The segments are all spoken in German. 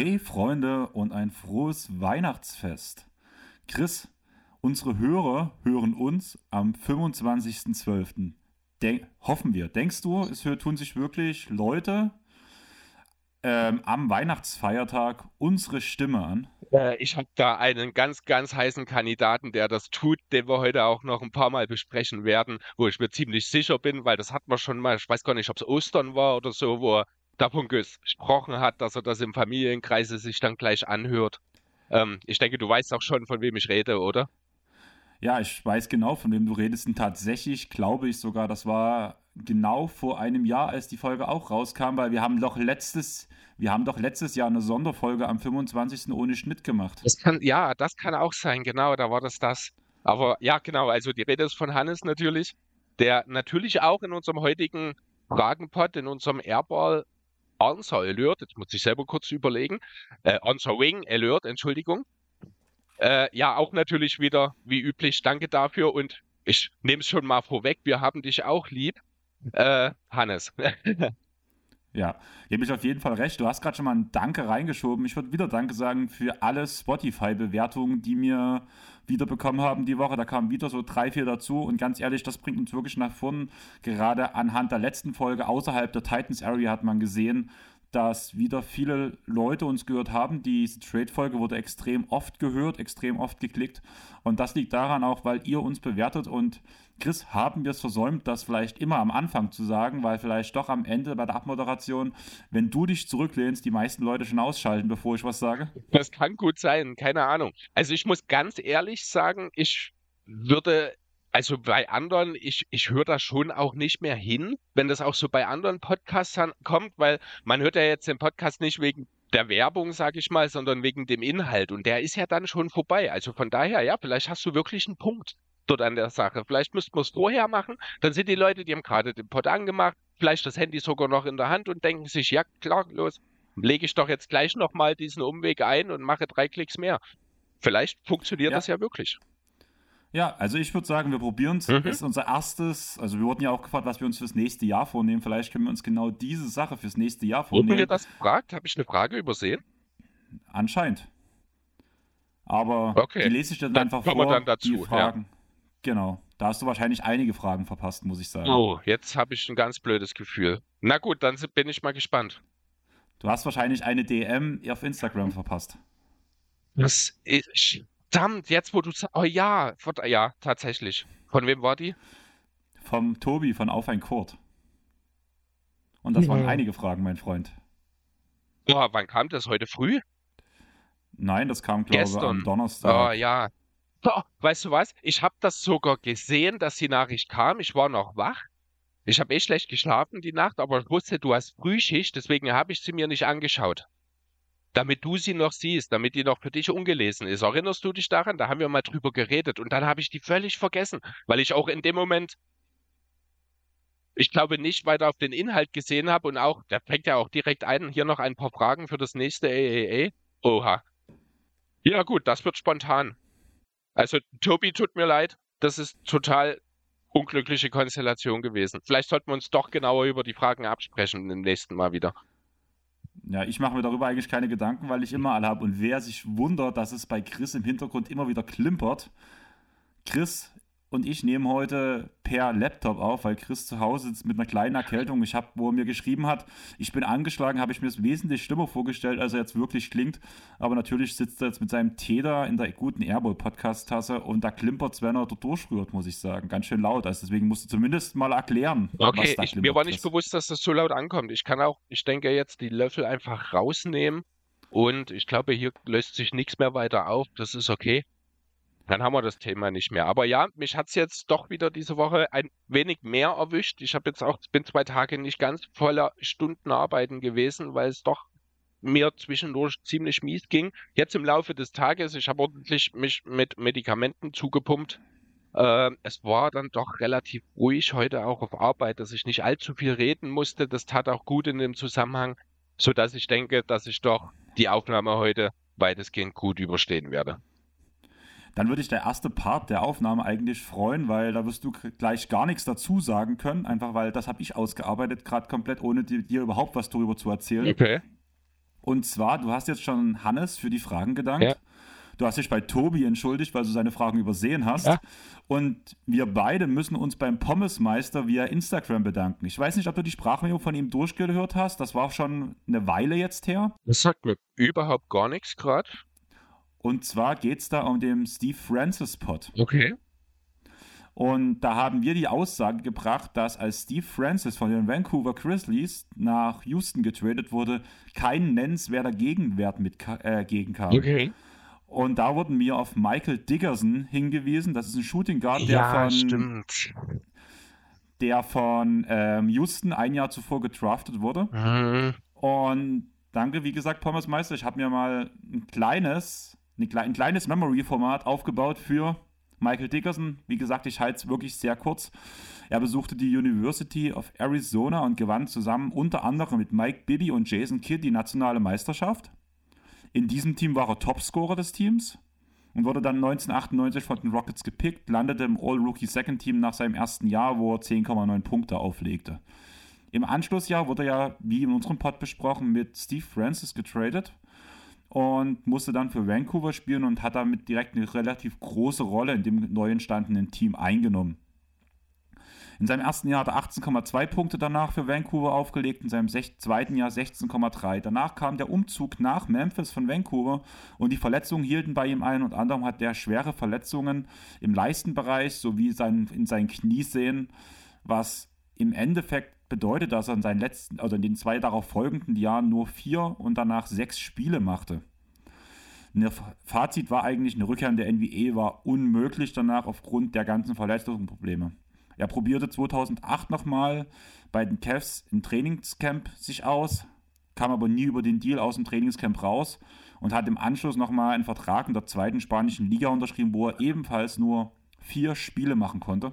Hey Freunde und ein frohes Weihnachtsfest. Chris, unsere Hörer hören uns am 25.12. hoffen wir. Denkst du, es tun sich wirklich Leute ähm, am Weihnachtsfeiertag unsere Stimme an? Äh, ich habe da einen ganz, ganz heißen Kandidaten, der das tut, den wir heute auch noch ein paar Mal besprechen werden, wo ich mir ziemlich sicher bin, weil das hat man schon mal, ich weiß gar nicht, ob es Ostern war oder so, wo davon gesprochen hat, dass er das im Familienkreise sich dann gleich anhört. Ähm, ich denke, du weißt auch schon, von wem ich rede, oder? Ja, ich weiß genau, von wem du redest. Und tatsächlich glaube ich sogar, das war genau vor einem Jahr, als die Folge auch rauskam, weil wir haben doch letztes, wir haben doch letztes Jahr eine Sonderfolge am 25. ohne Schnitt gemacht. Das kann, ja, das kann auch sein, genau, da war das das. Aber ja, genau, also die Rede ist von Hannes natürlich, der natürlich auch in unserem heutigen Fragenpod, in unserem Airball Answer Alert, jetzt muss ich selber kurz überlegen, äh, Answer Wing Alert, Entschuldigung. Äh, ja, auch natürlich wieder, wie üblich, danke dafür und ich nehme es schon mal vorweg, wir haben dich auch lieb. Äh, Hannes. Ja, gebe ich auf jeden Fall recht. Du hast gerade schon mal ein Danke reingeschoben. Ich würde wieder Danke sagen für alle Spotify-Bewertungen, die mir wieder bekommen haben die Woche. Da kamen wieder so drei, vier dazu. Und ganz ehrlich, das bringt uns wirklich nach vorn. Gerade anhand der letzten Folge außerhalb der Titans Area hat man gesehen, dass wieder viele Leute uns gehört haben. Diese Trade-Folge wurde extrem oft gehört, extrem oft geklickt. Und das liegt daran auch, weil ihr uns bewertet. Und Chris, haben wir es versäumt, das vielleicht immer am Anfang zu sagen, weil vielleicht doch am Ende bei der Abmoderation, wenn du dich zurücklehnst, die meisten Leute schon ausschalten, bevor ich was sage? Das kann gut sein, keine Ahnung. Also ich muss ganz ehrlich sagen, ich würde also bei anderen, ich, ich höre da schon auch nicht mehr hin, wenn das auch so bei anderen Podcasts kommt, weil man hört ja jetzt den Podcast nicht wegen der Werbung, sage ich mal, sondern wegen dem Inhalt. Und der ist ja dann schon vorbei. Also von daher, ja, vielleicht hast du wirklich einen Punkt dort an der Sache. Vielleicht müssten wir es vorher machen. Dann sind die Leute, die haben gerade den Pod angemacht, vielleicht das Handy sogar noch in der Hand und denken sich, ja, klar, los, lege ich doch jetzt gleich nochmal diesen Umweg ein und mache drei Klicks mehr. Vielleicht funktioniert ja. das ja wirklich. Ja, also ich würde sagen, wir probieren es. Mhm. Das ist unser erstes, also wir wurden ja auch gefragt, was wir uns fürs nächste Jahr vornehmen. Vielleicht können wir uns genau diese Sache fürs nächste Jahr vornehmen. Wurden wir das gefragt? Habe ich eine Frage übersehen? Anscheinend. Aber okay. die lese ich dann, dann einfach vor, dann dazu, die Fragen. Ja. Genau. Da hast du wahrscheinlich einige Fragen verpasst, muss ich sagen. Oh, jetzt habe ich ein ganz blödes Gefühl. Na gut, dann bin ich mal gespannt. Du hast wahrscheinlich eine DM auf Instagram verpasst. Das ist, Verdammt, jetzt wo du sagst, oh ja, ja, tatsächlich. Von wem war die? Vom Tobi von Auf ein Kurt. Und das ja. waren einige Fragen, mein Freund. Boah, wann kam das? Heute früh? Nein, das kam, glaube ich, am Donnerstag. Oh ja. Oh, weißt du was? Ich habe das sogar gesehen, dass die Nachricht kam. Ich war noch wach. Ich habe eh schlecht geschlafen die Nacht, aber ich wusste, du hast Frühschicht, deswegen habe ich sie mir nicht angeschaut damit du sie noch siehst, damit die noch für dich ungelesen ist. Erinnerst du dich daran? Da haben wir mal drüber geredet und dann habe ich die völlig vergessen, weil ich auch in dem Moment, ich glaube, nicht weiter auf den Inhalt gesehen habe und auch, der fängt ja auch direkt ein, hier noch ein paar Fragen für das nächste AAA. Oha. Ja gut, das wird spontan. Also Tobi, tut mir leid, das ist total unglückliche Konstellation gewesen. Vielleicht sollten wir uns doch genauer über die Fragen absprechen im nächsten Mal wieder. Ja, ich mache mir darüber eigentlich keine Gedanken, weil ich immer alle habe. Und wer sich wundert, dass es bei Chris im Hintergrund immer wieder klimpert, Chris und ich nehmen heute per Laptop auf, weil Chris zu Hause sitzt mit einer kleinen Erkältung. Ich habe, wo er mir geschrieben hat, ich bin angeschlagen, habe ich mir es wesentlich schlimmer vorgestellt, als er jetzt wirklich klingt. Aber natürlich sitzt er jetzt mit seinem Tee da in der guten Airball-Podcast-Tasse und da klimpert es, wenn er dort durchrührt, muss ich sagen. Ganz schön laut. Also deswegen musst du zumindest mal erklären, okay, was da ich, Mir war nicht bewusst, dass das so laut ankommt. Ich kann auch, ich denke jetzt, die Löffel einfach rausnehmen. Und ich glaube, hier löst sich nichts mehr weiter auf. Das ist okay. Dann haben wir das Thema nicht mehr. Aber ja, mich hat es jetzt doch wieder diese Woche ein wenig mehr erwischt. Ich habe jetzt auch, bin zwei Tage nicht ganz voller Stunden arbeiten gewesen, weil es doch mir zwischendurch ziemlich mies ging. Jetzt im Laufe des Tages, ich habe ordentlich mich mit Medikamenten zugepumpt. Äh, es war dann doch relativ ruhig heute auch auf Arbeit, dass ich nicht allzu viel reden musste. Das tat auch gut in dem Zusammenhang, so dass ich denke, dass ich doch die Aufnahme heute weitestgehend gut überstehen werde dann würde ich der erste Part der Aufnahme eigentlich freuen, weil da wirst du gleich gar nichts dazu sagen können, einfach weil das habe ich ausgearbeitet, gerade komplett, ohne dir, dir, überhaupt was darüber zu erzählen. Okay. Und zwar, du hast jetzt schon Hannes für die Fragen gedankt. Ja. Du hast dich bei Tobi entschuldigt, weil du seine Fragen übersehen hast. Ja. Und wir beide müssen uns beim Pommesmeister via Instagram bedanken. Ich weiß nicht, ob du die Sprachmemo von ihm durchgehört hast. Das war schon eine Weile jetzt her. Das sagt mir überhaupt gar nichts gerade. Und zwar geht es da um den Steve Francis Pod. Okay. Und da haben wir die Aussage gebracht, dass als Steve Francis von den Vancouver Grizzlies nach Houston getradet wurde, kein nennenswerter Gegenwert mit äh, gegenkam. Okay. Und da wurden wir auf Michael Dickerson hingewiesen. Das ist ein Shooting Guard, der Ja, von, stimmt. der von ähm, Houston ein Jahr zuvor gedraftet wurde. Mhm. Und danke, wie gesagt, Thomas Meister. Ich habe mir mal ein kleines, ein, klei- ein kleines Memory-Format aufgebaut für Michael Dickerson. Wie gesagt, ich halte es wirklich sehr kurz. Er besuchte die University of Arizona und gewann zusammen unter anderem mit Mike Bibby und Jason Kidd die nationale Meisterschaft. In diesem Team war er Topscorer des Teams und wurde dann 1998 von den Rockets gepickt, landete im All-Rookie Second Team nach seinem ersten Jahr, wo er 10,9 Punkte auflegte. Im Anschlussjahr wurde er, wie in unserem Pod besprochen, mit Steve Francis getradet und musste dann für Vancouver spielen und hat damit direkt eine relativ große Rolle in dem neu entstandenen Team eingenommen. In seinem ersten Jahr hat er 18,2 Punkte danach für Vancouver aufgelegt, in seinem zweiten Jahr 16,3. Danach kam der Umzug nach Memphis von Vancouver und die Verletzungen hielten bei ihm ein. Und anderem hat er schwere Verletzungen im Leistenbereich sowie sein, in seinen Kniesehnen, was im Endeffekt bedeutet, dass er in seinen letzten, also in den zwei darauf folgenden Jahren nur vier und danach sechs Spiele machte. Ein Fazit war eigentlich, eine Rückkehr in der NBA war unmöglich danach aufgrund der ganzen Verletzungsprobleme. Er probierte 2008 nochmal bei den Cavs im Trainingscamp sich aus, kam aber nie über den Deal aus dem Trainingscamp raus und hat im Anschluss nochmal einen Vertrag in der zweiten spanischen Liga unterschrieben, wo er ebenfalls nur vier Spiele machen konnte.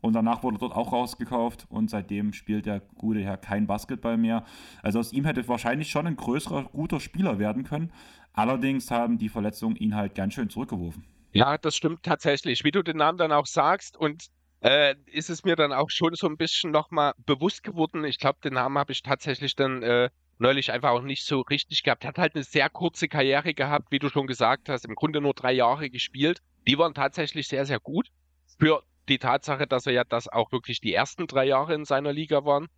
Und danach wurde dort auch rausgekauft und seitdem spielt der gute Herr kein Basketball mehr. Also aus ihm hätte wahrscheinlich schon ein größerer, guter Spieler werden können. Allerdings haben die Verletzungen ihn halt ganz schön zurückgeworfen. Ja, das stimmt tatsächlich. Wie du den Namen dann auch sagst und äh, ist es mir dann auch schon so ein bisschen nochmal bewusst geworden. Ich glaube, den Namen habe ich tatsächlich dann äh, neulich einfach auch nicht so richtig gehabt. Hat halt eine sehr kurze Karriere gehabt, wie du schon gesagt hast. Im Grunde nur drei Jahre gespielt. Die waren tatsächlich sehr, sehr gut. Für die Tatsache, dass er ja das auch wirklich die ersten drei Jahre in seiner Liga waren.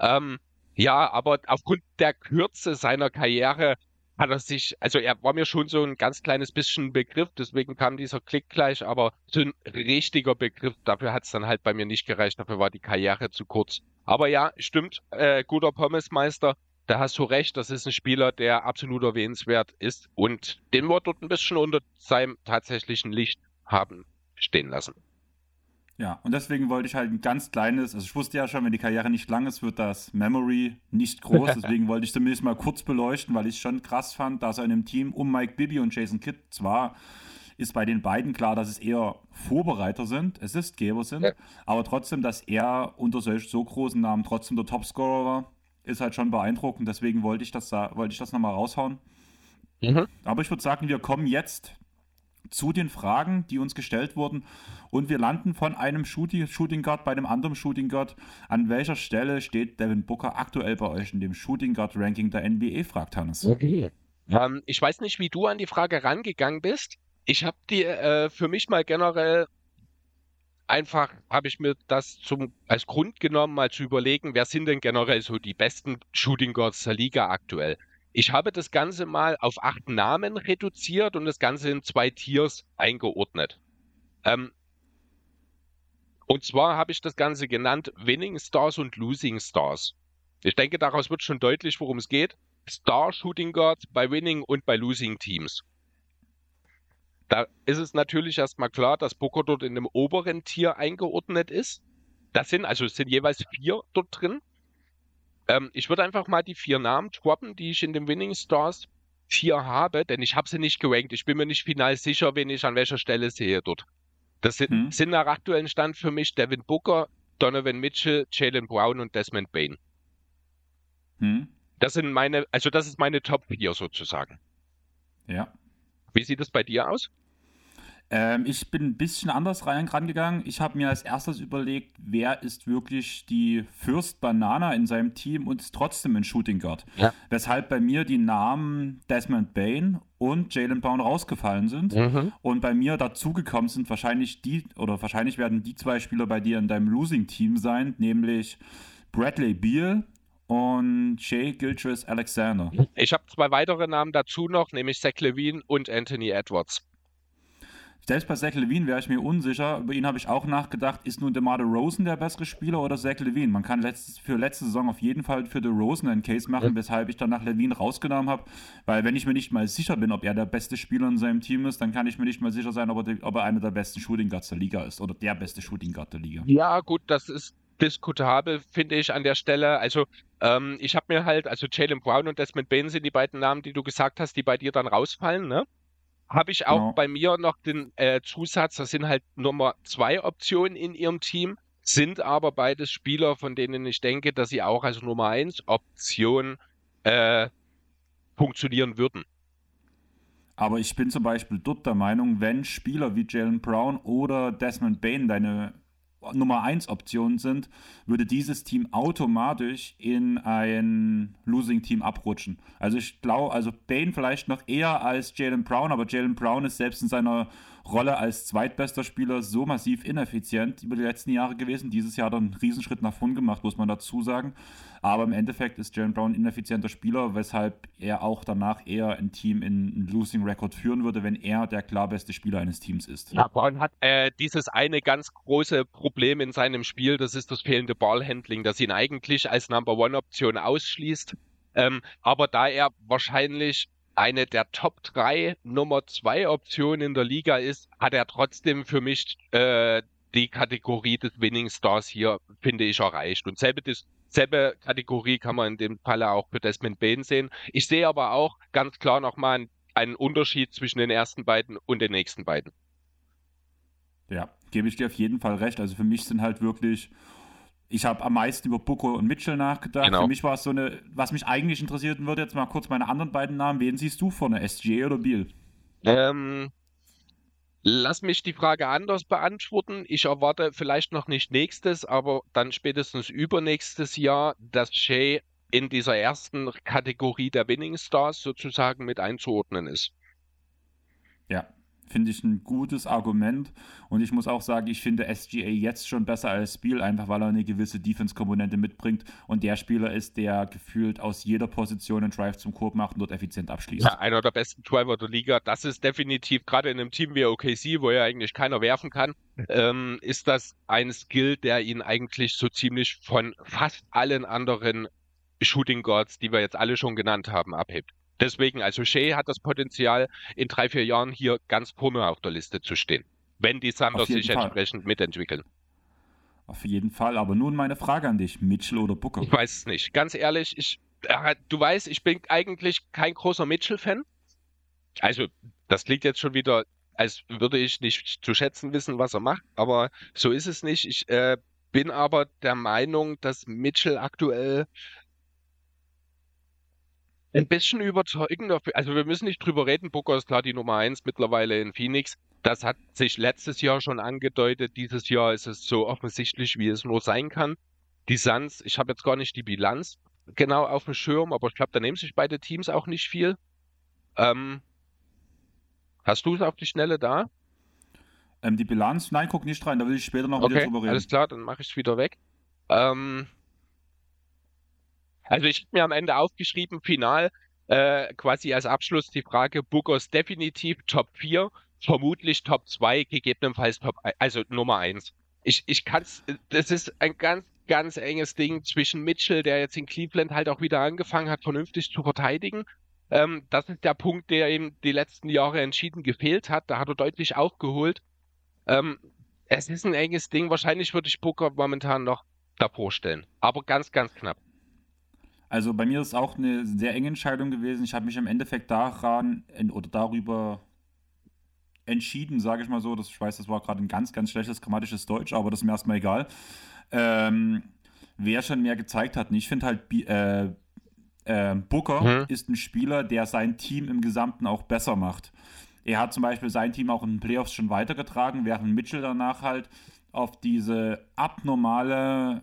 Ähm, ja, aber aufgrund der Kürze seiner Karriere hat er sich, also er war mir schon so ein ganz kleines bisschen Begriff, deswegen kam dieser Klick gleich, aber so ein richtiger Begriff, dafür hat es dann halt bei mir nicht gereicht, dafür war die Karriere zu kurz. Aber ja, stimmt, äh, guter Pommesmeister, da hast du recht, das ist ein Spieler, der absolut erwähnenswert ist und den wir dort ein bisschen unter seinem tatsächlichen Licht haben stehen lassen. Ja, und deswegen wollte ich halt ein ganz kleines, also ich wusste ja schon, wenn die Karriere nicht lang ist, wird das Memory nicht groß. Deswegen wollte ich zumindest mal kurz beleuchten, weil ich es schon krass fand, dass er in einem Team um Mike Bibby und Jason Kidd zwar ist bei den beiden klar, dass es eher Vorbereiter sind, Assistgeber sind, Ja. aber trotzdem, dass er unter solch so großen Namen trotzdem der Topscorer war, ist halt schon beeindruckend. Deswegen wollte ich das, wollte ich das nochmal raushauen. Mhm. Aber ich würde sagen, wir kommen jetzt zu den Fragen, die uns gestellt wurden. Und wir landen von einem Shooting, Shooting Guard bei dem anderen Shooting Guard. An welcher Stelle steht Devin Booker aktuell bei euch in dem Shooting Guard Ranking der NBA? fragt Hannes. Okay. Ähm, ich weiß nicht, wie du an die Frage rangegangen bist. Ich habe die äh, für mich mal generell einfach, habe ich mir das zum, als Grund genommen, mal zu überlegen, wer sind denn generell so die besten Shooting Guards der Liga aktuell. Ich habe das Ganze mal auf acht Namen reduziert und das Ganze in zwei Tiers eingeordnet. Ähm, und zwar habe ich das Ganze genannt Winning Stars und Losing Stars. Ich denke, daraus wird schon deutlich, worum es geht. Star Shooting Guards bei Winning und bei Losing Teams. Da ist es natürlich erstmal klar, dass Booker dort in dem oberen Tier eingeordnet ist. Das sind, also es sind jeweils vier dort drin. Ähm, ich würde einfach mal die vier Namen droppen, die ich in dem Winning Stars Tier habe, denn ich habe sie nicht gerankt. Ich bin mir nicht final sicher, wen ich an welcher Stelle sehe dort. Das sind, Hm. sind nach aktuellem Stand für mich Devin Booker, Donovan Mitchell, Jalen Brown und Desmond Bain. Hm? Das sind meine, also das ist meine Top 4 sozusagen. Ja. Wie sieht es bei dir aus? Ähm, ich bin ein bisschen anders rein, rangegangen. Ich habe mir als erstes überlegt, wer ist wirklich die First Banana in seinem Team und ist trotzdem ein Shooting Guard. Ja. Weshalb bei mir die Namen Desmond Bain und Jalen Brown rausgefallen sind. Mhm. Und bei mir dazugekommen sind wahrscheinlich die, oder wahrscheinlich werden die zwei Spieler bei dir in deinem Losing-Team sein, nämlich Bradley Beal und Jay Gilchrist Alexander. Ich habe zwei weitere Namen dazu noch, nämlich Zach Levine und Anthony Edwards. Selbst bei Zach Levine wäre ich mir unsicher. Über ihn habe ich auch nachgedacht. Ist nun DeMar Rosen der bessere Spieler oder Zach Levine? Man kann letztes, für letzte Saison auf jeden Fall für Rosen einen Case machen, ja. weshalb ich dann nach Levine rausgenommen habe. Weil wenn ich mir nicht mal sicher bin, ob er der beste Spieler in seinem Team ist, dann kann ich mir nicht mal sicher sein, ob er, ob er einer der besten Shooting Guards der Liga ist oder der beste Shooting Guard der Liga. Ja, gut, das ist diskutabel, finde ich an der Stelle. Also ähm, ich habe mir halt, also Jalen Brown und Desmond Bain sind die beiden Namen, die du gesagt hast, die bei dir dann rausfallen, ne? Habe ich auch genau. bei mir noch den äh, Zusatz, das sind halt Nummer zwei Optionen in ihrem Team, sind aber beides Spieler, von denen ich denke, dass sie auch als Nummer eins Option äh, funktionieren würden. Aber ich bin zum Beispiel dort der Meinung, wenn Spieler wie Jalen Brown oder Desmond Bain deine Nummer 1 Option sind, würde dieses Team automatisch in ein Losing Team abrutschen. Also ich glaube, also Bane vielleicht noch eher als Jalen Brown, aber Jalen Brown ist selbst in seiner Rolle als zweitbester Spieler so massiv ineffizient über die letzten Jahre gewesen. Dieses Jahr hat er einen Riesenschritt nach vorn gemacht, muss man dazu sagen. Aber im Endeffekt ist Jalen Brown ein ineffizienter Spieler, weshalb er auch danach eher ein Team in einen Losing Record führen würde, wenn er der klar beste Spieler eines Teams ist. Ja, Brown hat äh, dieses eine ganz große Problem in seinem Spiel, das ist das fehlende Ballhandling, das ihn eigentlich als Number One Option ausschließt. Ähm, aber da er wahrscheinlich eine der Top 3 Nummer 2 Optionen in der Liga ist, hat er trotzdem für mich äh, die Kategorie des Winning Stars hier, finde ich, erreicht. Und selbe, selbe Kategorie kann man in dem Falle auch für Desmond Bain sehen. Ich sehe aber auch ganz klar nochmal einen, einen Unterschied zwischen den ersten beiden und den nächsten beiden. Ja, gebe ich dir auf jeden Fall recht. Also für mich sind halt wirklich ich habe am meisten über Booker und Mitchell nachgedacht. Genau. Für mich war es so eine, was mich eigentlich interessieren würde, jetzt mal kurz meine anderen beiden Namen. Wen siehst du vorne, SGA oder Biel? Ähm, lass mich die Frage anders beantworten. Ich erwarte vielleicht noch nicht nächstes, aber dann spätestens übernächstes Jahr, dass Shay in dieser ersten Kategorie der Winning Stars sozusagen mit einzuordnen ist. Ja, finde ich ein gutes Argument. Und ich muss auch sagen, ich finde SGA jetzt schon besser als Spiel, einfach weil er eine gewisse Defense-Komponente mitbringt und der Spieler ist, der gefühlt aus jeder Position einen Drive zum Korb macht und dort effizient abschließt. Ja, einer der besten Driver der Liga. Das ist definitiv, gerade in einem Team wie OKC, wo ja eigentlich keiner werfen kann, ähm, ist das ein Skill, der ihn eigentlich so ziemlich von fast allen anderen Shooting Guards, die wir jetzt alle schon genannt haben, abhebt. Deswegen, also Shea hat das Potenzial, in drei, vier Jahren hier ganz vorne auf der Liste zu stehen, wenn die Thunder sich Fall. entsprechend mitentwickeln. Auf jeden Fall, aber nun meine Frage an dich, Mitchell oder Booker? Ich weiß es nicht. Ganz ehrlich, ich, äh, du weißt, ich bin eigentlich kein großer Mitchell-Fan. Also, das klingt jetzt schon wieder, als würde ich nicht zu schätzen wissen, was er macht, aber so ist es nicht. Ich äh, bin aber der Meinung, dass Mitchell aktuell ein bisschen überzeugender. Also wir müssen nicht drüber reden. Booker ist klar die Nummer eins mittlerweile in Phoenix. Das hat sich letztes Jahr schon angedeutet. Dieses Jahr ist es so offensichtlich, wie es nur sein kann. Die Suns, ich habe jetzt gar nicht die Bilanz genau auf dem Schirm, aber ich glaube, da nehmen sich beide Teams auch nicht viel. Ähm, hast du es auf die Schnelle da? Ähm, die Bilanz? Nein, guck nicht rein, da will ich später noch okay, drüber reden. Alles klar, dann mache ich es wieder weg. Ähm, also ich habe mir am Ende aufgeschrieben, final, äh, quasi als Abschluss die Frage, Bookers definitiv Top 4, vermutlich Top 2, gegebenenfalls Top, also Nummer 1. Ich, ich kann's, das ist ein ganz, ganz enges Ding zwischen Mitchell, der jetzt in Cleveland halt auch wieder angefangen hat, vernünftig zu verteidigen. Ähm, das ist der Punkt, der ihm die letzten Jahre entschieden gefehlt hat. Da hat er deutlich aufgeholt. Ähm, es ist ein enges Ding. Wahrscheinlich würde ich Booker momentan noch davor stellen. Aber ganz, ganz knapp. Also bei mir ist es auch eine sehr enge Entscheidung gewesen. Ich habe mich im Endeffekt daran oder darüber entschieden, sage ich mal so. Das, ich weiß, das war gerade ein ganz, ganz schlechtes grammatisches Deutsch, aber das ist mir erstmal egal. Ähm, wer schon mehr gezeigt hat. Und ich finde halt, äh, äh, Booker mhm. ist ein Spieler, der sein Team im Gesamten auch besser macht. er hat zum Beispiel sein Team auch in den Playoffs schon weitergetragen, während Mitchell danach halt auf diese abnormale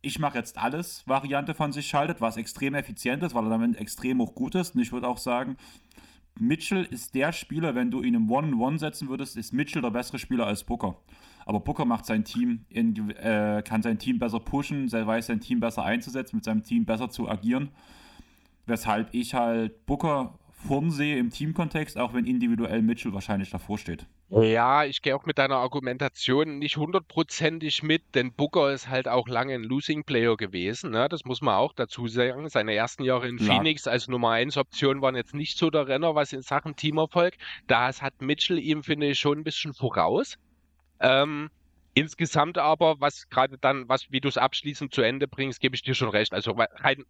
ich mache jetzt alles Variante von sich schaltet, was extrem effizient ist, weil er damit extrem hoch gut ist. Und ich würde auch sagen, Mitchell ist der Spieler, wenn du ihn im One-on-One setzen würdest, ist Mitchell der bessere Spieler als Booker. Aber Booker macht sein Team, in, äh, kann sein Team besser pushen, weiß sein Team besser einzusetzen, mit seinem Team besser zu agieren. Weshalb ich halt Booker vorn sehe im Teamkontext, auch wenn individuell Mitchell wahrscheinlich davor steht. Ja, ich gehe auch mit deiner Argumentation nicht hundertprozentig mit, denn Booker ist halt auch lange ein Losing Player gewesen. Ne? Das muss man auch dazu sagen. Seine ersten Jahre in ja. Phoenix als Nummer 1 Option waren jetzt nicht so der Renner, was in Sachen Teamerfolg. Das hat Mitchell ihm, finde ich, schon ein bisschen voraus. Ähm, insgesamt aber, was gerade dann, was, wie du es abschließend zu Ende bringst, gebe ich dir schon recht. Also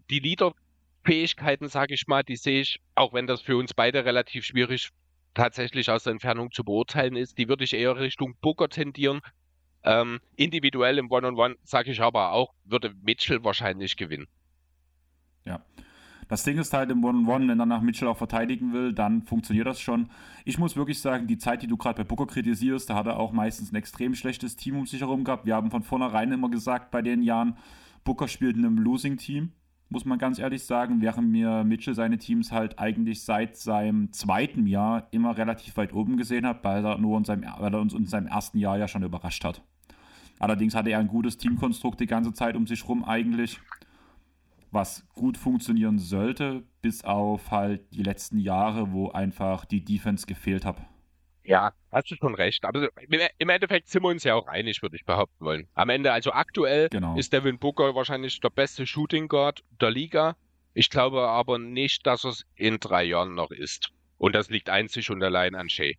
die Leader-Fähigkeiten, sage ich mal, die sehe ich, auch wenn das für uns beide relativ schwierig tatsächlich aus der Entfernung zu beurteilen ist. Die würde ich eher Richtung Booker tendieren. Ähm, individuell im One-on-One, sage ich aber auch, würde Mitchell wahrscheinlich gewinnen. Ja. Das Ding ist halt im One-on-One, wenn er nach Mitchell auch verteidigen will, dann funktioniert das schon. Ich muss wirklich sagen, die Zeit, die du gerade bei Booker kritisierst, da hat er auch meistens ein extrem schlechtes Team um sich herum gehabt. Wir haben von vornherein immer gesagt, bei den Jahren, Booker spielt in einem Losing-Team muss man ganz ehrlich sagen, während mir Mitchell seine Teams halt eigentlich seit seinem zweiten Jahr immer relativ weit oben gesehen hat, weil er, nur in seinem, weil er uns in seinem ersten Jahr ja schon überrascht hat. Allerdings hatte er ein gutes Teamkonstrukt die ganze Zeit um sich rum eigentlich, was gut funktionieren sollte, bis auf halt die letzten Jahre, wo einfach die Defense gefehlt hat. Ja, hast du schon recht. Aber im Endeffekt sind wir uns ja auch einig, würde ich behaupten wollen. Am Ende, also aktuell, genau. ist Devin Booker wahrscheinlich der beste Shooting Guard der Liga. Ich glaube aber nicht, dass er es in drei Jahren noch ist. Und das liegt einzig und allein an Shea.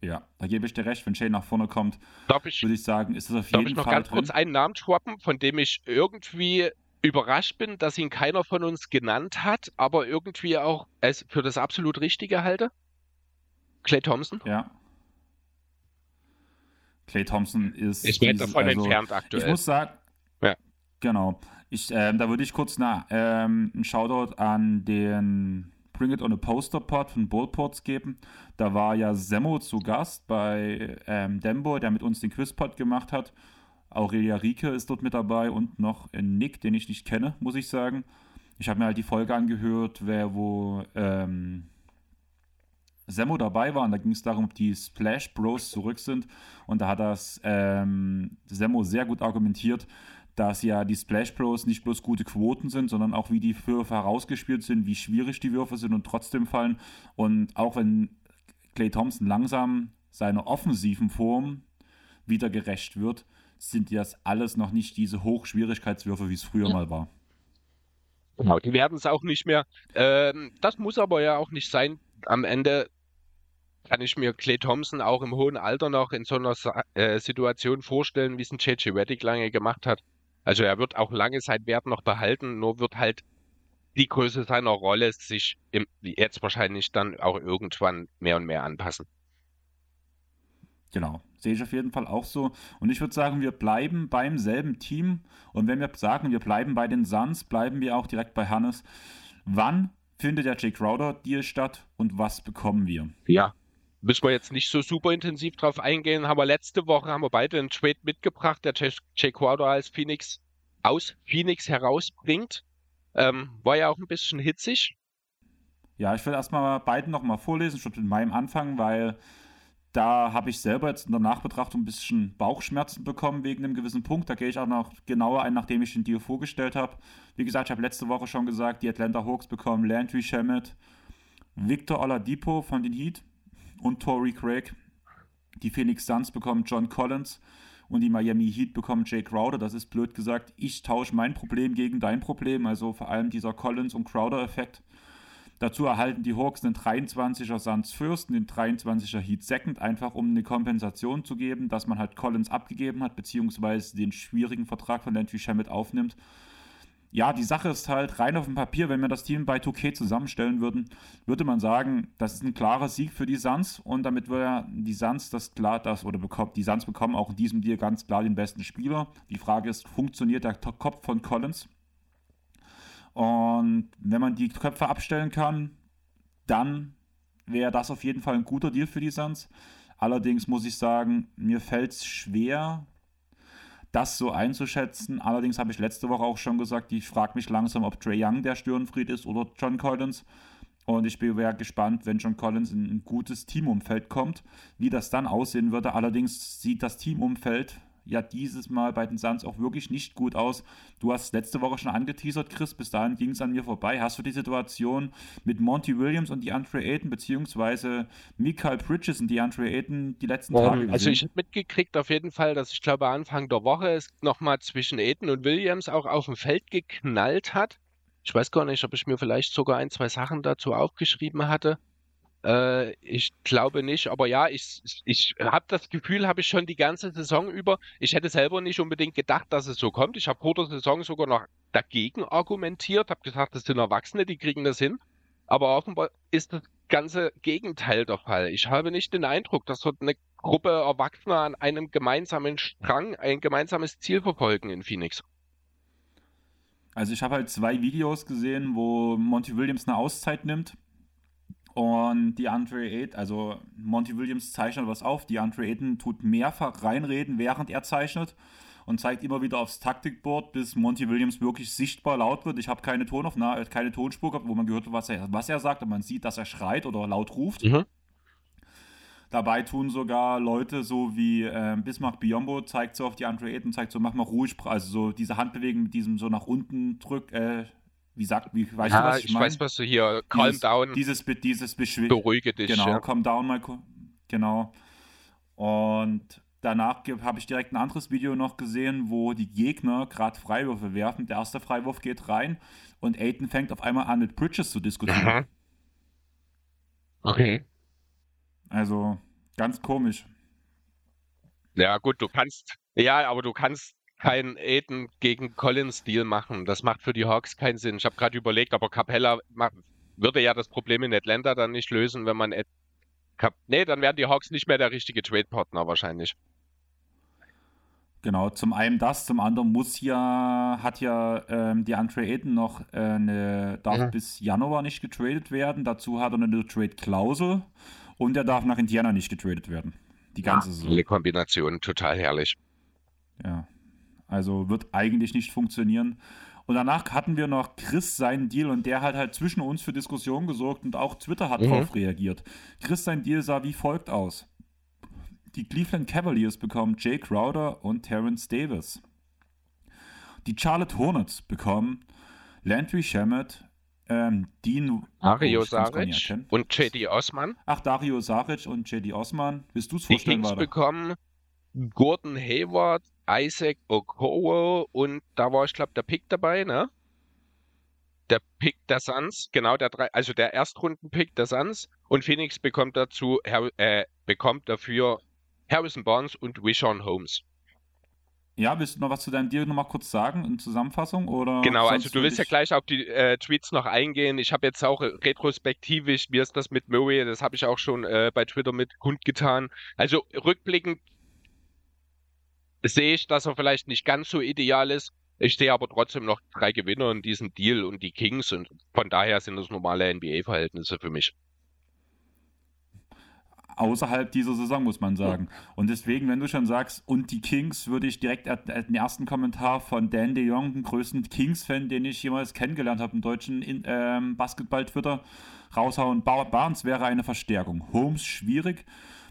Ja, da gebe ich dir recht. Wenn Shea nach vorne kommt, würde ich sagen, ist das auf jeden Fall. Darf ich noch Fall ganz drin? kurz einen Namen schwappen, von dem ich irgendwie überrascht bin, dass ihn keiner von uns genannt hat, aber irgendwie auch es für das absolut Richtige halte? Clay Thompson? Ja. Clay Thompson ist. Ich bin davon also, entfernt aktuell. Ich muss sagen. Ja. Genau. Ich, ähm, da würde ich kurz na, ähm, einen Shoutout an den Bring It on a Poster Pod von Bullports geben. Da war ja Semmo zu Gast bei ähm, Dembo, der mit uns den Quizpod gemacht hat. Aurelia Rieke ist dort mit dabei und noch Nick, den ich nicht kenne, muss ich sagen. Ich habe mir halt die Folge angehört, wer wo ähm, Semmo dabei war und da ging es darum, ob die Splash Bros zurück sind. Und da hat das ähm, Semmo sehr gut argumentiert, dass ja die Splash Bros nicht bloß gute Quoten sind, sondern auch wie die Würfe herausgespielt sind, wie schwierig die Würfe sind und trotzdem fallen. Und auch wenn Clay Thompson langsam seiner offensiven Form wieder gerecht wird, sind das alles noch nicht diese Hochschwierigkeitswürfe, wie es früher ja. mal war. Genau, die werden es auch nicht mehr. Ähm, das muss aber ja auch nicht sein. Am Ende kann ich mir Clay Thompson auch im hohen Alter noch in so einer äh, Situation vorstellen, wie es ein JJ Reddick lange gemacht hat. Also er wird auch lange sein Wert noch behalten, nur wird halt die Größe seiner Rolle sich im, jetzt wahrscheinlich dann auch irgendwann mehr und mehr anpassen. Genau, sehe ich auf jeden Fall auch so. Und ich würde sagen, wir bleiben beim selben Team. Und wenn wir sagen, wir bleiben bei den Suns, bleiben wir auch direkt bei Hannes. Wann findet der Jay Crowder Deal statt und was bekommen wir? Ja, müssen wir jetzt nicht so super intensiv drauf eingehen. Haben wir letzte Woche haben wir beide einen Trade mitgebracht, der Jay Crowder als Phoenix aus Phoenix herausbringt. Ähm, war ja auch ein bisschen hitzig. Ja, ich will erstmal beiden nochmal vorlesen, schon mit meinem Anfang, weil da habe ich selber jetzt in der Nachbetrachtung ein bisschen Bauchschmerzen bekommen wegen einem gewissen Punkt. Da gehe ich auch noch genauer ein, nachdem ich den Deal vorgestellt habe. Wie gesagt, ich habe letzte Woche schon gesagt, die Atlanta Hawks bekommen Landry Shamet, Victor Oladipo von den Heat, und Tory Craig. Die Phoenix Suns bekommen John Collins und die Miami Heat bekommen Jay Crowder. Das ist blöd gesagt. Ich tausche mein Problem gegen dein Problem, also vor allem dieser Collins- und Crowder-Effekt. Dazu erhalten die Hawks den 23er Suns First und den 23er Heat Second, einfach um eine Kompensation zu geben, dass man halt Collins abgegeben hat, beziehungsweise den schwierigen Vertrag von Landry Shamet aufnimmt ja, die Sache ist halt rein auf dem Papier, wenn wir das Team bei 2K zusammenstellen würden, würde man sagen, das ist ein klarer Sieg für die Suns und damit wir die Suns das klar, das oder bekommt, die Suns bekommen auch in diesem Deal ganz klar den besten Spieler. Die Frage ist, funktioniert der Kopf von Collins? Und wenn man die Köpfe abstellen kann, dann wäre das auf jeden Fall ein guter Deal für die Suns. Allerdings muss ich sagen, mir fällt es schwer, das so einzuschätzen. Allerdings habe ich letzte Woche auch schon gesagt, ich frage mich langsam, ob Trey Young der Störenfried ist oder John Collins. Und ich bin sehr gespannt, wenn John Collins in ein gutes Teamumfeld kommt, wie das dann aussehen würde. Allerdings sieht das Teamumfeld ja dieses Mal bei den Suns auch wirklich nicht gut aus. Du hast letzte Woche schon angeteasert, Chris, bis dahin ging es an mir vorbei. Hast du die Situation mit Monty Williams und DeAndre Ayton beziehungsweise Michael Bridges und DeAndre Ayton die letzten Tage gesehen? Also ich habe mitgekriegt auf jeden Fall, dass ich glaube Anfang der Woche es nochmal zwischen Ayton und Williams auch auf dem Feld geknallt hat. Ich weiß gar nicht, ob ich mir vielleicht sogar ein, zwei Sachen dazu aufgeschrieben hatte. Äh, ich glaube nicht, aber ja, ich, ich habe das Gefühl, habe ich schon die ganze Saison über. Ich hätte selber nicht unbedingt gedacht, dass es so kommt. Ich habe vor der Saison sogar noch dagegen argumentiert, habe gesagt, das sind Erwachsene, die kriegen das hin. Aber offenbar ist das ganze Gegenteil der Fall. Ich habe nicht den Eindruck, dass dort eine Gruppe Erwachsener an einem gemeinsamen Strang ein gemeinsames Ziel verfolgen in Phoenix. Also ich habe halt zwei Videos gesehen, wo Monty Williams eine Auszeit nimmt und die Andre Ayton, also Monty Williams zeichnet was auf, die Andre Ayton tut mehrfach reinreden, während er zeichnet und zeigt immer wieder aufs Taktikboard, bis Monty Williams wirklich sichtbar laut wird. Ich habe keine Tonaufnahme, keine Tonspur gehabt, wo man gehört was er, was er sagt, und man sieht, dass er schreit oder laut ruft. Mhm. Dabei tun sogar Leute so wie äh, Bismarck Biombo zeigt so auf die Andre Ayton, zeigt so, mach mal ruhig, also so diese Handbewegung mit diesem so nach unten drück, äh, wie sagt, wie, weißt ja, du, was ich, ich meine? weiß, was du hier, calm dieses, down. Dieses, dieses Beschwin Beruhige dich. Genau, ja. calm down mal, genau. Und danach habe ich direkt ein anderes Video noch gesehen, wo die Gegner gerade Freiwürfe werfen. Der erste Freiwurf geht rein und Aiden fängt auf einmal an, mit Bridges zu diskutieren. Aha. Okay. Also, Ganz komisch. Ja, gut, du kannst, ja, aber du kannst keinen Aiden gegen Collins-Deal machen. Das macht für die Hawks keinen Sinn. Ich habe gerade überlegt, aber Capella macht, würde ja das Problem in Atlanta dann nicht lösen, wenn man. Ed Cap nee, dann wären die Hawks nicht mehr der richtige Trade-Partner wahrscheinlich. Genau, zum einen das, zum anderen muss ja, hat ja ähm, die Andre Ayton noch äh, eine, darf mhm. bis Januar nicht getradet werden. Dazu hat er eine Trade-Klausel. Und er darf nach Indiana nicht getradet werden. Die ganze ja, Saison. Eine Kombination, total herrlich. Ja. Also wird eigentlich nicht funktionieren. Und danach hatten wir noch Chris seinen Deal und der hat halt zwischen uns für Diskussionen gesorgt und auch Twitter hat mhm. darauf reagiert. Chris sein Deal sah wie folgt aus. Die Cleveland Cavaliers bekommen Jay Crowder und Terrence Davis. Die Charlotte Hornets bekommen Landry Shamet, ähm, Dean Dario oh, Saric und JD Osman. Ach, Dario Saric und JD Osman. Willst du es vorstellen? Die Kings bekommen Gordon Hayward, Isaac Okoro und da war ich glaube der Pick dabei, ne? Der Pick der Suns, genau der drei, also der Erstrunden-Pick der Suns und Phoenix bekommt dazu äh, bekommt dafür Harrison Barnes und Wishon Holmes. Ja, willst du noch was zu deinem Deal nochmal kurz sagen in Zusammenfassung? Oder genau, also du willst ja gleich auf die äh, Tweets noch eingehen. Ich habe jetzt auch retrospektivisch, wie ist das mit Murray, das habe ich auch schon äh, bei Twitter mit kundgetan. Also rückblickend sehe ich, dass er vielleicht nicht ganz so ideal ist. Ich sehe aber trotzdem noch drei Gewinner in diesem Deal und die Kings und von daher sind das normale NBA-Verhältnisse für mich außerhalb dieser Saison, muss man sagen. Und deswegen, wenn du schon sagst, und die Kings, würde ich direkt den ersten Kommentar von Dan de Jong, dem größten Kings-Fan, den ich jemals kennengelernt habe im deutschen ähm, Basketball-Twitter, raushauen. Barnes wäre eine Verstärkung. Holmes schwierig.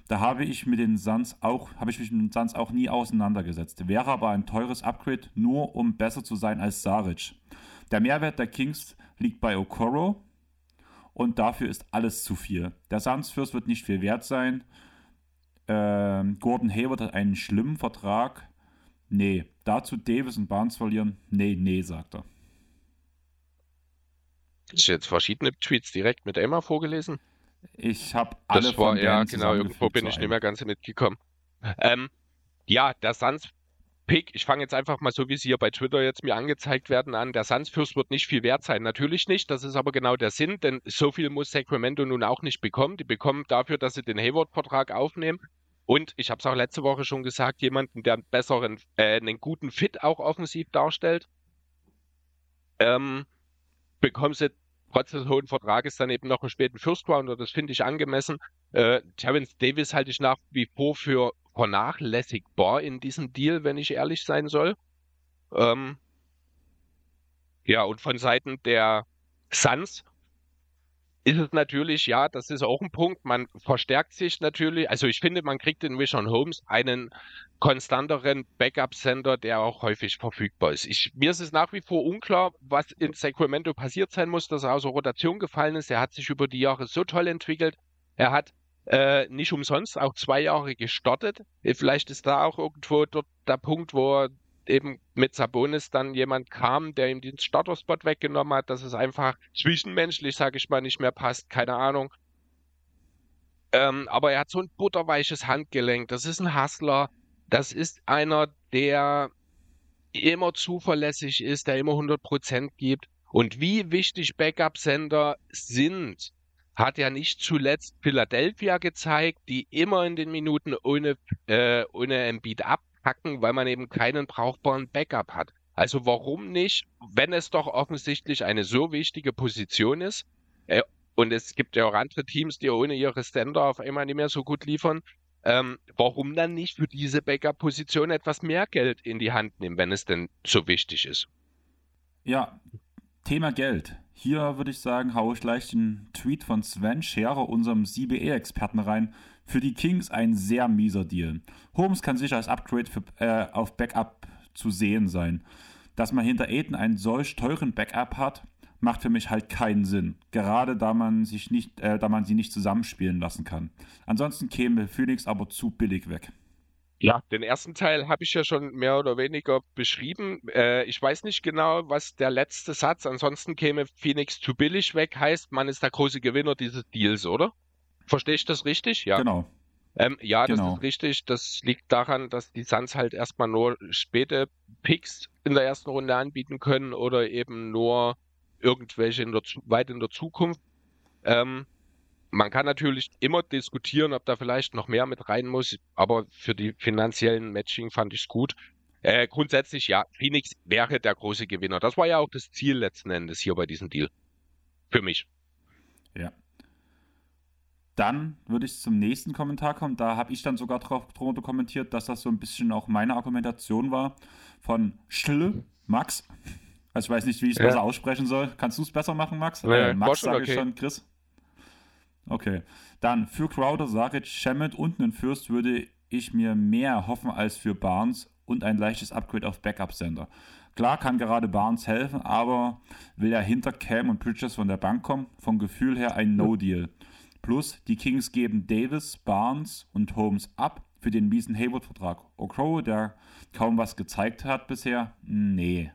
Da habe ich mit den Suns auch, habe ich mich mit den Suns auch nie auseinandergesetzt. Wäre aber ein teures Upgrade, nur um besser zu sein als Saric. Der Mehrwert der Kings liegt bei Okoro, und dafür ist alles zu viel. Der Suns Fürst wird nicht viel wert sein. Ähm, Gordon Hayward hat einen schlimmen Vertrag. Nee. Dazu Davis und Barnes verlieren? Nee, nee, sagt er. Hast du jetzt verschiedene Tweets direkt mit Emma vorgelesen? Ich habe alle das war, von Ja, genau, irgendwo bin ich nicht mehr ganz mitgekommen. Ähm, ja, der Suns Pick, ich fange jetzt einfach mal so, wie sie hier bei Twitter jetzt mir angezeigt werden an. Der Sunsfürst wird nicht viel wert sein. Natürlich nicht. Das ist aber genau der Sinn, denn so viel muss Sacramento nun auch nicht bekommen. Die bekommen dafür, dass sie den Hayward-Vertrag aufnehmen. Und ich habe es auch letzte Woche schon gesagt, jemanden, der einen besseren, äh, einen guten Fit auch offensiv darstellt. Ähm, bekommen sie trotz des hohen Vertrages dann eben noch einen späten First Rounder, das finde ich angemessen. Äh, Terence Davis halte ich nach wie vor für vernachlässigbar in diesem Deal, wenn ich ehrlich sein soll. Ähm, ja, und von Seiten der Suns ist es natürlich, ja, das ist auch ein Punkt. Man verstärkt sich natürlich. Also ich finde, man kriegt in Richard Holmes einen konstanteren Backup-Center, der auch häufig verfügbar ist. Ich, mir ist es nach wie vor unklar, was in Sacramento passiert sein muss, dass er aus der Rotation gefallen ist. Er hat sich über die Jahre so toll entwickelt. Er hat äh, nicht umsonst auch zwei Jahre gestartet. Vielleicht ist da auch irgendwo dort der Punkt, wo er eben mit Sabonis dann jemand kam, der ihm den Starterspot weggenommen hat, dass es einfach zwischenmenschlich, sage ich mal, nicht mehr passt. Keine Ahnung. Ähm, aber er hat so ein butterweiches Handgelenk. Das ist ein Hustler. Das ist einer, der immer zuverlässig ist, der immer 100% gibt. Und wie wichtig Backup-Sender sind, hat ja nicht zuletzt Philadelphia gezeigt, die immer in den Minuten ohne, äh, ohne Embiid ab packen, weil man eben keinen brauchbaren Backup hat. Also warum nicht, wenn es doch offensichtlich eine so wichtige Position ist, äh, und es gibt ja auch andere Teams, die ohne ihre Ständer auf einmal nicht mehr so gut liefern, ähm, warum dann nicht für diese Backup-Position etwas mehr Geld in die Hand nehmen, wenn es denn so wichtig ist? Ja, Thema Geld. Hier würde ich sagen, haue ich gleich den Tweet von Sven Scherer, unserem CBE-Experten, rein. Für die Kings ein sehr mieser Deal. Holmes kann sicher als Upgrade für, äh, auf Backup zu sehen sein. Dass man hinter Aiden einen solch teuren Backup hat, macht für mich halt keinen Sinn. Gerade da man sich nicht, äh, da man sie nicht zusammenspielen lassen kann. Ansonsten käme Phoenix aber zu billig weg. Ja, den ersten Teil habe ich ja schon mehr oder weniger beschrieben. Äh, ich weiß nicht genau, was der letzte Satz, ansonsten käme Phoenix zu billig weg, heißt, man ist der große Gewinner dieses Deals, oder? Verstehe ich das richtig? Ja. Genau. Ähm, ja, genau. das ist richtig. Das liegt daran, dass die Suns halt erstmal nur späte Picks in der ersten Runde anbieten können oder eben nur irgendwelche in der, weit in der Zukunft. Ähm, man kann natürlich immer diskutieren, ob da vielleicht noch mehr mit rein muss, aber für die finanziellen Matching fand ich es gut. Äh, grundsätzlich ja, Phoenix wäre der große Gewinner. Das war ja auch das Ziel letzten Endes hier bei diesem Deal. Für mich. Ja. Dann würde ich zum nächsten Kommentar kommen. Da habe ich dann sogar drauf, drunter kommentiert, dass das so ein bisschen auch meine Argumentation war von Schl Max. Also ich weiß nicht, wie ich es ja. besser aussprechen soll. Kannst du es besser machen, Max? Ja, äh, Max sage okay. ich schon, Chris. Okay. Dann für Crowder, Saric, Shemet und einen Fürst würde ich mir mehr hoffen als für Barnes und ein leichtes Upgrade auf Backup-Sender. Klar kann gerade Barnes helfen, aber will er hinter Cam und Bridges von der Bank kommen? Vom Gefühl her ein No-Deal. Plus, die Kings geben Davis, Barnes und Holmes ab für den miesen Hayward-Vertrag. Okro, der kaum was gezeigt hat bisher, nee.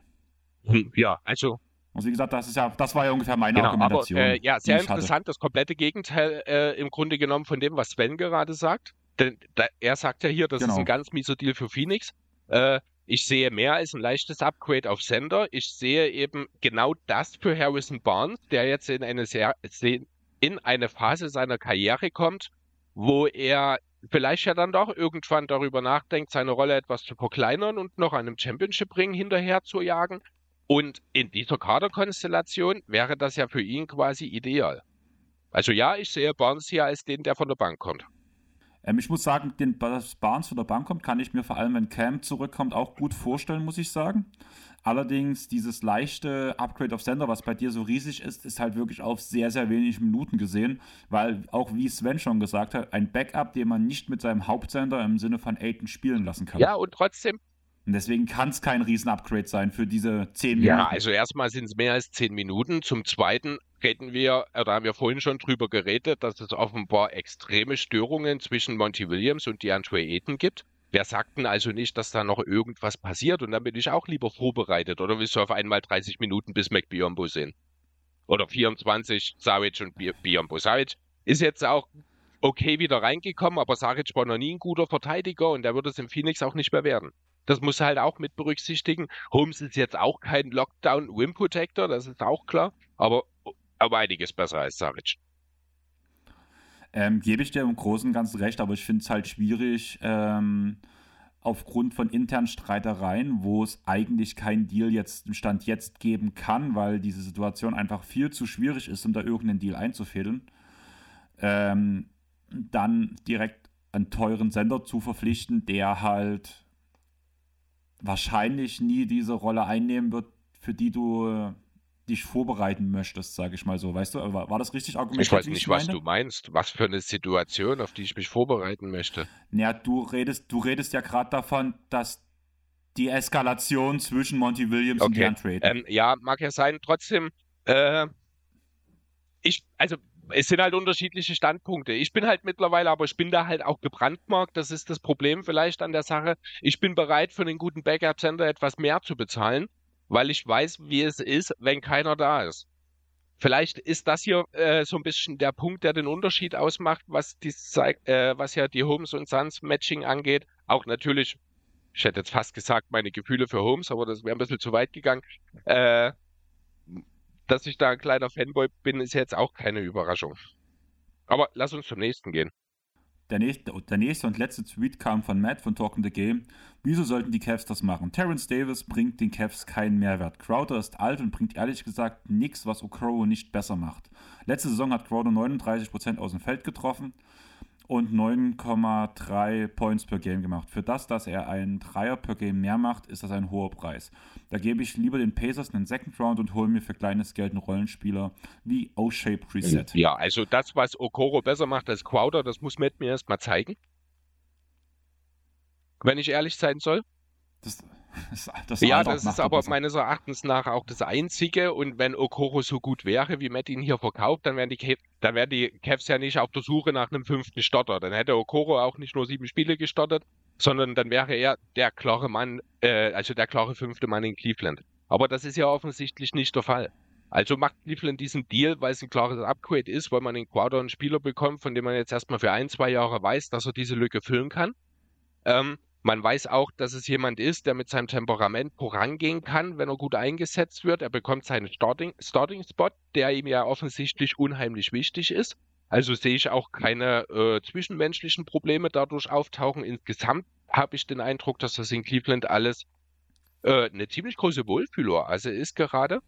Hm, ja, also. Also wie gesagt, das ist ja, das war ja ungefähr meine genau, Argumentation. Aber, äh, ja, sehr interessant, hatte. das komplette Gegenteil äh, im Grunde genommen von dem, was Sven gerade sagt. Denn da, er sagt ja hier, das genau. ist ein ganz mieser Deal für Phoenix. Äh, ich sehe mehr als ein leichtes Upgrade auf Sender. Ich sehe eben genau das für Harrison Barnes, der jetzt in eine sehr, sehr in eine Phase seiner Karriere kommt, wo er vielleicht ja dann doch irgendwann darüber nachdenkt, seine Rolle etwas zu verkleinern und noch einem Championship-Ring hinterher zu jagen. Und in dieser Kaderkonstellation wäre das ja für ihn quasi ideal. Also ja, ich sehe Barnes hier als den, der von der Bank kommt. Ähm, ich muss sagen, den, dass Barnes von der Bank kommt, kann ich mir vor allem, wenn Cam zurückkommt, auch gut vorstellen, muss ich sagen. Allerdings dieses leichte Upgrade auf Sender, was bei dir so riesig ist, ist halt wirklich auf sehr, sehr wenig Minuten gesehen, weil auch wie Sven schon gesagt hat, ein Backup, den man nicht mit seinem Hauptsender im Sinne von Aiden spielen lassen kann. Ja, und trotzdem. Und deswegen kann es kein Riesen-Upgrade sein für diese 10 Minuten. Ja, also erstmal sind es mehr als 10 Minuten. Zum Zweiten reden wir, da haben wir vorhin schon drüber geredet, dass es offenbar extreme Störungen zwischen Monty Williams und DeAndre Aiden gibt. Wer sagt denn also nicht, dass da noch irgendwas passiert? Und dann bin ich auch lieber vorbereitet. Oder willst du auf einmal 30 Minuten bis McBiombo sehen? Oder 24 Saric und Biombo. Saric ist jetzt auch okay wieder reingekommen, aber Saric war noch nie ein guter Verteidiger und der wird es im Phoenix auch nicht mehr werden. Das muss halt auch mit berücksichtigen. Holmes ist jetzt auch kein Lockdown-Wim-Protector, das ist auch klar, aber, aber einiges besser als Saric. Ähm, gebe ich dir im Großen und Ganzen recht, aber ich finde es halt schwierig, ähm, aufgrund von internen Streitereien, wo es eigentlich keinen Deal jetzt im Stand jetzt geben kann, weil diese Situation einfach viel zu schwierig ist, um da irgendeinen Deal einzufädeln, ähm, dann direkt einen teuren Sender zu verpflichten, der halt wahrscheinlich nie diese Rolle einnehmen wird, für die du äh, dich vorbereiten möchtest, sage ich mal so. Weißt du, war, war das richtig argumentiert? Ich weiß nicht, ich was du meinst. Was für eine Situation, auf die ich mich vorbereiten möchte. Naja, du redest, du redest ja gerade davon, dass die Eskalation zwischen Monty Williams okay. und Jan Trade. Ähm, ja, mag ja sein. Trotzdem, äh, ich, also es sind halt unterschiedliche Standpunkte. Ich bin halt mittlerweile, aber ich bin da halt auch gebrandmarkt. Das ist das Problem vielleicht an der Sache. Ich bin bereit, für einen guten Backup-Center etwas mehr zu bezahlen, weil ich weiß, wie es ist, wenn keiner da ist. Vielleicht ist das hier äh, so ein bisschen der Punkt, der den Unterschied ausmacht, was, die, äh, was ja die Holmes und Suns Matching angeht. Auch natürlich, ich hätte jetzt fast gesagt, meine Gefühle für Holmes, aber das wäre ein bisschen zu weit gegangen. Äh, dass ich da ein kleiner Fanboy bin, ist jetzt auch keine Überraschung. Aber lass uns zum nächsten gehen. Der nächste, der nächste und letzte Tweet kam von Matt von Talking the Game. Wieso sollten die Cavs das machen? Terrence Davis bringt den Cavs keinen Mehrwert. Crowder ist alt und bringt ehrlich gesagt nichts, was Okoro nicht besser macht. Letzte Saison hat Crowder 39% aus dem Feld getroffen und 9,3 Points per Game gemacht. Für das, dass er einen Dreier per Game mehr macht, ist das ein hoher Preis. Da gebe ich lieber den Pacers einen Second Round und hole mir für kleines Geld einen Rollenspieler wie O-Shape Reset. Ja, also das, was Okoro besser macht als Crowder, das muss Matt mir erstmal zeigen. Wenn ich ehrlich sein soll. Das, das, das ja, das ist aber meines Erachtens nach auch das Einzige. Und wenn Okoro so gut wäre, wie Matt ihn hier verkauft, dann wären die, dann wären die Cavs ja nicht auf der Suche nach einem fünften Stotter. Dann hätte Okoro auch nicht nur sieben Spiele gestartet, sondern dann wäre er der klare Mann, äh, also der klare fünfte Mann in Cleveland. Aber das ist ja offensichtlich nicht der Fall. Also macht Cleveland diesen Deal, weil es ein klares Upgrade ist, weil man in Quadro einen Spieler bekommt, von dem man jetzt erstmal für ein, zwei Jahre weiß, dass er diese Lücke füllen kann. Ähm, man weiß auch, dass es jemand ist, der mit seinem Temperament vorangehen kann, wenn er gut eingesetzt wird. Er bekommt seinen Starting, Starting Spot, der ihm ja offensichtlich unheimlich wichtig ist. Also sehe ich auch keine äh, zwischenmenschlichen Probleme dadurch auftauchen. Insgesamt habe ich den Eindruck, dass das in Cleveland alles äh, eine ziemlich große Wohlfühloase ist gerade,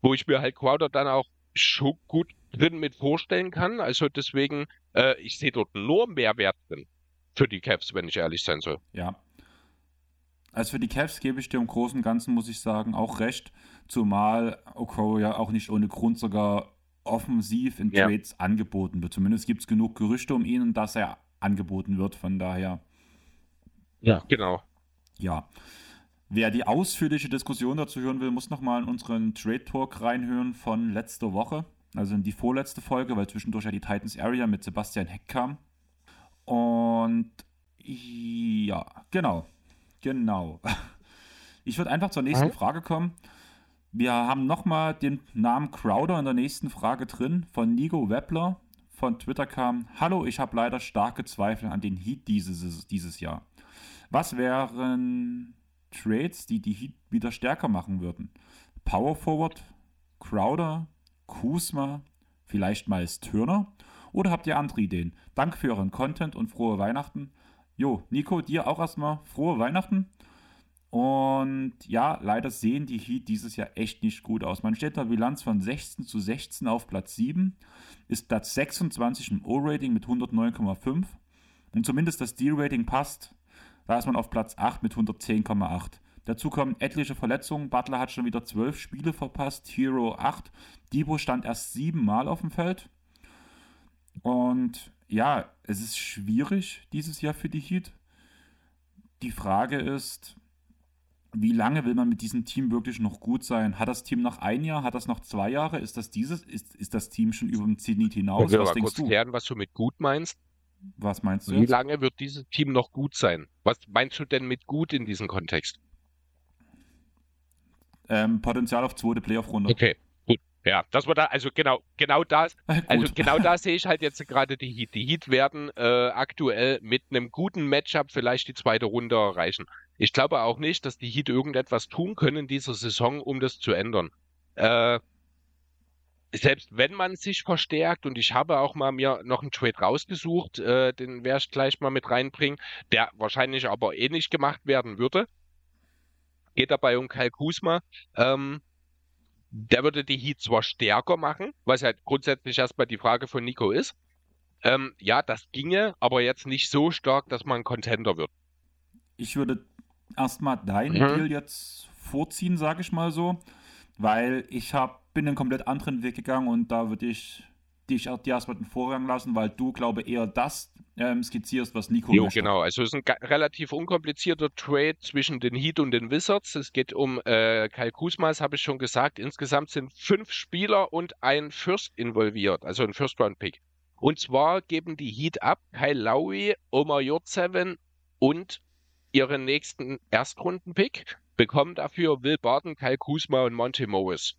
wo ich mir halt Crowder dann auch schon gut drin mit vorstellen kann. Also deswegen, äh, ich sehe dort nur Mehrwert drin für die Cavs, wenn ich ehrlich sein soll. Ja. Also für die Cavs gebe ich dir im Großen und Ganzen, muss ich sagen, auch recht. Zumal Okoro ja auch nicht ohne Grund sogar offensiv in ja. Trades angeboten wird. Zumindest gibt es genug Gerüchte um ihn, dass er angeboten wird. Von daher. Ja, genau. Ja. Wer die ausführliche Diskussion dazu hören will, muss nochmal in unseren Trade Talk reinhören von letzter Woche. Also in die vorletzte Folge, weil zwischendurch ja die Titans Area mit Sebastian Heck kam. Und ja, genau. Genau. Ich würde einfach zur nächsten Frage kommen. Wir haben nochmal den Namen Crowder in der nächsten Frage drin von Nigo Webler. Von Twitter kam: Hallo, ich habe leider starke Zweifel an den Heat dieses, dieses Jahr. Was wären Trades, die die Heat wieder stärker machen würden? Power Forward, Crowder, Kuzma, vielleicht Miles Turner? Oder habt ihr andere Ideen? Danke für euren Content und frohe Weihnachten. Jo, Nico, dir auch erstmal frohe Weihnachten. Und ja, leider sehen die Heat dieses Jahr echt nicht gut aus. Man steht da Bilanz von 16 zu 16 auf Platz 7, ist Platz 26 im O-Rating mit 109,5 und zumindest das Deal-Rating passt. Da ist man auf Platz 8 mit 110,8. Dazu kommen etliche Verletzungen. Butler hat schon wieder 12 Spiele verpasst, Hero 8. Debo stand erst 7 Mal auf dem Feld. Und ja, es ist schwierig dieses Jahr für die Heat. Die Frage ist, wie lange will man mit diesem Team wirklich noch gut sein? Hat das Team noch ein Jahr? Hat das noch zwei Jahre? Ist das dieses? Ist, ist das Team schon über den Zenit hinaus? Ich was denkst kurz du? klären, was du mit gut meinst. Was meinst du? Wie jetzt? lange wird dieses Team noch gut sein? Was meinst du denn mit gut in diesem Kontext? Ähm, Potenzial auf zweite Playoff-Runde. Okay. Ja, das war da, also genau, genau das, also genau da sehe ich halt jetzt gerade die Heat. Die Heat werden äh, aktuell mit einem guten Matchup vielleicht die zweite Runde erreichen. Ich glaube auch nicht, dass die Heat irgendetwas tun können in dieser Saison, um das zu ändern. Äh, selbst wenn man sich verstärkt, und ich habe auch mal mir noch einen Trade rausgesucht, äh, den werde ich gleich mal mit reinbringen, der wahrscheinlich aber eh nicht gemacht werden würde. Geht dabei um Kyle Kuzma. Ähm, der würde die Heat zwar stärker machen, was halt grundsätzlich erstmal die Frage von Nico ist. Ähm, ja, das ginge, aber jetzt nicht so stark, dass man Contender wird. Ich würde erstmal deinen mhm. Deal jetzt vorziehen, sage ich mal so, weil ich hab, bin einen komplett anderen Weg gegangen und da würde ich dich dir erstmal den Vorrang lassen, weil du, glaube eher das ähm, skizzierst, was Nico jo, genau. Also es ist ein relativ unkomplizierter Trade zwischen den Heat und den Wizards. Es geht um äh, Kyle Kuzma, das habe ich schon gesagt. Insgesamt sind fünf Spieler und ein First involviert, also ein First-Round-Pick. Und zwar geben die Heat ab Kyle Lowry, Omar Yurtseven und ihren nächsten Erstrunden-Pick, bekommen dafür Will Barton, Kyle Kuzma und Monty Morris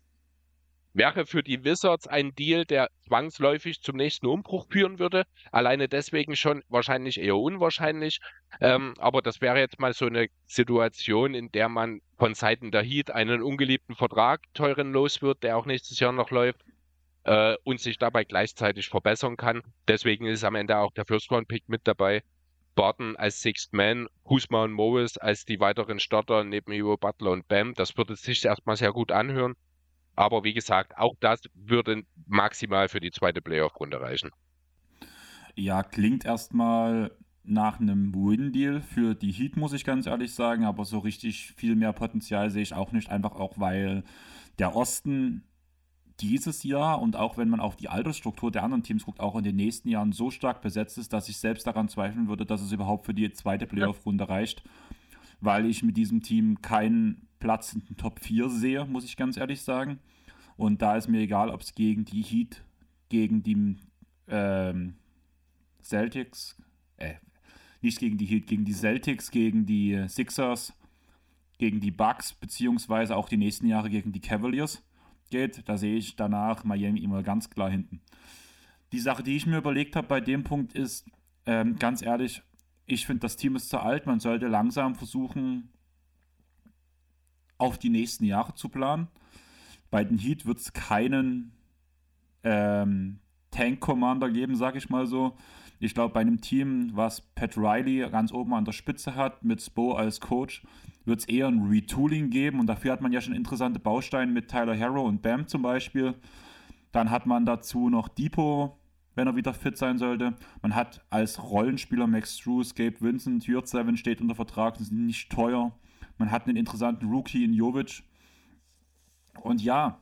wäre für die Wizards ein Deal, der zwangsläufig zum nächsten Umbruch führen würde. Alleine deswegen schon wahrscheinlich eher unwahrscheinlich. Ähm, aber das wäre jetzt mal so eine Situation, in der man von Seiten der Heat einen ungeliebten Vertrag teuren los wird, der auch nächstes Jahr noch läuft äh, und sich dabei gleichzeitig verbessern kann. Deswegen ist am Ende auch der First Round Pick mit dabei. Barton als Sixth Man, Kuzma und Morris als die weiteren Starter neben Ivo Butler und Bam. Das würde sich erstmal sehr gut anhören. Aber wie gesagt, auch das würde maximal für die zweite Playoff-Runde reichen. Ja, klingt erstmal nach einem Win-Deal für die Heat, muss ich ganz ehrlich sagen. Aber so richtig viel mehr Potenzial sehe ich auch nicht. Einfach auch, weil der Osten dieses Jahr und auch wenn man auf die Altersstruktur der anderen Teams guckt, auch in den nächsten Jahren so stark besetzt ist, dass ich selbst daran zweifeln würde, dass es überhaupt für die zweite Playoff-Runde reicht. Weil ich mit diesem Team keinen Platz in den Top 4 sehe, muss ich ganz ehrlich sagen. Und da ist mir egal, ob es gegen die Heat, gegen die ähm, Celtics, äh, nicht gegen die Heat, gegen die Celtics, gegen die Sixers, gegen die Bucks, beziehungsweise auch die nächsten Jahre gegen die Cavaliers geht. Da sehe ich danach Miami immer ganz klar hinten. Die Sache, die ich mir überlegt habe bei dem Punkt ist, ähm, ganz ehrlich, ich finde, das Team ist zu alt. Man sollte langsam versuchen, auf die nächsten Jahre zu planen. Bei den Heat wird es keinen ähm, Tank-Commander geben, sag ich mal so. Ich glaube, bei einem Team, was Pat Riley ganz oben an der Spitze hat, mit Spo als Coach, wird es eher ein Retooling geben. Und dafür hat man ja schon interessante Bausteine mit Tyler Harrow und Bam zum Beispiel. Dann hat man dazu noch Depot, wenn er wieder fit sein sollte. Man hat als Rollenspieler Max Drews, Gabe Vincent, Jurt Seven steht unter Vertrag, sind nicht teuer. Man hat einen interessanten Rookie in Jovic. Und ja,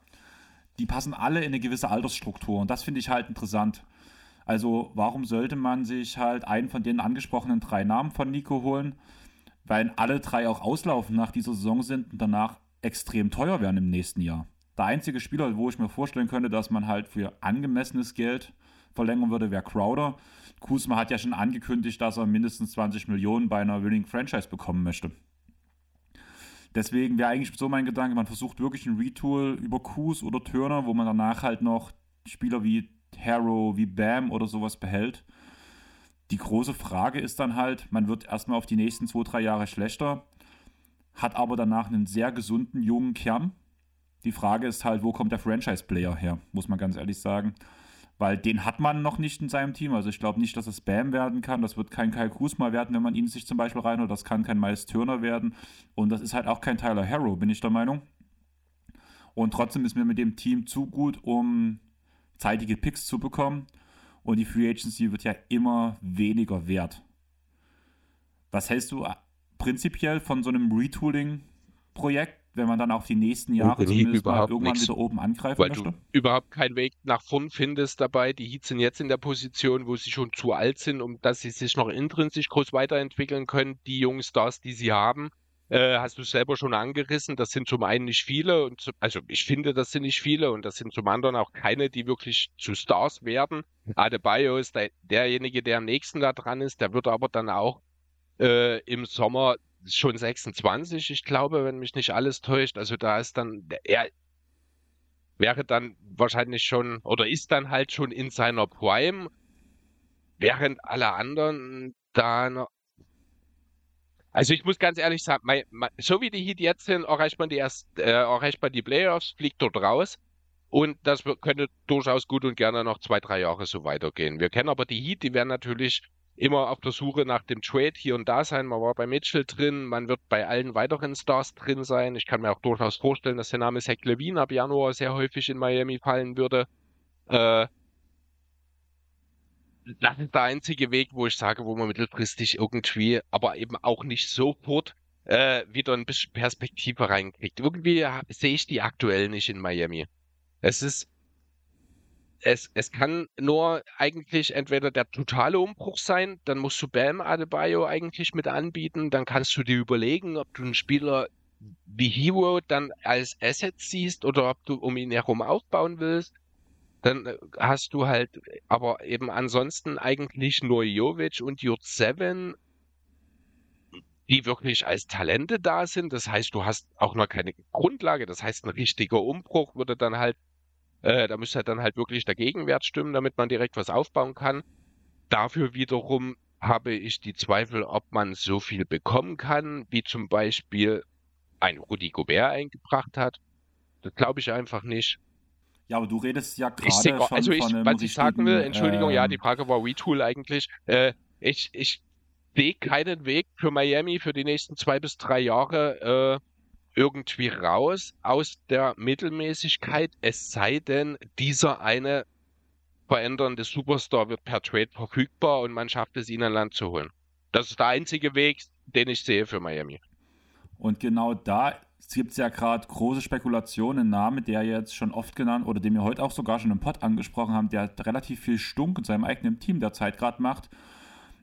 die passen alle in eine gewisse Altersstruktur. Und das finde ich halt interessant. Also, warum sollte man sich halt einen von den angesprochenen drei Namen von Nico holen? Weil alle drei auch auslaufen nach dieser Saison sind und danach extrem teuer werden im nächsten Jahr. Der einzige Spieler, wo ich mir vorstellen könnte, dass man halt für angemessenes Geld verlängern würde, wäre Crowder. Kuzma hat ja schon angekündigt, dass er mindestens 20 Millionen bei einer Winning Franchise bekommen möchte. Deswegen wäre eigentlich so mein Gedanke, man versucht wirklich ein Retool über Kuz oder Turner, wo man danach halt noch Spieler wie Harrow, wie Bam oder sowas behält. Die große Frage ist dann halt, man wird erstmal auf die nächsten zwei, drei Jahre schlechter, hat aber danach einen sehr gesunden jungen Kern. Die Frage ist halt, wo kommt der Franchise-Player her, muss man ganz ehrlich sagen weil den hat man noch nicht in seinem Team. Also ich glaube nicht, dass es Bam werden kann. Das wird kein Kyle mal werden, wenn man ihn sich zum Beispiel reinholt. Das kann kein Miles Turner werden. Und das ist halt auch kein Tyler Harrow, bin ich der Meinung. Und trotzdem ist mir mit dem Team zu gut, um zeitige Picks zu bekommen. Und die Free Agency wird ja immer weniger wert. Was hältst du prinzipiell von so einem Retooling-Projekt? Wenn man dann auch die nächsten Jahre zumindest mal irgendwann nix, wieder oben angreifen weil möchte? du überhaupt keinen Weg nach vorn findest dabei. Die Heats sind jetzt in der Position, wo sie schon zu alt sind, um dass sie sich noch intrinsisch groß weiterentwickeln können. Die jungen Stars, die sie haben, äh, hast du selber schon angerissen. Das sind zum einen nicht viele und zu, also ich finde, das sind nicht viele und das sind zum anderen auch keine, die wirklich zu Stars werden. Adebayo ist der, derjenige, der am nächsten da dran ist. Der wird aber dann auch äh, im Sommer schon 26, ich glaube, wenn mich nicht alles täuscht. Also da ist dann, er wäre dann wahrscheinlich schon oder ist dann halt schon in seiner Prime, während alle anderen da noch. Also ich muss ganz ehrlich sagen, mein, mein, so wie die Heat jetzt sind, erreicht man die erst, äh, erreicht man die Playoffs, fliegt dort raus. Und das könnte durchaus gut und gerne noch zwei, drei Jahre so weitergehen. Wir kennen aber die Heat, die werden natürlich immer auf der Suche nach dem Trade hier und da sein. Man war bei Mitchell drin, man wird bei allen weiteren Stars drin sein. Ich kann mir auch durchaus vorstellen, dass der Name Zach Levine ab Januar sehr häufig in Miami fallen würde. Äh, das ist der einzige Weg, wo ich sage, wo man mittelfristig irgendwie, aber eben auch nicht sofort äh, wieder ein bisschen Perspektive reinkriegt. Irgendwie sehe ich die aktuell nicht in Miami. Es ist es, es kann nur eigentlich entweder der totale Umbruch sein, dann musst du Bam Adebayo eigentlich mit anbieten, dann kannst du dir überlegen, ob du einen Spieler wie Hero dann als Asset siehst oder ob du um ihn herum aufbauen willst. Dann äh, hast du halt aber eben ansonsten eigentlich nur Jovic und Jurt 7, die wirklich als Talente da sind. Das heißt, du hast auch noch keine Grundlage. Das heißt, ein richtiger Umbruch würde dann halt äh, da müsste dann halt wirklich der Gegenwert stimmen, damit man direkt was aufbauen kann. Dafür wiederum habe ich die Zweifel, ob man so viel bekommen kann, wie zum Beispiel ein Rudi Gobert eingebracht hat. Das glaube ich einfach nicht. Ja, aber du redest ja gerade schon also ich, von einem was ich sagen will, Entschuldigung, ähm, ja, die Frage war Retool eigentlich. Äh, ich, ich sehe keinen Weg für Miami für die nächsten zwei bis drei Jahre, äh, irgendwie raus aus der Mittelmäßigkeit, es sei denn, dieser eine verändernde Superstar wird per Trade verfügbar und man schafft es, ihn an Land zu holen. Das ist der einzige Weg, den ich sehe für Miami. Und genau da gibt es ja gerade große Spekulationen. Ein Name, der jetzt schon oft genannt oder den wir heute auch sogar schon im Pod angesprochen haben, der relativ viel Stunk in seinem eigenen Team derzeit gerade macht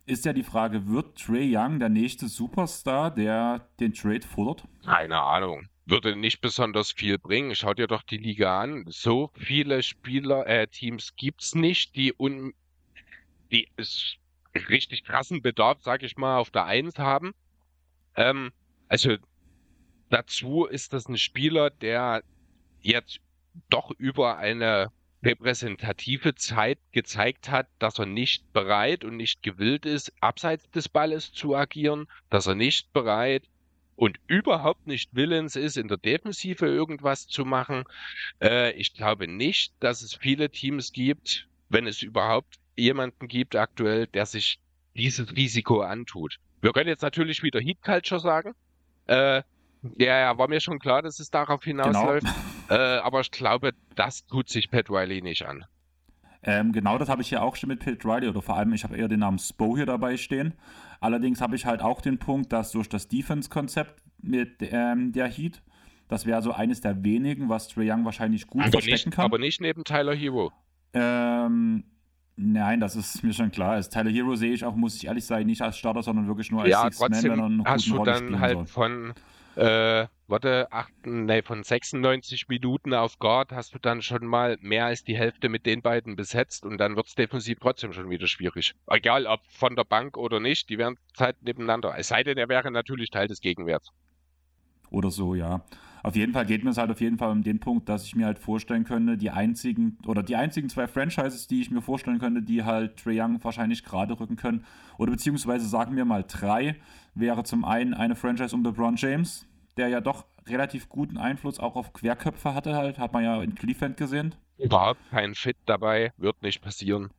ist ja die Frage, wird Trey Young der nächste Superstar, der den Trade fordert? Keine Ahnung. Würde nicht besonders viel bringen. Schaut dir doch die Liga an. So viele Spieler, äh, Teams gibt's nicht, die un die richtig krassen Bedarf, sag ich mal, auf der Eins haben. Ähm, also dazu ist das ein Spieler, der jetzt doch über eine repräsentative Zeit gezeigt hat, dass er nicht bereit und nicht gewillt ist, abseits des Balles zu agieren, dass er nicht bereit und überhaupt nicht willens ist, in der Defensive irgendwas zu machen. Äh, ich glaube nicht, dass es viele Teams gibt, wenn es überhaupt jemanden gibt aktuell, der sich dieses Risiko antut. Wir können jetzt natürlich wieder Heat Culture sagen. Äh, ja, ja, war mir schon klar, dass es darauf hinausläuft. Genau. Äh, aber ich glaube, das tut sich Pat Riley nicht an. Ähm, genau das habe ich hier auch schon mit Pat Riley oder vor allem, ich habe eher den Namen Spo hier dabei stehen. Allerdings habe ich halt auch den Punkt, dass durch das Defense-Konzept mit ähm, der Heat, das wäre so eines der wenigen, was Trae Young wahrscheinlich gut aber verstecken nicht, kann. Aber nicht neben Tyler Hero. Ähm, Nein, das ist mir schon klar. Als Tyler Hero sehe ich auch, muss ich ehrlich sagen, nicht als Starter, sondern wirklich nur als ja, Six-Man, wenn er einen hast guten du dann halt soll. von äh, warte, 8, nee, von 96 Minuten auf Guard hast du dann schon mal mehr als die Hälfte mit den beiden besetzt und dann wird es defensiv trotzdem schon wieder schwierig. Egal ob von der Bank oder nicht, die werden Zeit nebeneinander. Es sei denn, er wäre natürlich Teil des Gegenwerts. Oder so, ja. Auf jeden Fall geht mir es halt auf jeden Fall um den Punkt, dass ich mir halt vorstellen könnte, die einzigen oder die einzigen zwei Franchises, die ich mir vorstellen könnte, die halt Trae Young wahrscheinlich gerade rücken können, oder beziehungsweise sagen wir mal drei, wäre zum einen eine Franchise um LeBron James, der ja doch relativ guten Einfluss auch auf Querköpfe hatte halt, hat man ja in Cleveland gesehen. Überhaupt kein Fit dabei, wird nicht passieren.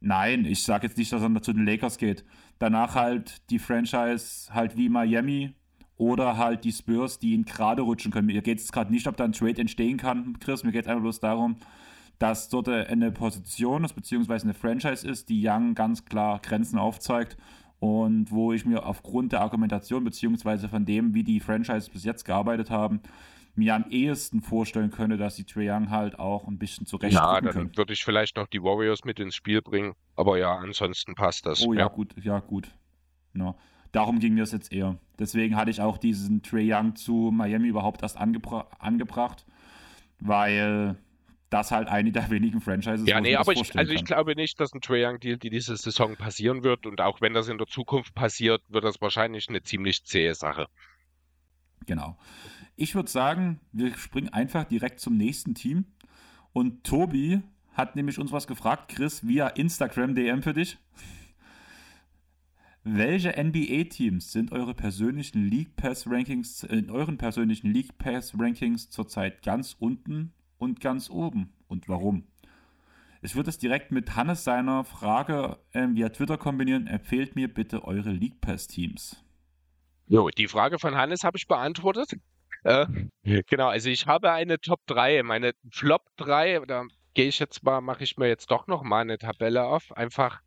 Nein, ich sage jetzt nicht, dass er zu den Lakers geht. Danach halt die Franchise halt wie Miami oder halt die Spurs, die ihn gerade rutschen können. Mir geht es gerade nicht, ob da ein Trade entstehen kann, Chris. Mir geht es einfach bloß darum, dass dort eine Position ist, beziehungsweise eine Franchise ist, die Young ganz klar Grenzen aufzeigt und wo ich mir aufgrund der Argumentation beziehungsweise von dem, wie die Franchises bis jetzt gearbeitet haben, mir am ehesten vorstellen könnte, dass die Trae Young halt auch ein bisschen zurecht Ja, dann können. würde ich vielleicht noch die Warriors mit ins Spiel bringen, aber ja, ansonsten passt das. Oh ja, ja. gut, ja gut. No. Darum ging mir es jetzt eher. Deswegen hatte ich auch diesen Trae Young zu Miami überhaupt erst angebra angebracht, weil das halt eine der wenigen Franchises Ja, nee, aber ich, also ich glaube nicht, dass ein Trae Young Deal die diese Saison passieren wird und auch wenn das in der Zukunft passiert, wird das wahrscheinlich eine ziemlich zähe Sache. Genau. Ich würde sagen, wir springen einfach direkt zum nächsten Team und Tobi hat nämlich uns was gefragt, Chris, via Instagram DM für dich. Welche NBA-Teams sind eure persönlichen League Pass Rankings in euren persönlichen League Pass Rankings zurzeit ganz unten und ganz oben und warum. Ich würde es direkt mit Hannes seiner Frage äh, via Twitter kombinieren. Empfehlt mir bitte eure League Pass Teams. Jo, die Frage von Hannes habe ich beantwortet. Äh, genau, also ich habe eine Top 3, meine Flop 3, da gehe ich jetzt mal, mache ich mir jetzt doch noch mal eine Tabelle auf, einfach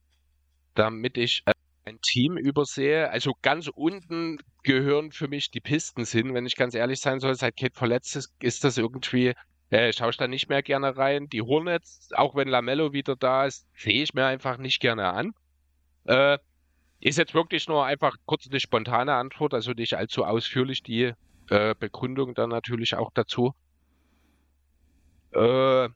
damit ich äh, ein Team übersehe. Also ganz unten gehören für mich die Pistons hin, wenn ich ganz ehrlich sein soll. Seit Kate verletzt ist, ist das irgendwie, äh, schaue ich da nicht mehr gerne rein. Die Hornets, auch wenn Lamello wieder da ist, sehe ich mir einfach nicht gerne an. Äh, ist jetzt wirklich nur einfach kurz eine spontane Antwort, also nicht allzu ausführlich die äh, Begründung dann natürlich auch dazu. Äh,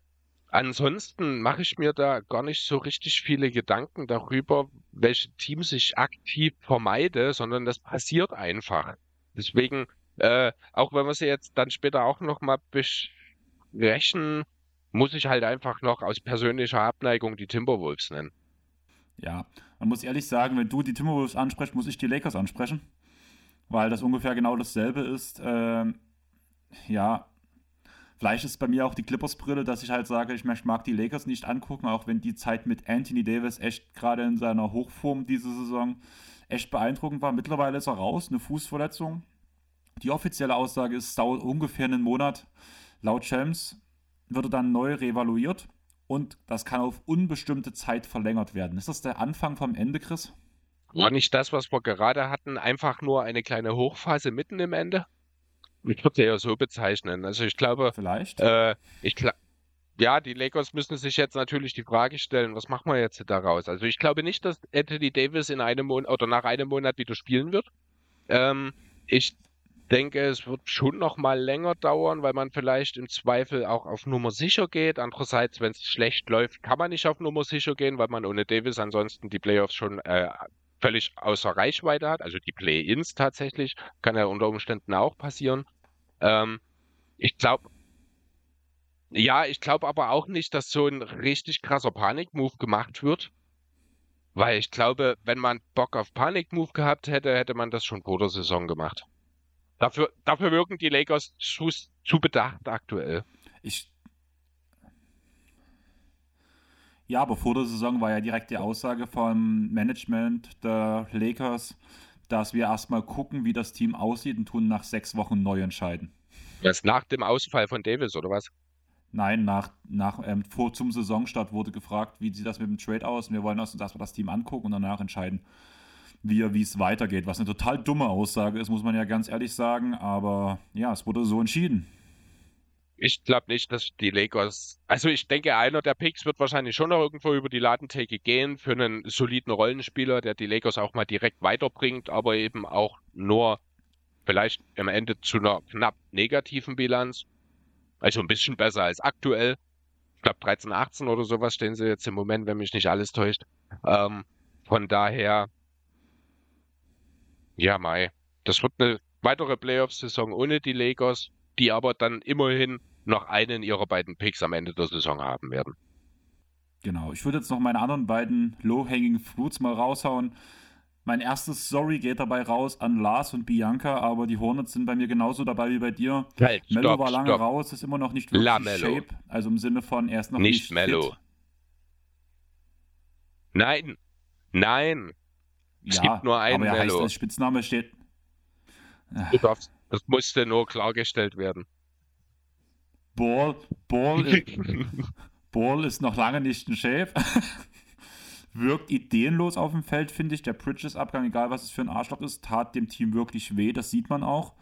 ansonsten mache ich mir da gar nicht so richtig viele Gedanken darüber, welche Teams ich aktiv vermeide, sondern das passiert einfach. Deswegen, äh, auch wenn wir sie jetzt dann später auch nochmal besprechen, muss ich halt einfach noch aus persönlicher Abneigung die Timberwolves nennen. Ja, man muss ehrlich sagen, wenn du die Timberwolves ansprichst, muss ich die Lakers ansprechen, weil das ungefähr genau dasselbe ist. Ähm, ja, vielleicht ist bei mir auch die Clippers-Brille, dass ich halt sage, ich mag die Lakers nicht angucken, auch wenn die Zeit mit Anthony Davis echt gerade in seiner Hochform diese Saison echt beeindruckend war. Mittlerweile ist er raus, eine Fußverletzung. Die offizielle Aussage ist, dauert ungefähr einen Monat. Laut Shams wird er dann neu revaluiert und das kann auf unbestimmte Zeit verlängert werden. Ist das der Anfang vom Ende, Chris? War nicht das, was wir gerade hatten, einfach nur eine kleine Hochphase mitten im Ende? Ich würde ja so bezeichnen. Also ich glaube, vielleicht. Äh, ich ja, die Lakers müssen sich jetzt natürlich die Frage stellen, was machen wir jetzt daraus? Also ich glaube nicht, dass Anthony Davis in einem Monat oder nach einem Monat wieder spielen wird. Ähm, ich denke, es wird schon noch mal länger dauern, weil man vielleicht im Zweifel auch auf Nummer sicher geht. Andererseits, wenn es schlecht läuft, kann man nicht auf Nummer sicher gehen, weil man ohne Davis ansonsten die Playoffs schon äh, völlig außer Reichweite hat. Also die Play-ins tatsächlich kann ja unter Umständen auch passieren. Ähm, ich glaube, ja, ich glaube aber auch nicht, dass so ein richtig krasser Panik-Move gemacht wird. Weil ich glaube, wenn man Bock auf Panik-Move gehabt hätte, hätte man das schon vor der Saison gemacht. Dafür, dafür wirken die Lakers zu, zu bedacht aktuell. Ich. Ja, aber vor der Saison war ja direkt die Aussage vom Management der Lakers, dass wir erstmal gucken, wie das Team aussieht und tun nach sechs Wochen neu entscheiden. Das nach dem Ausfall von Davis, oder was? Nein, nach, nach ähm, vor zum Saisonstart wurde gefragt, wie sieht das mit dem Trade aus? Und wir wollen uns erstmal das Team angucken und danach entscheiden, wie es weitergeht. Was eine total dumme Aussage ist, muss man ja ganz ehrlich sagen. Aber ja, es wurde so entschieden. Ich glaube nicht, dass die Lakers. Also ich denke, einer der Picks wird wahrscheinlich schon noch irgendwo über die Ladentheke gehen für einen soliden Rollenspieler, der die Lakers auch mal direkt weiterbringt, aber eben auch nur vielleicht am Ende zu einer knapp negativen Bilanz. Also ein bisschen besser als aktuell. Ich glaube 13, 18 oder sowas stehen sie jetzt im Moment, wenn mich nicht alles täuscht. Ähm, von daher ja, Mai. Das wird eine weitere Playoff-Saison ohne die Lakers, die aber dann immerhin noch einen ihrer beiden Picks am Ende der Saison haben werden. Genau, ich würde jetzt noch meine anderen beiden Low-Hanging Fruits mal raushauen. Mein erstes Sorry geht dabei raus an Lars und Bianca, aber die Hornets sind bei mir genauso dabei wie bei dir. Halt, Mello stopp, war lange stopp. raus, ist immer noch nicht wirklich La Mello. Shape, also im Sinne von er ist noch Nicht nicht, Mello. fit. Nein, nein. Es Ja, gibt nur einen aber er heißt Mello. als Spitzname steht. Du darfst, das musste nur klargestellt werden. Ball, Ball, ist, Ball ist noch lange nicht in Shape. Wirkt ideenlos auf dem Feld, finde ich. Der Bridges-Abgang, egal was es für ein Arschloch ist, tat dem Team wirklich weh. Das sieht man auch.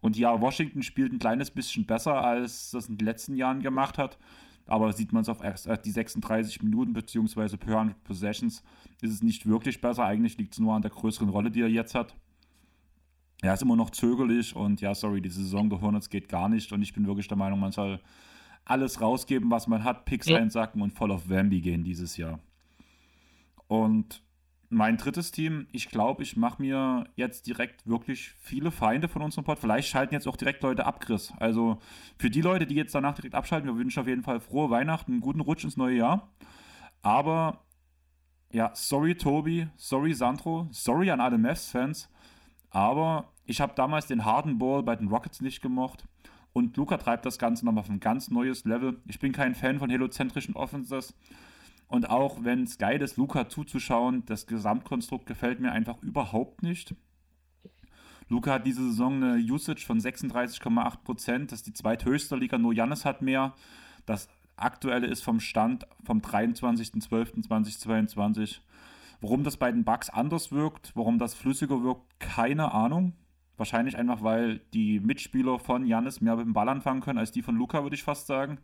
Und ja, Washington spielt ein kleines bisschen besser, als das in den letzten Jahren gemacht hat. Aber sieht man es auf äh, die 36 Minuten beziehungsweise per 100 Possessions, ist es nicht wirklich besser. Eigentlich liegt es nur an der größeren Rolle, die er jetzt hat. Er ist immer noch zögerlich und ja, sorry, die Saison der Hornets geht gar nicht. Und ich bin wirklich der Meinung, man soll alles rausgeben, was man hat, Picks Ja. einsacken und voll auf Wamby gehen dieses Jahr. Und mein drittes Team, ich glaube, ich mache mir jetzt direkt wirklich viele Feinde von unserem Pod. Vielleicht schalten jetzt auch direkt Leute ab, Chris. Also für die Leute, die jetzt danach direkt abschalten, wir wünschen auf jeden Fall frohe Weihnachten, einen guten Rutsch ins neue Jahr. Aber ja, sorry Tobi, sorry Sandro, sorry an alle Mavs-Fans. Aber ich habe damals den harten Ball bei den Rockets nicht gemocht. Und Luca treibt das Ganze nochmal auf ein ganz neues Level. Ich bin kein Fan von heliozentrischen Offenses. Und auch wenn es geil ist, Luca zuzuschauen, das Gesamtkonstrukt gefällt mir einfach überhaupt nicht. Luca hat diese Saison eine Usage von 36,8%. Das ist die zweithöchste Liga. Nur Jannis hat mehr. Das aktuelle ist vom Stand vom 23.12.2022. Warum das bei den Bugs anders wirkt, warum das flüssiger wirkt, keine Ahnung. Wahrscheinlich einfach, weil die Mitspieler von Jannis mehr mit dem Ball anfangen können als die von Luca, würde ich fast sagen.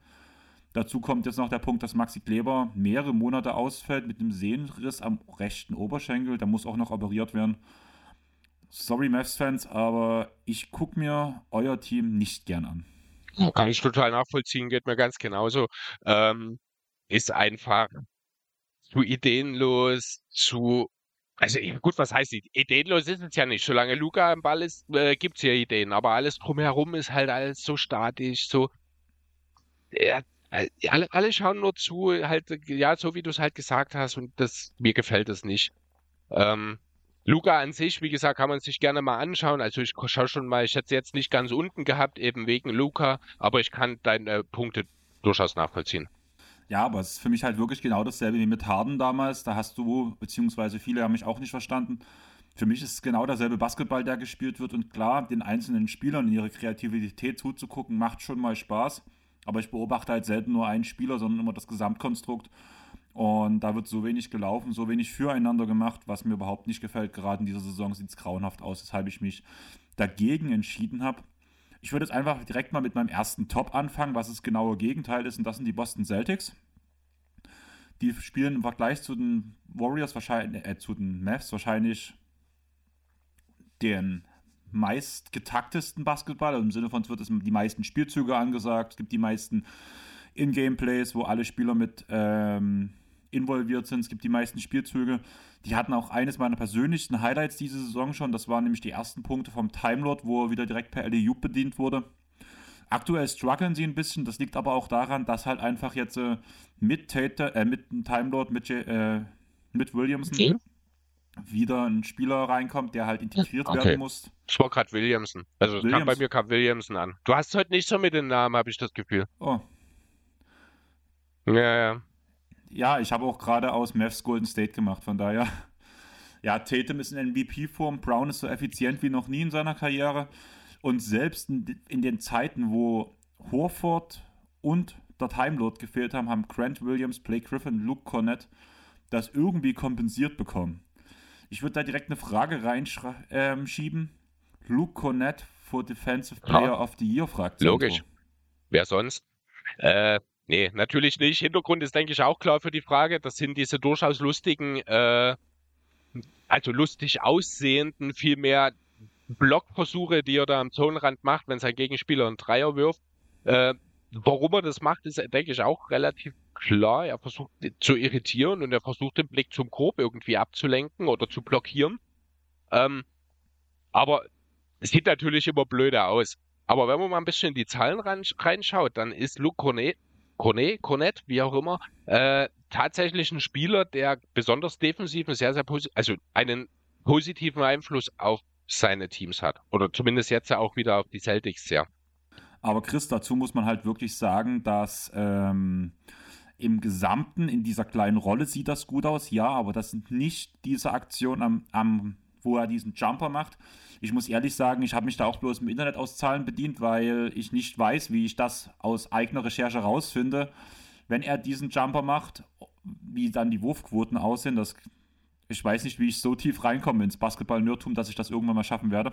Dazu kommt jetzt noch der Punkt, dass Maxi Kleber mehrere Monate ausfällt mit einem Sehnenriss am rechten Oberschenkel. Der muss auch noch operiert werden. Sorry, Mavs-Fans, aber ich gucke mir euer Team nicht gern an. Kann ich total nachvollziehen, geht mir ganz genauso. Ähm, ist einfach zu ideenlos, zu. Also gut, was heißt ideenlos ist es ja nicht. Solange Luca am Ball ist, äh, gibt es ja Ideen, aber alles drumherum ist halt alles so statisch, so. Ja, alle, alle schauen nur zu, halt, ja, so wie du es halt gesagt hast, und das, mir gefällt das nicht. Ähm, Luca an sich, wie gesagt, kann man sich gerne mal anschauen. Also ich schaue schon mal, ich hätte es jetzt nicht ganz unten gehabt, eben wegen Luca, aber ich kann deine Punkte durchaus nachvollziehen. Ja, aber es ist für mich halt wirklich genau dasselbe wie mit Harden damals. Da hast du, beziehungsweise viele haben mich auch nicht verstanden. Für mich ist es genau derselbe Basketball, der gespielt wird. Und klar, den einzelnen Spielern in ihre Kreativität zuzugucken, macht schon mal Spaß. Aber ich beobachte halt selten nur einen Spieler, sondern immer das Gesamtkonstrukt. Und da wird so wenig gelaufen, so wenig füreinander gemacht, was mir überhaupt nicht gefällt. Gerade in dieser Saison sieht es grauenhaft aus, weshalb ich mich dagegen entschieden habe. Ich würde jetzt einfach direkt mal mit meinem ersten Top anfangen, was das genaue Gegenteil ist, und das sind die Boston Celtics. Die spielen im Vergleich zu den Warriors wahrscheinlich, äh, zu den Mavs wahrscheinlich den meist getaktesten Basketball. Im Sinne von, es wird es die meisten Spielzüge angesagt, es gibt die meisten In-Game-Plays, wo alle Spieler mit ähm, involviert sind. Es gibt die meisten Spielzüge. Die hatten auch eines meiner persönlichsten Highlights diese Saison schon. Das waren nämlich die ersten Punkte vom Timelord, wo er wieder direkt per LEU bedient wurde. Aktuell strugglen sie ein bisschen. Das liegt aber auch daran, dass halt einfach jetzt äh, mit Tate, äh, mit Timelord, mit, äh, mit Williamson okay. wieder ein Spieler reinkommt, der halt integriert okay. werden muss. Ich war gerade Williamson. Also Williams. kam bei mir kam Williamson an. Du hast heute nicht so mit den Namen, habe ich das Gefühl. Oh. Ja, ja ja, ich habe auch gerade aus Mavs Golden State gemacht, von daher. Ja, Tatum ist in MVP-Form, Brown ist so effizient wie noch nie in seiner Karriere. Und selbst in, den Zeiten, wo Horford und der Timelord gefehlt haben, haben Grant Williams, Blake Griffin, Luke Cornett das irgendwie kompensiert bekommen. Ich würde da direkt eine Frage reinschieben. Ähm, Luke Cornett for Defensive Player ja. of the Year, fragt Logisch. Wer sonst? Äh, Nee, natürlich nicht. Hintergrund ist, denke ich, auch klar für die Frage. Das sind diese durchaus lustigen, äh, also lustig aussehenden, vielmehr Blockversuche, die er da am Zonenrand macht, wenn sein Gegenspieler einen Dreier wirft. Äh, warum er das macht, ist, denke ich, auch relativ klar. Er versucht zu irritieren und er versucht den Blick zum Korb irgendwie abzulenken oder zu blockieren. Ähm, aber es sieht natürlich immer blöder aus. Aber wenn man mal ein bisschen in die Zahlen reinschaut, dann ist Luke Cornet Cornet, Cornet, wie auch immer, äh, tatsächlich ein Spieler, der besonders defensiv einen sehr, sehr also einen positiven Einfluss auf seine Teams hat. Oder zumindest jetzt ja auch wieder auf die Celtics, ja. Aber Chris, dazu muss man halt wirklich sagen, dass ähm, im Gesamten in dieser kleinen Rolle sieht das gut aus, ja, aber das sind nicht diese Aktionen am, am wo er diesen Jumper macht. Ich muss ehrlich sagen, ich habe mich da auch bloß im Internet aus Zahlen bedient, weil ich nicht weiß, wie ich das aus eigener Recherche rausfinde. Wenn er diesen Jumper macht, wie dann die Wurfquoten aussehen, das, ich weiß nicht, wie ich so tief reinkomme ins Basketball-Nerdtum, dass ich das irgendwann mal schaffen werde.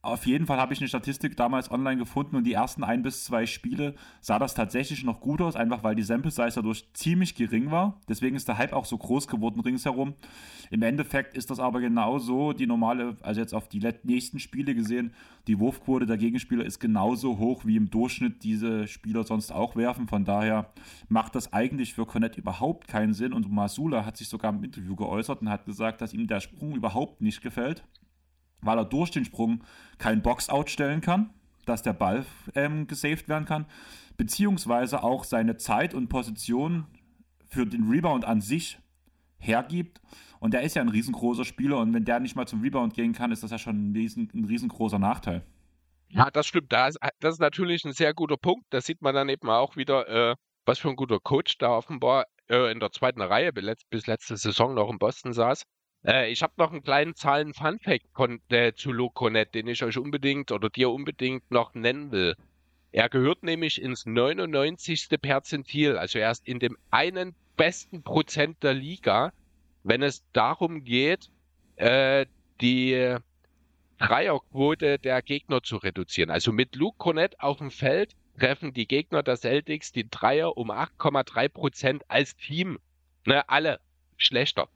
Auf jeden Fall habe ich eine Statistik damals online gefunden und die ersten ein bis zwei Spiele sah das tatsächlich noch gut aus, einfach weil die Sample Size dadurch ziemlich gering war. Deswegen ist der Hype auch so groß geworden ringsherum. Im Endeffekt ist das aber genauso die normale, also jetzt auf die nächsten Spiele gesehen, die Wurfquote der Gegenspieler ist genauso hoch, wie im Durchschnitt diese Spieler sonst auch werfen. Von daher macht das eigentlich für Cornette überhaupt keinen Sinn und Masula hat sich sogar im Interview geäußert und hat gesagt, dass ihm der Sprung überhaupt nicht gefällt weil er durch den Sprung kein Boxout stellen kann, dass der Ball ähm, gesaved werden kann, beziehungsweise auch seine Zeit und Position für den Rebound an sich hergibt. Und der ist ja ein riesengroßer Spieler und wenn der nicht mal zum Rebound gehen kann, ist das ja schon ein, riesen, ein riesengroßer Nachteil. Ja, das stimmt. Das, das ist natürlich ein sehr guter Punkt. Da sieht man dann eben auch wieder, äh, was für ein guter Coach da offenbar äh, in der zweiten Reihe bis letzte Saison noch in Boston saß. Äh, ich habe noch einen kleinen Zahlen-Fun-Fact äh, zu Loconet, den ich euch unbedingt oder dir unbedingt noch nennen will. Er gehört nämlich ins 99. Perzentil, also er ist in dem einen besten Prozent der Liga, wenn es darum geht, äh, die Dreierquote der Gegner zu reduzieren. Also mit Luke Cornett auf dem Feld treffen die Gegner der Celtics die Dreier um 8,3 Prozent als Team. Ne, alle schlechter.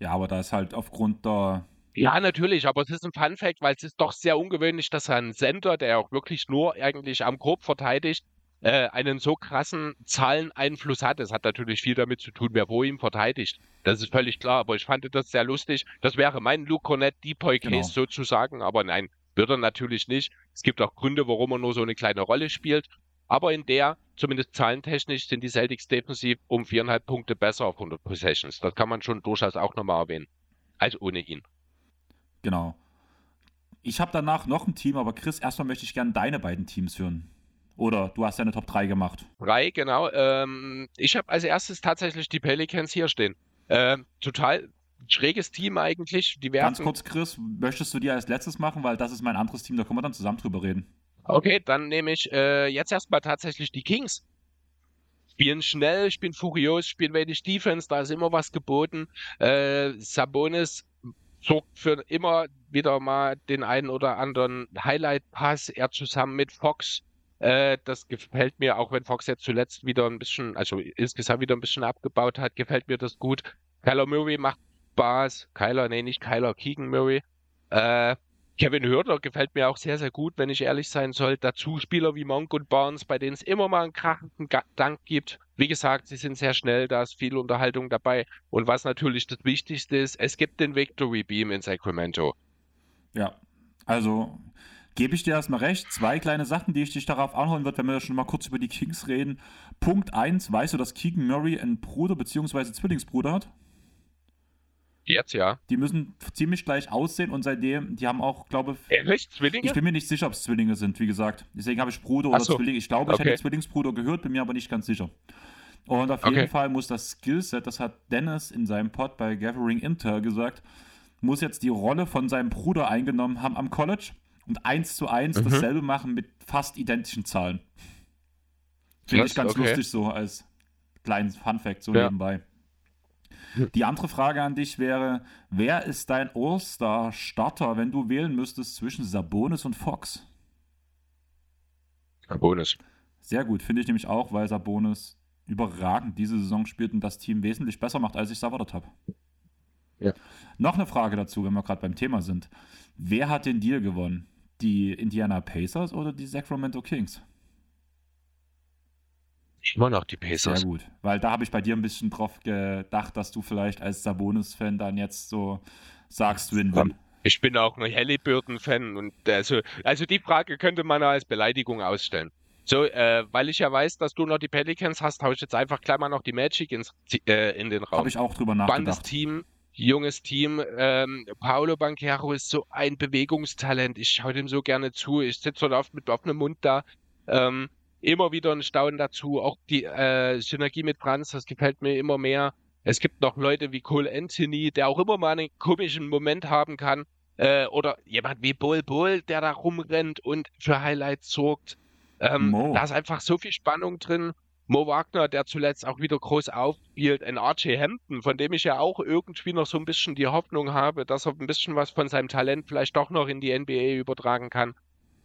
Ja, aber da ist halt aufgrund der. Ja, natürlich, aber es ist ein Fun-Fact, weil es ist doch sehr ungewöhnlich, dass ein Center, der auch wirklich nur eigentlich am Korb verteidigt, äh, einen so krassen Zahleneinfluss hat. Das hat natürlich viel damit zu tun, wer wo ihm verteidigt. Das ist völlig klar, aber ich fand das sehr lustig. Das wäre mein Luke Cornett Depoy Case genau. sozusagen, aber nein, wird er natürlich nicht. Es gibt auch Gründe, warum er nur so eine kleine Rolle spielt. Aber in der, zumindest zahlentechnisch, sind die Celtics defensiv um viereinhalb Punkte besser auf 100 Possessions. Das kann man schon durchaus auch nochmal erwähnen. Als ohne ihn. Genau. Ich habe danach noch ein Team, aber Chris, erstmal möchte ich gerne deine beiden Teams hören. Oder du hast deine Top 3 gemacht. Drei, genau. Ähm, ich habe als erstes tatsächlich die Pelicans hier stehen. Ähm, total schräges Team eigentlich. Die Ganz kurz, Chris, möchtest du die als letztes machen, weil das ist mein anderes Team, da können wir dann zusammen drüber reden. Okay, dann nehme ich äh, jetzt erstmal tatsächlich die Kings. Spielen schnell, spielen furios, spielen wenig Defense, da ist immer was geboten. Äh, Sabonis sorgt für immer wieder mal den einen oder anderen Highlight-Pass. Er zusammen mit Fox äh, das gefällt mir, auch wenn Fox jetzt zuletzt wieder ein bisschen, also insgesamt wieder ein bisschen abgebaut hat, gefällt mir das gut. Kyler Murray macht Spaß. Kyler, nee, nicht Kyler, Keegan Murray. Äh, Kevin Hörter gefällt mir auch sehr, sehr gut, wenn ich ehrlich sein soll. Dazu Spieler wie Monk und Barnes, bei denen es immer mal einen krachenden Dank gibt. Wie gesagt, sie sind sehr schnell, da ist viel Unterhaltung dabei. Und was natürlich das Wichtigste ist, es gibt den Victory Beam in Sacramento. Ja, also gebe ich dir erstmal recht. Zwei kleine Sachen, die ich dich darauf anholen würde, wenn wir schon mal kurz über die Kings reden. Punkt 1, weißt du, dass Keegan Murray einen Bruder bzw. Zwillingsbruder hat? Jetzt ja. Die müssen ziemlich gleich aussehen und seitdem, die haben auch, glaube ich. Ehrlich? Zwillinge? Ich bin mir nicht sicher, ob es Zwillinge sind, wie gesagt. Deswegen habe ich Bruder oder so. Zwillinge. Ich glaube, ich okay. hätte Zwillingsbruder gehört, bin mir aber nicht ganz sicher. Und auf okay. jeden Fall muss das Skillset, das hat Dennis in seinem Pod bei Gathering Inter gesagt, muss jetzt die Rolle von seinem Bruder eingenommen haben am College und eins zu eins mhm. dasselbe machen mit fast identischen Zahlen. Finde ich ganz okay. lustig so als kleines Fun-Fact so ja. nebenbei. Die andere Frage an dich wäre: Wer ist dein All-Star-Starter, wenn du wählen müsstest zwischen Sabonis und Fox? Sabonis. Sehr gut, finde ich nämlich auch, weil Sabonis überragend diese Saison spielt und das Team wesentlich besser macht, als ich es erwartet habe. Ja. Noch eine Frage dazu, wenn wir gerade beim Thema sind. Wer hat den Deal gewonnen? Die Indiana Pacers oder die Sacramento Kings? Immer noch die Pacers. Sehr gut, weil da habe ich bei dir ein bisschen drauf gedacht, dass du vielleicht als Sabonis-Fan dann jetzt so sagst, Win-Win. Ich bin auch ein Halliburton-Fan und also, also die Frage könnte man als Beleidigung ausstellen. So, äh, weil ich ja weiß, dass du noch die Pelicans hast, haue ich jetzt einfach gleich mal noch die Magic ins, äh, in den Raum. Habe ich auch drüber nachgedacht. Spannendes Team, junges Team. Ähm, Paolo Banquero ist so ein Bewegungstalent. Ich schaue dem so gerne zu. Ich sitze dort oft mit offenem Mund da. Ähm, immer wieder ein Staunen dazu. Auch die äh, Synergie mit Franz, das gefällt mir immer mehr. Es gibt noch Leute wie Cole Anthony, der auch immer mal einen komischen Moment haben kann. Äh, oder jemand wie Bull Bull, der da rumrennt und für Highlights sorgt. Ähm, da ist einfach so viel Spannung drin. Mo Wagner, der zuletzt auch wieder groß aufspielt, ein Archie Hampton, von dem ich ja auch irgendwie noch so ein bisschen die Hoffnung habe, dass er ein bisschen was von seinem Talent vielleicht doch noch in die NBA übertragen kann.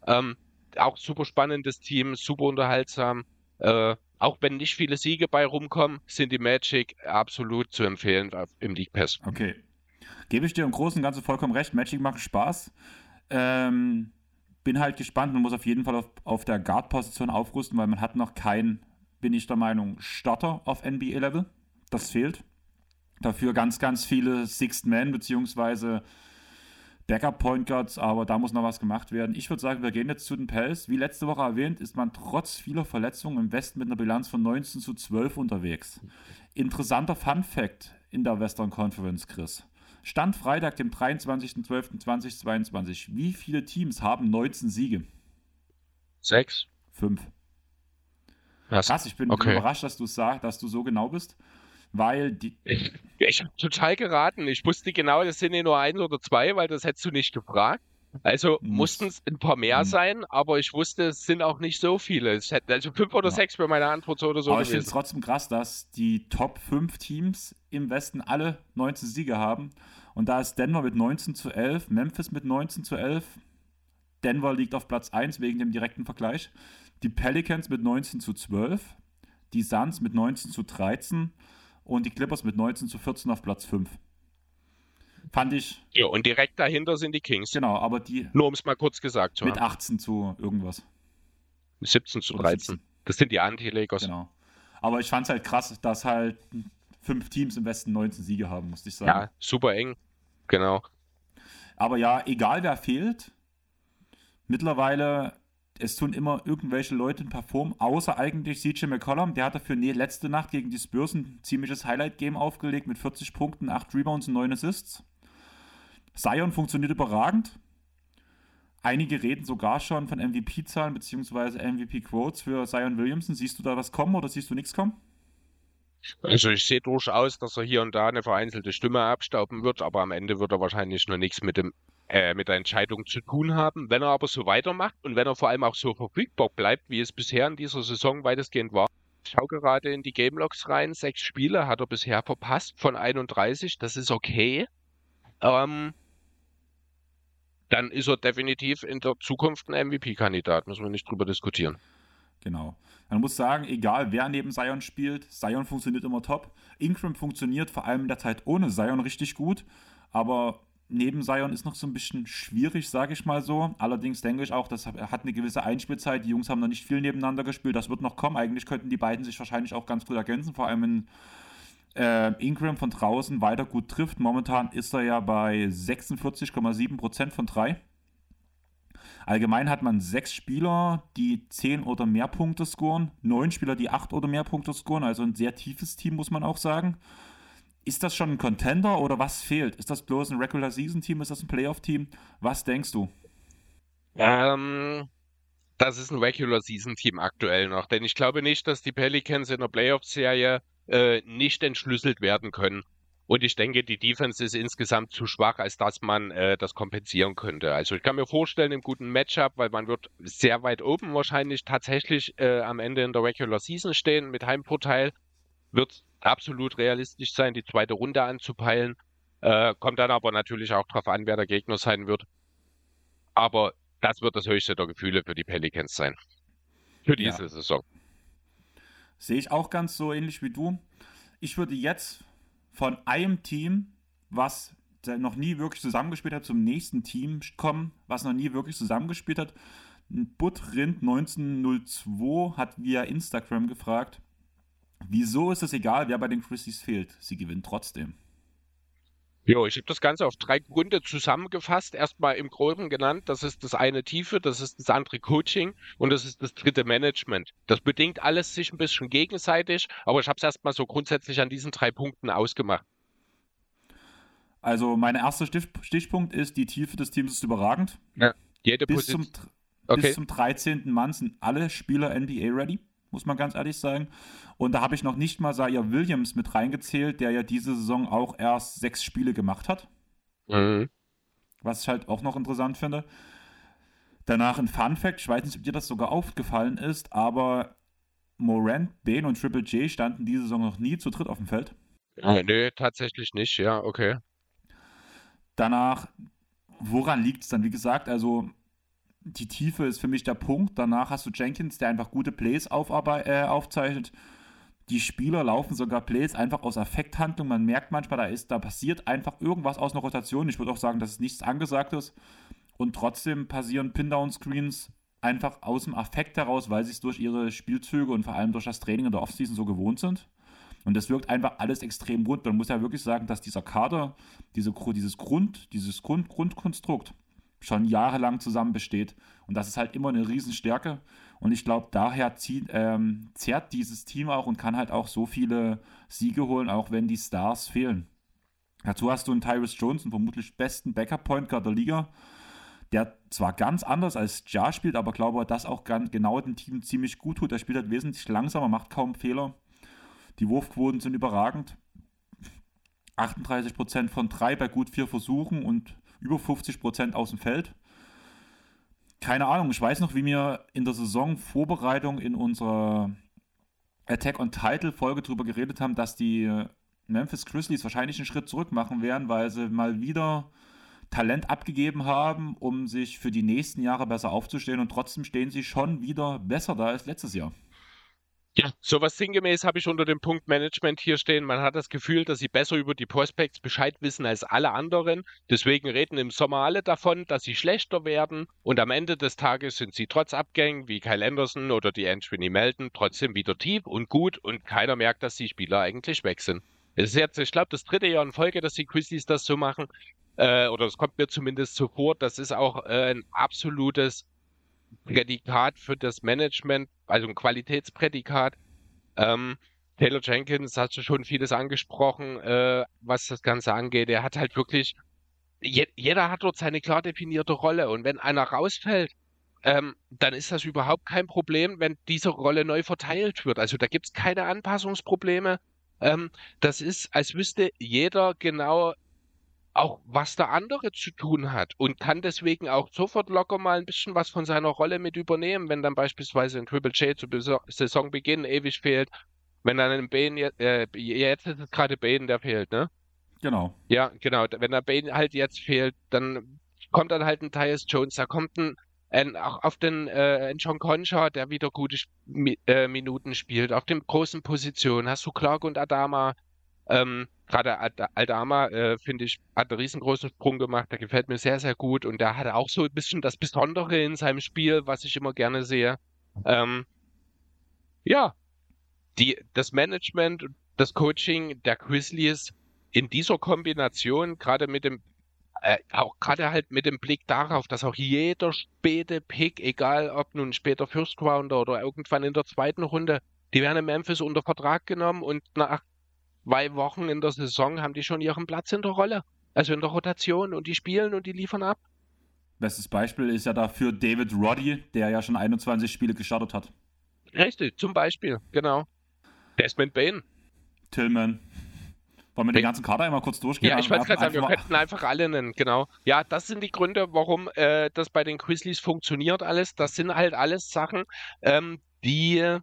Ähm, auch super spannendes Team, super unterhaltsam. Äh, auch wenn nicht viele Siege bei rumkommen, sind die Magic absolut zu empfehlen im League Pass. Okay. Gebe ich dir im Großen und Ganzen vollkommen recht. Magic macht Spaß. Ähm, bin halt gespannt. Man muss auf jeden Fall auf, auf der Guard-Position aufrüsten, weil man hat noch keinen, bin ich der Meinung, Starter auf NBA-Level. Das fehlt. Dafür ganz, ganz viele Sixth Man beziehungsweise Backup Point Guards, aber da muss noch was gemacht werden. Ich würde sagen, wir gehen jetzt zu den Pels. Wie letzte Woche erwähnt, ist man trotz vieler Verletzungen im Westen mit einer Bilanz von 19 zu 12 unterwegs. Interessanter Fun Fact in der Western Conference, Chris. Stand Freitag, dem 23.12.2022. Wie viele Teams haben 19 Siege? Sechs? Fünf. Was? Krass, ich bin Okay. überrascht, dass du sagst, dass du so genau bist, weil die, Ich, ich habe total geraten. Ich wusste genau, das sind ja nur eins oder zwei, weil das hättest du nicht gefragt. Also Muss- mussten es ein paar mehr sein, aber ich wusste, es sind auch nicht so viele. Es hätte, also fünf oder Ja. sechs wäre meine Antwort so oder so aber ich finde es gewesen. trotzdem krass, dass die Top 5 Teams im Westen alle 19 Siege haben. Und da ist Denver mit 19 zu 11, Memphis mit 19 zu 11. Denver liegt auf Platz 1 wegen dem direkten Vergleich. Die Pelicans mit 19 zu 12, die Suns mit 19 zu 13 und die Clippers mit 19 zu 14 auf Platz 5. Fand ich, Ja, und direkt dahinter sind die Kings. genau, aber die Nur um es mal kurz gesagt zu mit haben. 18 zu irgendwas. 17 zu Oder 13. Das sind die Anti-Lakers. Genau. Aber ich fand es halt krass, dass halt fünf Teams im Westen 19 Siege haben, musste ich sagen. Ja, super eng. Genau. Aber ja, egal wer fehlt, mittlerweile, es tun immer irgendwelche Leute performen, außer eigentlich CJ McCollum. Der hat dafür letzte Nacht gegen die Spurs ein ziemliches Highlight-Game aufgelegt mit 40 Punkten, 8 Rebounds und 9 Assists. Zion funktioniert überragend. Einige reden sogar schon von MVP-Zahlen bzw. MVP-Quotes für Zion Williamson. Siehst du da was kommen oder siehst du nichts kommen? Also ich sehe durchaus, dass er hier und da eine vereinzelte Stimme abstauben wird, aber am Ende wird er wahrscheinlich noch nichts mit dem äh, mit der Entscheidung zu tun haben. Wenn er aber so weitermacht und wenn er vor allem auch so verfügbar bleibt, wie es bisher in dieser Saison weitestgehend war. Ich schaue gerade in die Game Logs rein. Sechs Spiele hat er bisher verpasst von 31. Das ist okay. Ähm, dann ist er definitiv in der Zukunft ein MVP-Kandidat. Müssen wir nicht drüber diskutieren. Genau. Man muss sagen, egal wer neben Zion spielt, Zion funktioniert immer top. Ingram funktioniert vor allem in der Zeit ohne Zion richtig gut, aber neben Zion ist noch so ein bisschen schwierig, sage ich mal so. Allerdings denke ich auch, das hat eine gewisse Einspielzeit. Die Jungs haben noch nicht viel nebeneinander gespielt. Das wird noch kommen. Eigentlich könnten die beiden sich wahrscheinlich auch ganz gut ergänzen, vor allem wenn äh, Ingram von draußen weiter gut trifft. Momentan ist er ja bei 46,7% von 3. Allgemein hat man sechs Spieler, die 10 oder mehr Punkte scoren, neun Spieler, die 8 oder mehr Punkte scoren, also ein sehr tiefes Team, muss man auch sagen. Ist das schon ein Contender oder was fehlt? Ist das bloß ein Regular Season Team? Ist das ein Playoff Team? Was denkst du? Ähm, das ist ein Regular Season Team aktuell noch, denn ich glaube nicht, dass die Pelicans in der Playoff-Serie äh, nicht entschlüsselt werden können. Und ich denke, die Defense ist insgesamt zu schwach, als dass man äh, das kompensieren könnte. Also ich kann mir vorstellen, im guten Matchup, weil man wird sehr weit oben wahrscheinlich tatsächlich äh, am Ende in der Regular Season stehen mit Heimvorteil, wird absolut realistisch sein, die zweite Runde anzupeilen. Äh, kommt dann aber natürlich auch darauf an, wer der Gegner sein wird. Aber das wird das höchste der Gefühle für die Pelicans sein. Für diese Ja. Saison. Sehe ich auch ganz so ähnlich wie du. Ich würde jetzt von einem Team, was noch nie wirklich zusammengespielt hat, zum nächsten Team kommen, was noch nie wirklich zusammengespielt hat. Buttrind 1902 hat via Instagram gefragt, wieso ist es egal, wer bei den Christies fehlt? Sie gewinnen trotzdem. Jo, ich habe das Ganze auf drei Gründe zusammengefasst. Erstmal im Groben genannt, das ist das eine Tiefe, das ist das andere Coaching und das ist das dritte Management. Das bedingt alles sich ein bisschen gegenseitig, aber ich habe es erstmal so grundsätzlich an diesen drei Punkten ausgemacht. Also mein erster Stich Stichpunkt ist, die Tiefe des Teams ist überragend. Jede Bis Position. zum, Okay. bis zum 13. Mann sind alle Spieler NBA-ready, muss man ganz ehrlich sagen. Und da habe ich noch nicht mal Zaire Williams mit reingezählt, der ja diese Saison auch erst sechs Spiele gemacht hat, Mhm. was ich halt auch noch interessant finde. Danach ein Fun Fact, ich weiß nicht, ob dir das sogar aufgefallen ist, aber Morant, Bane und Triple J standen diese Saison noch nie zu dritt auf dem Feld. Äh, nee, tatsächlich nicht, ja, okay. Danach, woran liegt es dann? Wie gesagt, also die Tiefe ist für mich der Punkt. Danach hast du Jenkins, der einfach gute Plays äh, aufzeichnet. Die Spieler laufen sogar Plays einfach aus Affekthandlung. Man merkt manchmal, da, ist, da passiert einfach irgendwas aus einer Rotation. Ich würde auch sagen, dass es nichts Angesagtes. Und trotzdem passieren Pin-Down-Screens einfach aus dem Affekt heraus, weil sie es durch ihre Spielzüge und vor allem durch das Training in der Offseason so gewohnt sind. Und das wirkt einfach alles extrem rund. Man muss ja wirklich sagen, dass dieser Kader, diese, dieses Grund, dieses Grund, Grundkonstrukt schon jahrelang zusammen besteht. Und das ist halt immer eine Riesenstärke. Und ich glaube, daher zieht, ähm, zerrt dieses Team auch und kann halt auch so viele Siege holen, auch wenn die Stars fehlen. Dazu hast du einen Tyrus Jones, einen vermutlich besten Backup-Point Guard der Liga, der zwar ganz anders als Ja spielt, aber glaube, dass auch ganz genau dem Team ziemlich gut tut. Er spielt halt wesentlich langsamer, macht kaum Fehler. Die Wurfquoten sind überragend. 38% von drei bei gut vier Versuchen und über 50% aus dem Feld. Keine Ahnung, ich weiß noch, wie wir in der Saisonvorbereitung in unserer Attack on Title Folge darüber geredet haben, dass die Memphis Grizzlies wahrscheinlich einen Schritt zurück machen werden, weil sie mal wieder Talent abgegeben haben, um sich für die nächsten Jahre besser aufzustellen und trotzdem stehen sie schon wieder besser da als letztes Jahr. Ja, sowas sinngemäß habe ich unter dem Punkt Management hier stehen. Man hat das Gefühl, dass sie besser über die Prospects Bescheid wissen als alle anderen. Deswegen reden im Sommer alle davon, dass sie schlechter werden. Und am Ende des Tages sind sie trotz Abgängen wie Kyle Anderson oder die Anthony Melton trotzdem wieder tief und gut und keiner merkt, dass die Spieler eigentlich weg sind. Es ist jetzt, ich glaube, das dritte Jahr in Folge, dass die Grizzlies das so machen. Äh, oder es kommt mir zumindest so vor. Das ist auch äh, ein absolutes Prädikat für das Management, also ein Qualitätsprädikat. Ähm, Taylor Jenkins hast du schon vieles angesprochen, äh, was das Ganze angeht. Er hat halt wirklich, je, jeder hat dort seine klar definierte Rolle und wenn einer rausfällt, ähm, dann ist das überhaupt kein Problem, wenn diese Rolle neu verteilt wird. Also da gibt es keine Anpassungsprobleme. Ähm, das ist, als wüsste jeder genau, auch was der andere zu tun hat und kann deswegen auch sofort locker mal ein bisschen was von seiner Rolle mit übernehmen, wenn dann beispielsweise ein Triple J zu Saisonbeginn ewig fehlt. Wenn dann ein Bane, äh, jetzt ist es gerade Bane, der fehlt, ne? Genau. Ja, genau. Wenn der Bane halt jetzt fehlt, dann kommt dann halt ein Tyus Jones, da kommt ein, ein auch auf den äh, ein John Concha, der wieder gute äh, Minuten spielt. Auf den großen Positionen hast du Clark und Adama, ähm, Gerade Aldama, äh, finde ich, hat einen riesengroßen Sprung gemacht. Der gefällt mir sehr, sehr gut. Und der hat auch so ein bisschen das Besondere in seinem Spiel, was ich immer gerne sehe. Ähm, ja, die, das Management, das Coaching der Grizzlies in dieser Kombination, gerade mit dem, äh, auch gerade halt mit dem Blick darauf, dass auch jeder späte Pick, egal ob nun später First Rounder oder irgendwann in der zweiten Runde, die werden in Memphis unter Vertrag genommen und nach zwei Wochen in der Saison haben die schon ihren Platz in der Rolle. Also in der Rotation und die spielen und die liefern ab. Bestes Beispiel ist ja dafür David Roddy, der ja schon 21 Spiele gestartet hat. Richtig, zum Beispiel, genau. Desmond Bain. Tillman. Wollen wir den ganzen Kader einmal kurz durchgehen? Ja, ich wollte gerade sagen, wir könnten einfach alle nennen, genau. Ja, das sind die Gründe, warum äh, das bei den Grizzlies funktioniert alles. Das sind halt alles Sachen, ähm, die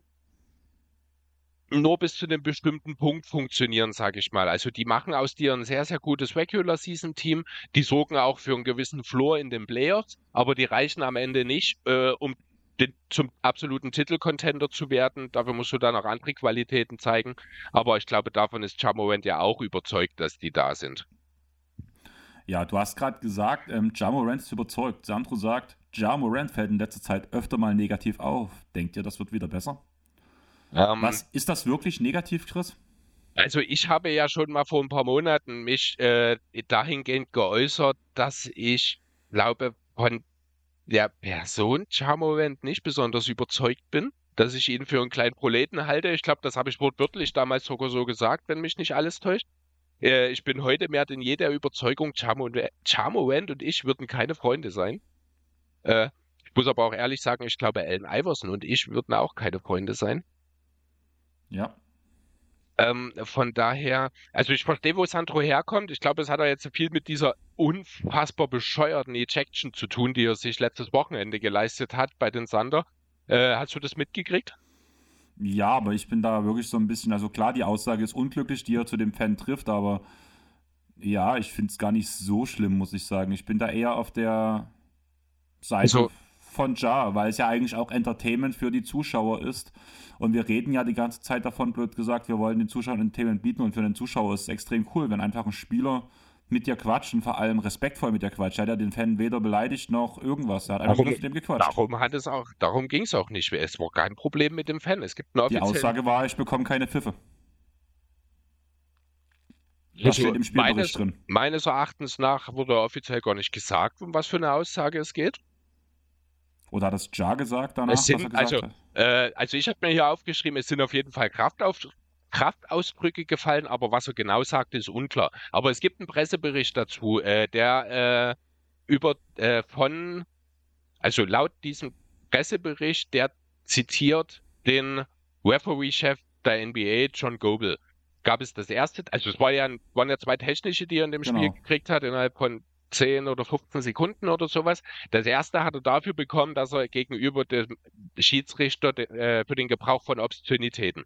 nur bis zu einem bestimmten Punkt funktionieren, sage ich mal. Also die machen aus dir ein sehr, sehr gutes Regular Season Team. Die sorgen auch für einen gewissen Floor in den Playoffs, aber die reichen am Ende nicht, äh, um den, zum absoluten Titelcontender zu werden. Dafür musst du dann auch andere Qualitäten zeigen. Aber ich glaube, davon ist Jamorant ja auch überzeugt, dass die da sind. Ja, du hast gerade gesagt, ähm, Jamorant ist überzeugt. Sandro sagt, Jamorant fällt in letzter Zeit öfter mal negativ auf. Denkt ihr, das wird wieder besser? Ähm, Was ist das wirklich negativ, Chris? Also ich habe ja schon mal vor ein paar Monaten mich äh, dahingehend geäußert, dass ich glaube von der Person Charmovent nicht besonders überzeugt bin, dass ich ihn für einen kleinen Proleten halte. Ich glaube, das habe ich wortwörtlich damals sogar so gesagt, wenn mich nicht alles täuscht. Äh, ich bin heute mehr denn je der Überzeugung, Charmovent und ich würden keine Freunde sein. Äh, ich muss aber auch ehrlich sagen, ich glaube, Allen Iverson und ich würden auch keine Freunde sein. Ja. Ähm, von daher, also ich verstehe, wo Sandro herkommt. Ich glaube, es hat er jetzt viel mit dieser unfassbar bescheuerten Ejection zu tun, die er sich letztes Wochenende geleistet hat bei den Sander. Äh, hast du das mitgekriegt? Ja, aber ich bin da wirklich so ein bisschen, also klar, die Aussage ist unglücklich, die er zu dem Fan trifft, aber ja, ich finde es gar nicht so schlimm, muss ich sagen. Ich bin da eher auf der Seite also, von Ja, weil es ja eigentlich auch Entertainment für die Zuschauer ist. Und wir reden ja die ganze Zeit davon, blöd gesagt, wir wollen den Zuschauern Entertainment bieten und für den Zuschauer ist es extrem cool, wenn einfach ein Spieler mit dir quatscht und vor allem respektvoll mit dir quatscht. Er hat ja den Fan weder beleidigt noch irgendwas. Er hat einfach darum, mit dem gequatscht. Darum hat es auch, darum ging es auch nicht. Es war kein Problem mit dem Fan. Es gibt eine Die Aussage war, ich bekomme keine Pfiffe. Das steht im Spielbericht meines, drin. Meines Erachtens nach wurde offiziell gar nicht gesagt, um was für eine Aussage es geht. Oder hat es Ja gesagt danach? Es sind, also, äh, also ich habe mir hier aufgeschrieben, es sind auf jeden Fall Kraftauf Kraftausbrücke gefallen, aber was er genau sagt, ist unklar. Aber es gibt einen Pressebericht dazu, äh, der äh, über äh, von, also laut diesem Pressebericht, der zitiert den Referee-Chef der NBA, John Goebel. Gab es das erste, also es war ja, waren ja zwei technische, die er in dem Spiel Genau. gekriegt hat, innerhalb von 10 oder 15 Sekunden oder sowas. Das erste hat er dafür bekommen, dass er gegenüber dem Schiedsrichter äh, für den Gebrauch von Obszönitäten.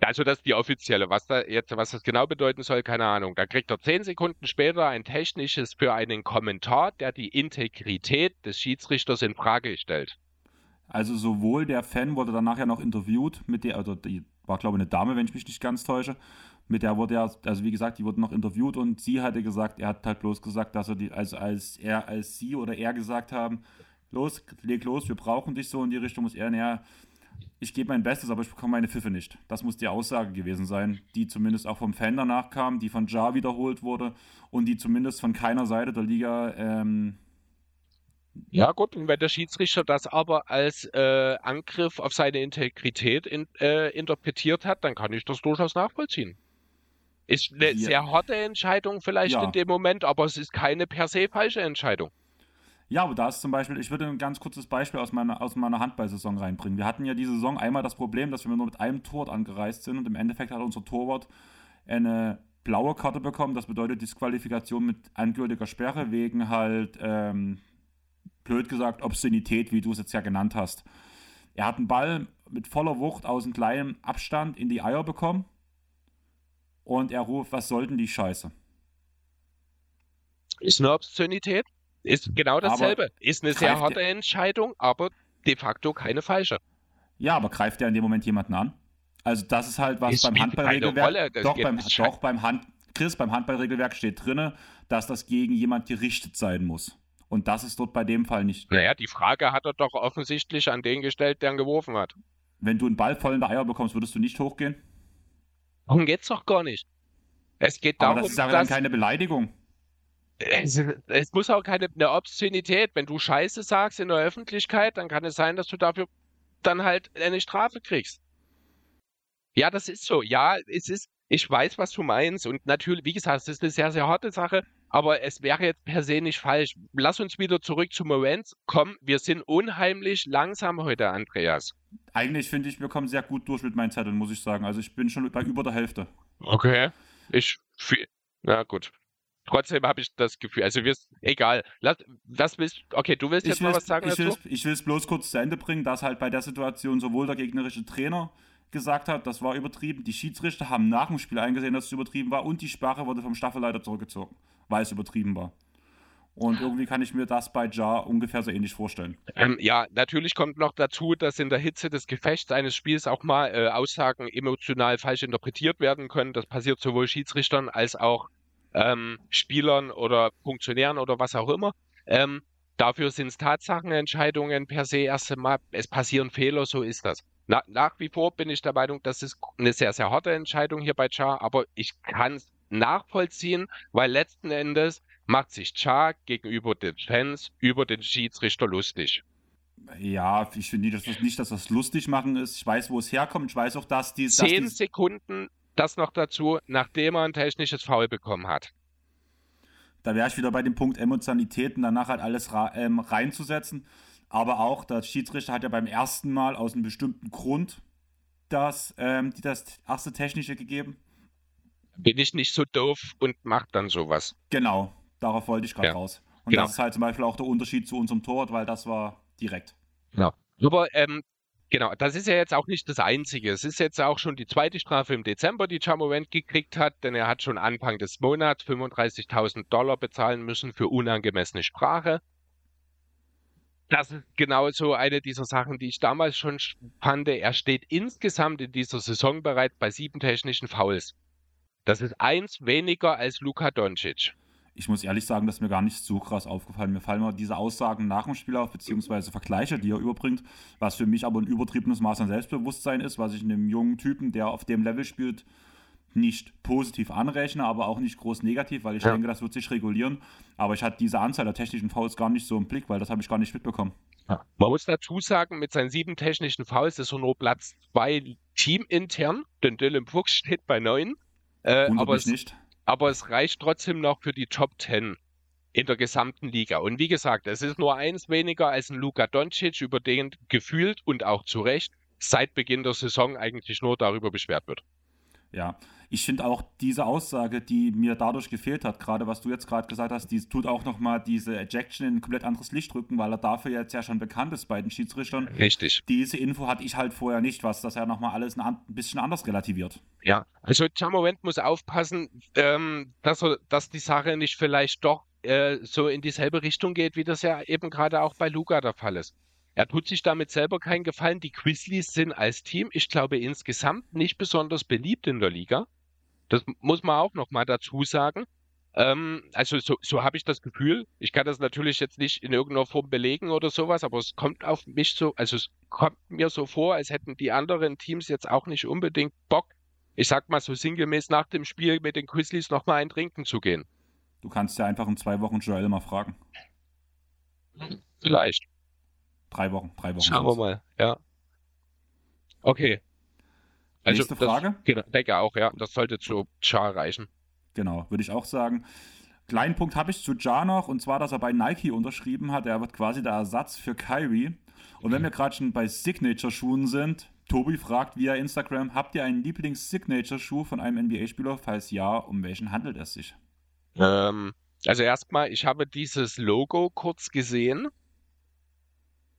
Also das ist die offizielle. Was da jetzt, was das genau bedeuten soll, keine Ahnung. Da kriegt er zehn Sekunden später ein technisches für einen Kommentar, der die Integrität des Schiedsrichters in Frage stellt. Also sowohl der Fan wurde dann nachher noch interviewt mit der, also die war glaube ich eine Dame, wenn ich mich nicht ganz täusche, mit der wurde er, also wie gesagt, die wurde noch interviewt und sie hatte gesagt, er hat halt bloß gesagt, dass er die, also als er, als sie oder er gesagt haben, los, leg los, wir brauchen dich so in die Richtung, muss er, naja, ich gebe mein Bestes, aber ich bekomme meine Pfiffe nicht. Das muss die Aussage gewesen sein, die zumindest auch vom Fan danach kam, die von Ja wiederholt wurde und die zumindest von keiner Seite der Liga ähm, Ja, gut, und wenn der Schiedsrichter das aber als äh, Angriff auf seine Integrität in, äh, interpretiert hat, dann kann ich das durchaus nachvollziehen. Ist eine Ja. sehr harte Entscheidung vielleicht Ja. in dem Moment, aber es ist keine per se falsche Entscheidung. Ja, aber da ist zum Beispiel, ich würde ein ganz kurzes Beispiel aus meiner, aus meiner Handballsaison reinbringen. Wir hatten ja diese Saison einmal das Problem, dass wir nur mit einem Torwart angereist sind und im Endeffekt hat unser Torwart eine blaue Karte bekommen. Das bedeutet Disqualifikation mit endgültiger Sperre wegen halt, ähm, blöd gesagt, Obszönität, wie du es jetzt ja genannt hast. Er hat einen Ball mit voller Wucht aus einem kleinen Abstand in die Eier bekommen und er ruft, was sollten die Scheiße? Ist eine Obszönität, ist genau dasselbe. Ist eine sehr harte Entscheidung, aber de facto keine falsche. Ja, aber greift er in dem Moment jemanden an? Also das ist halt was Es beim Handballregelwerk. Doch beim, doch beim Hand, Chris, beim Handballregelwerk steht drinne, dass das gegen jemand gerichtet sein muss. Und das ist dort bei dem Fall nicht. Naja, die Frage hat er doch offensichtlich an den gestellt, der ihn geworfen hat. Wenn du einen Ball voll in der Eier bekommst, würdest du nicht hochgehen? Darum geht's doch gar nicht. Es geht Aber darum, das ist ja dann keine Beleidigung. es, es muss auch keine eine Obszönität. Wenn du Scheiße sagst in der Öffentlichkeit, dann kann es sein, dass du dafür dann halt eine Strafe kriegst. Ja, das ist so. Ja, es ist, ich weiß, was du meinst. Und natürlich, wie gesagt, es ist eine sehr, sehr harte Sache, aber es wäre jetzt per se nicht falsch. Lass uns wieder zurück zu Morant kommen. Wir sind unheimlich langsam heute, Andreas. Eigentlich finde ich, wir kommen sehr gut durch mit meinen Zetteln, muss ich sagen. Also ich bin schon bei über der Hälfte. Okay. Ich na gut. Trotzdem habe ich das Gefühl, also wir, egal. Lass, was willst, okay, du willst jetzt Ich mal will was sagen ich dazu? will's- ich will es bloß kurz zu Ende bringen, dass halt bei der Situation sowohl der gegnerische Trainer gesagt hat, das war übertrieben, die Schiedsrichter haben nach dem Spiel eingesehen, dass es übertrieben war und die Sperre wurde vom Staffelleiter zurückgezogen, weil es übertrieben war. Und irgendwie kann ich mir das bei Jar ungefähr so ähnlich vorstellen. Ähm, ja, natürlich kommt noch dazu, dass in der Hitze des Gefechts eines Spiels auch mal äh, Aussagen emotional falsch interpretiert werden können. Das passiert sowohl Schiedsrichtern als auch ähm, Spielern oder Funktionären oder was auch immer. Ähm, dafür sind es Tatsachenentscheidungen per se erst einmal. Es passieren Fehler, so ist das. Na, nach wie vor bin ich der Meinung, das ist eine sehr, sehr harte Entscheidung hier bei Char, aber ich kann es nachvollziehen, weil letzten Endes macht sich Char gegenüber den Fans über den Schiedsrichter lustig. Ja, ich finde nicht, dass das, nicht, dass das lustig machen ist. Ich weiß, wo es herkommt. Ich weiß auch, dass die. Dass Zehn die Sekunden, das noch dazu, nachdem er ein technisches Foul bekommen hat. da wäre ich wieder bei dem Punkt Emotionalität und danach halt alles ähm, reinzusetzen. Aber auch, der Schiedsrichter hat ja beim ersten Mal aus einem bestimmten Grund das, ähm, das erste Technische gegeben. Bin ich nicht so doof und mach dann sowas. Genau, darauf wollte ich gerade Ja, raus. Und genau. das ist halt zum Beispiel auch der Unterschied zu unserem Torwart, weil das war direkt. Aber ähm, genau, das ist ja jetzt auch nicht das Einzige. Es ist jetzt auch schon die zweite Strafe im Dezember, die Jamorant gekriegt hat, denn er hat schon Anfang des Monats 35.000 Dollar bezahlen müssen für unangemessene Sprache. Das ist genauso eine dieser Sachen, die ich damals schon fand. Er steht insgesamt in dieser Saison bereits bei sieben technischen Fouls. Das ist eins weniger als Luka Doncic. Ich muss ehrlich sagen, das ist mir gar nicht so krass aufgefallen. Mir fallen mal diese Aussagen nach dem Spiel auf, beziehungsweise Vergleiche, die er überbringt, was für mich aber ein übertriebenes Maß an Selbstbewusstsein ist, was ich einem jungen Typen, der auf dem Level spielt, nicht positiv anrechne, aber auch nicht groß negativ, weil ich Ja. denke, das wird sich regulieren. Aber ich hatte diese Anzahl der technischen Fouls gar nicht so im Blick, weil das habe ich gar nicht mitbekommen. Man muss dazu sagen, mit seinen sieben technischen Fouls ist er nur Platz zwei teamintern, denn Dylan Fuchs steht bei neun. Äh, aber, es, nicht. aber es reicht trotzdem noch für die Top 10 in der gesamten Liga. Und wie gesagt, es ist nur eins weniger als ein Luka Doncic, über den gefühlt und auch zu Recht seit Beginn der Saison eigentlich nur darüber beschwert wird. Ja, ich finde auch diese Aussage, die mir dadurch gefehlt hat, gerade was du jetzt gerade gesagt hast, die tut auch nochmal diese Ejection in ein komplett anderes Licht rücken, weil er dafür jetzt ja schon bekannt ist bei den Schiedsrichtern. Richtig. Diese Info hatte ich halt vorher nicht, was das ja nochmal alles ein, bisschen anders relativiert. Ja, also Jamorant muss aufpassen, ähm, dass, er, dass die Sache nicht vielleicht doch äh, so in dieselbe Richtung geht, wie das ja eben gerade auch bei Luca der Fall ist. Er tut sich damit selber keinen Gefallen. Die Grizzlies sind als Team, ich glaube, insgesamt nicht besonders beliebt in der Liga. Das muss man auch nochmal dazu sagen. Ähm, also so, so habe ich das Gefühl. Ich kann das natürlich jetzt nicht in irgendeiner Form belegen oder sowas, aber es kommt auf mich so, also es kommt mir so vor, als hätten die anderen Teams jetzt auch nicht unbedingt Bock, ich sag mal so sinngemäß nach dem Spiel mit den Grizzlies nochmal ein Trinken zu gehen. Du kannst ja einfach in zwei Wochen Joel mal fragen. Vielleicht. Drei Wochen, drei Wochen. Schauen wir mal, ja. Okay, also Nächste Frage? Das, denke auch, ja. Das sollte zu Ja reichen. Genau, würde ich auch sagen. Kleinen Punkt habe ich zu Ja noch, und zwar, dass er bei Nike unterschrieben hat. Er wird quasi der Ersatz für Kyrie. Und wenn wir gerade schon bei Signature-Schuhen sind, Tobi fragt via Instagram, habt ihr einen Lieblings-Signature-Schuh von einem NBA-Spieler? Falls ja, um welchen handelt es sich? Ähm, also erstmal, ich habe dieses Logo kurz gesehen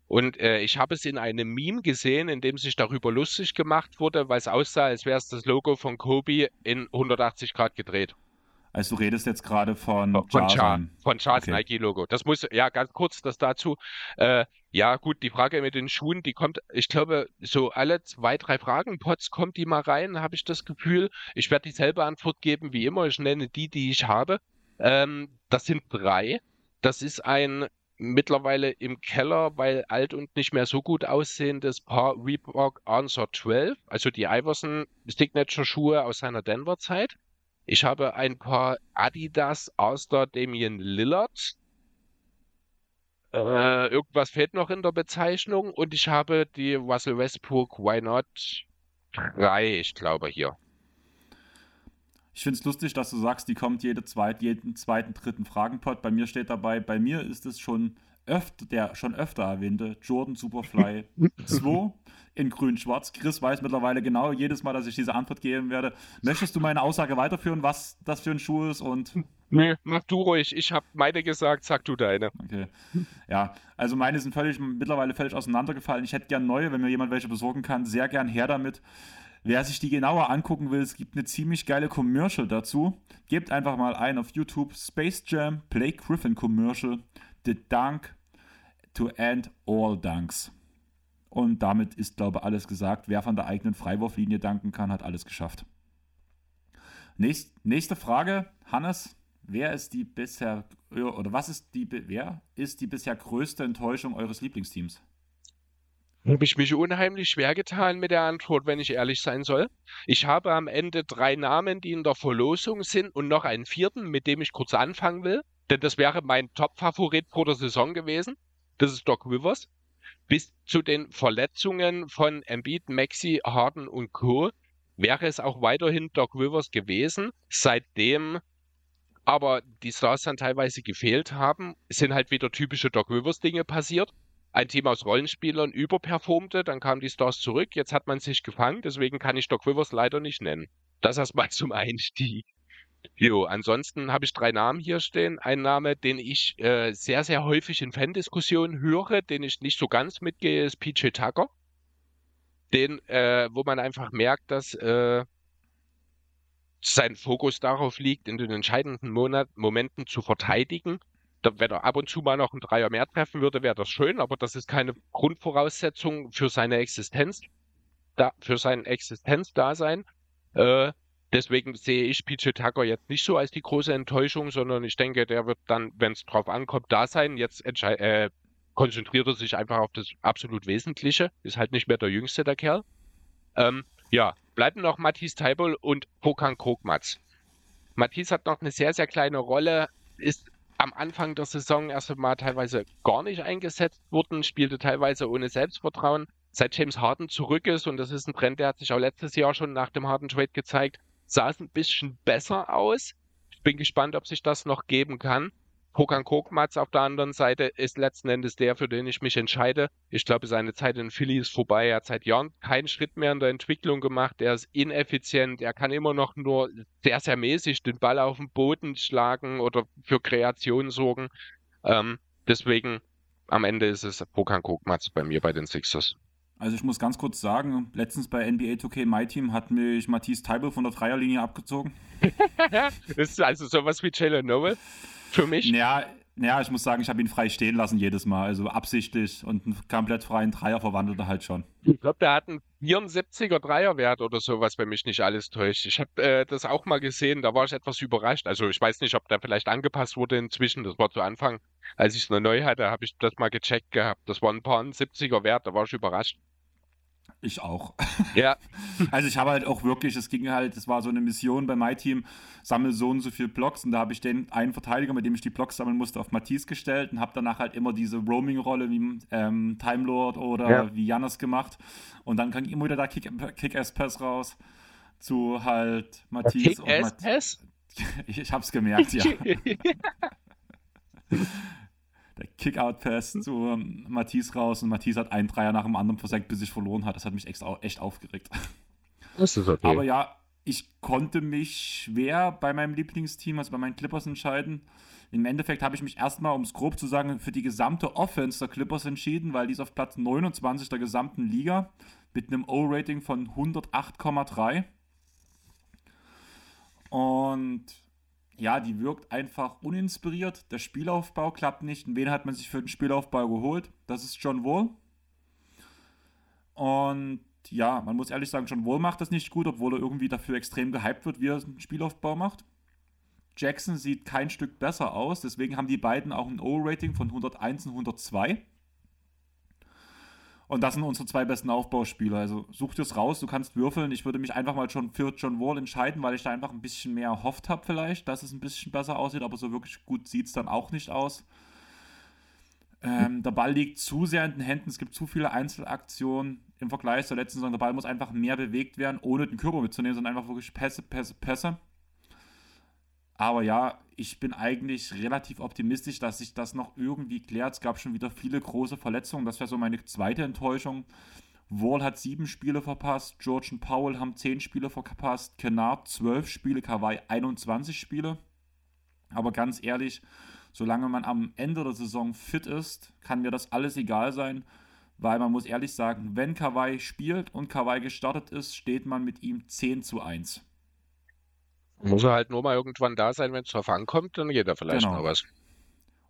und äh, ich habe es in einem Meme gesehen, in dem sich darüber lustig gemacht wurde, weil es aussah, als wäre es das Logo von Kobe in 180 Grad gedreht. Also du redest jetzt gerade von von Char, von Chars okay. Nike-Logo. Das muss, ja, ganz kurz das dazu. Äh, ja, gut, die Frage mit den Schuhen, die kommt, ich glaube, so alle zwei, drei Fragen-Pots kommt die mal rein, habe ich das Gefühl. Ich werde dieselbe Antwort geben wie immer. Ich nenne die, die ich habe. Ähm, das sind drei. Das ist ein mittlerweile im Keller, weil alt und nicht mehr so gut aussehendes Paar Reebok Answer 12, also die Iverson Signature Schuhe aus seiner Denver Zeit. Ich habe ein paar Adidas All-Star Damian Lillard. Äh, irgendwas fehlt noch in der Bezeichnung und ich habe die Russell Westbrook Why Not 3, ich glaube hier. Ich finde es lustig, dass du sagst, die kommt jede zweit, jeden zweiten, dritten Fragenpot. Bei mir steht dabei, bei mir ist es schon öfter, der schon öfter erwähnte Jordan Superfly 2 in grün-schwarz. Chris weiß mittlerweile genau jedes Mal, dass ich diese Antwort geben werde. Möchtest du meine Aussage weiterführen, was das für ein Schuh ist und Nee, mach du ruhig. Ich habe meine gesagt, sag du deine. Okay. Ja, also meine sind völlig mittlerweile völlig auseinandergefallen. Ich hätte gern neue, wenn mir jemand welche besorgen kann. Sehr gern her damit. Wer sich die genauer angucken will, es gibt eine ziemlich geile Commercial dazu. Gebt einfach mal ein auf YouTube Space Jam Blake Griffin Commercial. The Dunk to End All Dunks. Und damit ist, glaube ich, alles gesagt. Wer von der eigenen Freiwurflinie danken kann, hat alles geschafft. Nächst, nächste Frage, Hannes. Wer ist die bisher oder was ist die wer ist die bisher größte Enttäuschung eures Lieblingsteams? Habe ich mich unheimlich schwer getan mit der Antwort, wenn ich ehrlich sein soll. Ich habe am Ende drei Namen, die in der Verlosung sind und noch einen vierten, mit dem ich kurz anfangen will. Denn das wäre mein Top-Favorit vor der Saison gewesen. Das ist Doc Rivers. Bis zu den Verletzungen von Embiid, Maxi, Harden und Co. wäre es auch weiterhin Doc Rivers gewesen. Seitdem aber die Stars dann teilweise gefehlt haben, sind halt wieder typische Doc Rivers Dinge passiert ein Team aus Rollenspielern überperformte, dann kamen die Stars zurück, jetzt hat man sich gefangen, deswegen kann ich Doc Rivers leider nicht nennen. Das erstmal zum Einstieg. Jo, ansonsten habe ich drei Namen hier stehen. Ein Name, den ich äh, sehr, sehr häufig in Fan-Diskussionen höre, den ich nicht so ganz mitgehe, ist PJ Tucker. Den, äh, wo man einfach merkt, dass äh, sein Fokus darauf liegt, in den entscheidenden Monat Momenten zu verteidigen wenn er ab und zu mal noch einen Dreier mehr treffen würde, wäre das schön, aber das ist keine Grundvoraussetzung für seine Existenz, da, für sein Existenzdasein. Äh, deswegen sehe ich PJ Tucker jetzt nicht so als die große Enttäuschung, sondern ich denke, der wird dann, wenn es drauf ankommt, da sein. Jetzt äh, konzentriert er sich einfach auf das absolut Wesentliche. Ist halt nicht mehr der Jüngste, der Kerl. Ähm, ja, bleiben noch Matthias Teibel und Pokan Krogmatz. Matthias hat noch eine sehr, sehr kleine Rolle, ist am Anfang der Saison erst einmal teilweise gar nicht eingesetzt wurden, spielte teilweise ohne Selbstvertrauen. Seit James Harden zurück ist, und das ist ein Trend, der hat sich auch letztes Jahr schon nach dem Harden Trade gezeigt, sah es ein bisschen besser aus. Ich bin gespannt, ob sich das noch geben kann. Kokan Kokmatz auf der anderen Seite ist letzten Endes der, für den ich mich entscheide. Ich glaube, seine Zeit in Philly ist vorbei. Er hat seit Jahren keinen Schritt mehr in der Entwicklung gemacht. Er ist ineffizient. Er kann immer noch nur sehr, sehr mäßig den Ball auf den Boden schlagen oder für Kreation sorgen. Ähm, deswegen am Ende ist es Kokan Kokmatz bei mir bei den Sixers. Also ich muss ganz kurz sagen, letztens bei NBA 2K My Team hat mich Matthias Teibel von der Dreierlinie abgezogen. das ist also sowas wie Jalen Noel für mich. Ja, ja, ich muss sagen, ich habe ihn frei stehen lassen jedes Mal. Also absichtlich und einen komplett freien Dreier verwandelt er halt schon. Ich glaube, der hat einen 74er Dreierwert oder sowas, wenn mich nicht alles täuscht. Ich habe äh, das auch mal gesehen, da war ich etwas überrascht. Also ich weiß nicht, ob der vielleicht angepasst wurde inzwischen. Das war zu Anfang, als ich es noch neu hatte, habe ich das mal gecheckt gehabt. Das war ein paar 70er Wert, da war ich überrascht. Ich auch. Ja. Also ich habe halt auch wirklich, es ging halt, es war so eine Mission bei My Team, sammel so und so viel Blocks und da habe ich den einen Verteidiger, mit dem ich die Blocks sammeln musste, auf Matisse gestellt und habe danach halt immer diese Roaming-Rolle wie ähm, Time Lord oder ja. wie Janis gemacht und dann kam immer wieder der Kick-Ass-Pass raus zu halt Matisse. Kick-Ass-Pass? Ich, ich hab's gemerkt, ja. der Kick-Out-Pass zu ähm, Matisse raus und Matisse hat einen Dreier nach dem anderen versenkt, bis ich verloren hat. Das hat mich echt, echt aufgeregt. Das ist okay. Aber ja, ich konnte mich schwer bei meinem Lieblingsteam, also bei meinen Clippers, entscheiden. Im Endeffekt habe ich mich erstmal, um es grob zu sagen, für die gesamte Offense der Clippers entschieden, weil die ist auf Platz 29 der gesamten Liga mit einem O-Rating von 108,3. Und ja, die wirkt einfach uninspiriert. Der Spielaufbau klappt nicht. Und wen hat man sich für den Spielaufbau geholt? Das ist John Wall. Und ja, man muss ehrlich sagen, John Wall macht das nicht gut, obwohl er irgendwie dafür extrem gehypt wird, wie er den Spielaufbau macht. Jackson sieht kein Stück besser aus, deswegen haben die beiden auch ein O-Rating von 101 und 102. Und das sind unsere zwei besten Aufbauspieler. Also such dir es raus, du kannst würfeln. Ich würde mich einfach mal schon für John Wall entscheiden, weil ich da einfach ein bisschen mehr erhofft habe, vielleicht, dass es ein bisschen besser aussieht, aber so wirklich gut sieht es dann auch nicht aus. Ähm, der Ball liegt zu sehr in den Händen, es gibt zu viele Einzelaktionen im Vergleich zur letzten Saison. Der Ball muss einfach mehr bewegt werden, ohne den Körper mitzunehmen, sondern einfach wirklich Pässe, Pässe, Pässe. Aber ja, ich bin eigentlich relativ optimistisch, dass sich das noch irgendwie klärt. Es gab schon wieder viele große Verletzungen. Das wäre so meine zweite Enttäuschung. Wall hat sieben Spiele verpasst, George und Powell haben zehn Spiele verpasst, Kennard zwölf Spiele, Kawhi 21 Spiele. Aber ganz ehrlich, solange man am Ende der Saison fit ist, kann mir das alles egal sein, weil man muss ehrlich sagen, wenn Kawhi spielt und Kawhi gestartet ist, steht man mit ihm 10 zu 1. Muss er halt nur mal irgendwann da sein, wenn es drauf ankommt, dann geht er vielleicht genau. mal was.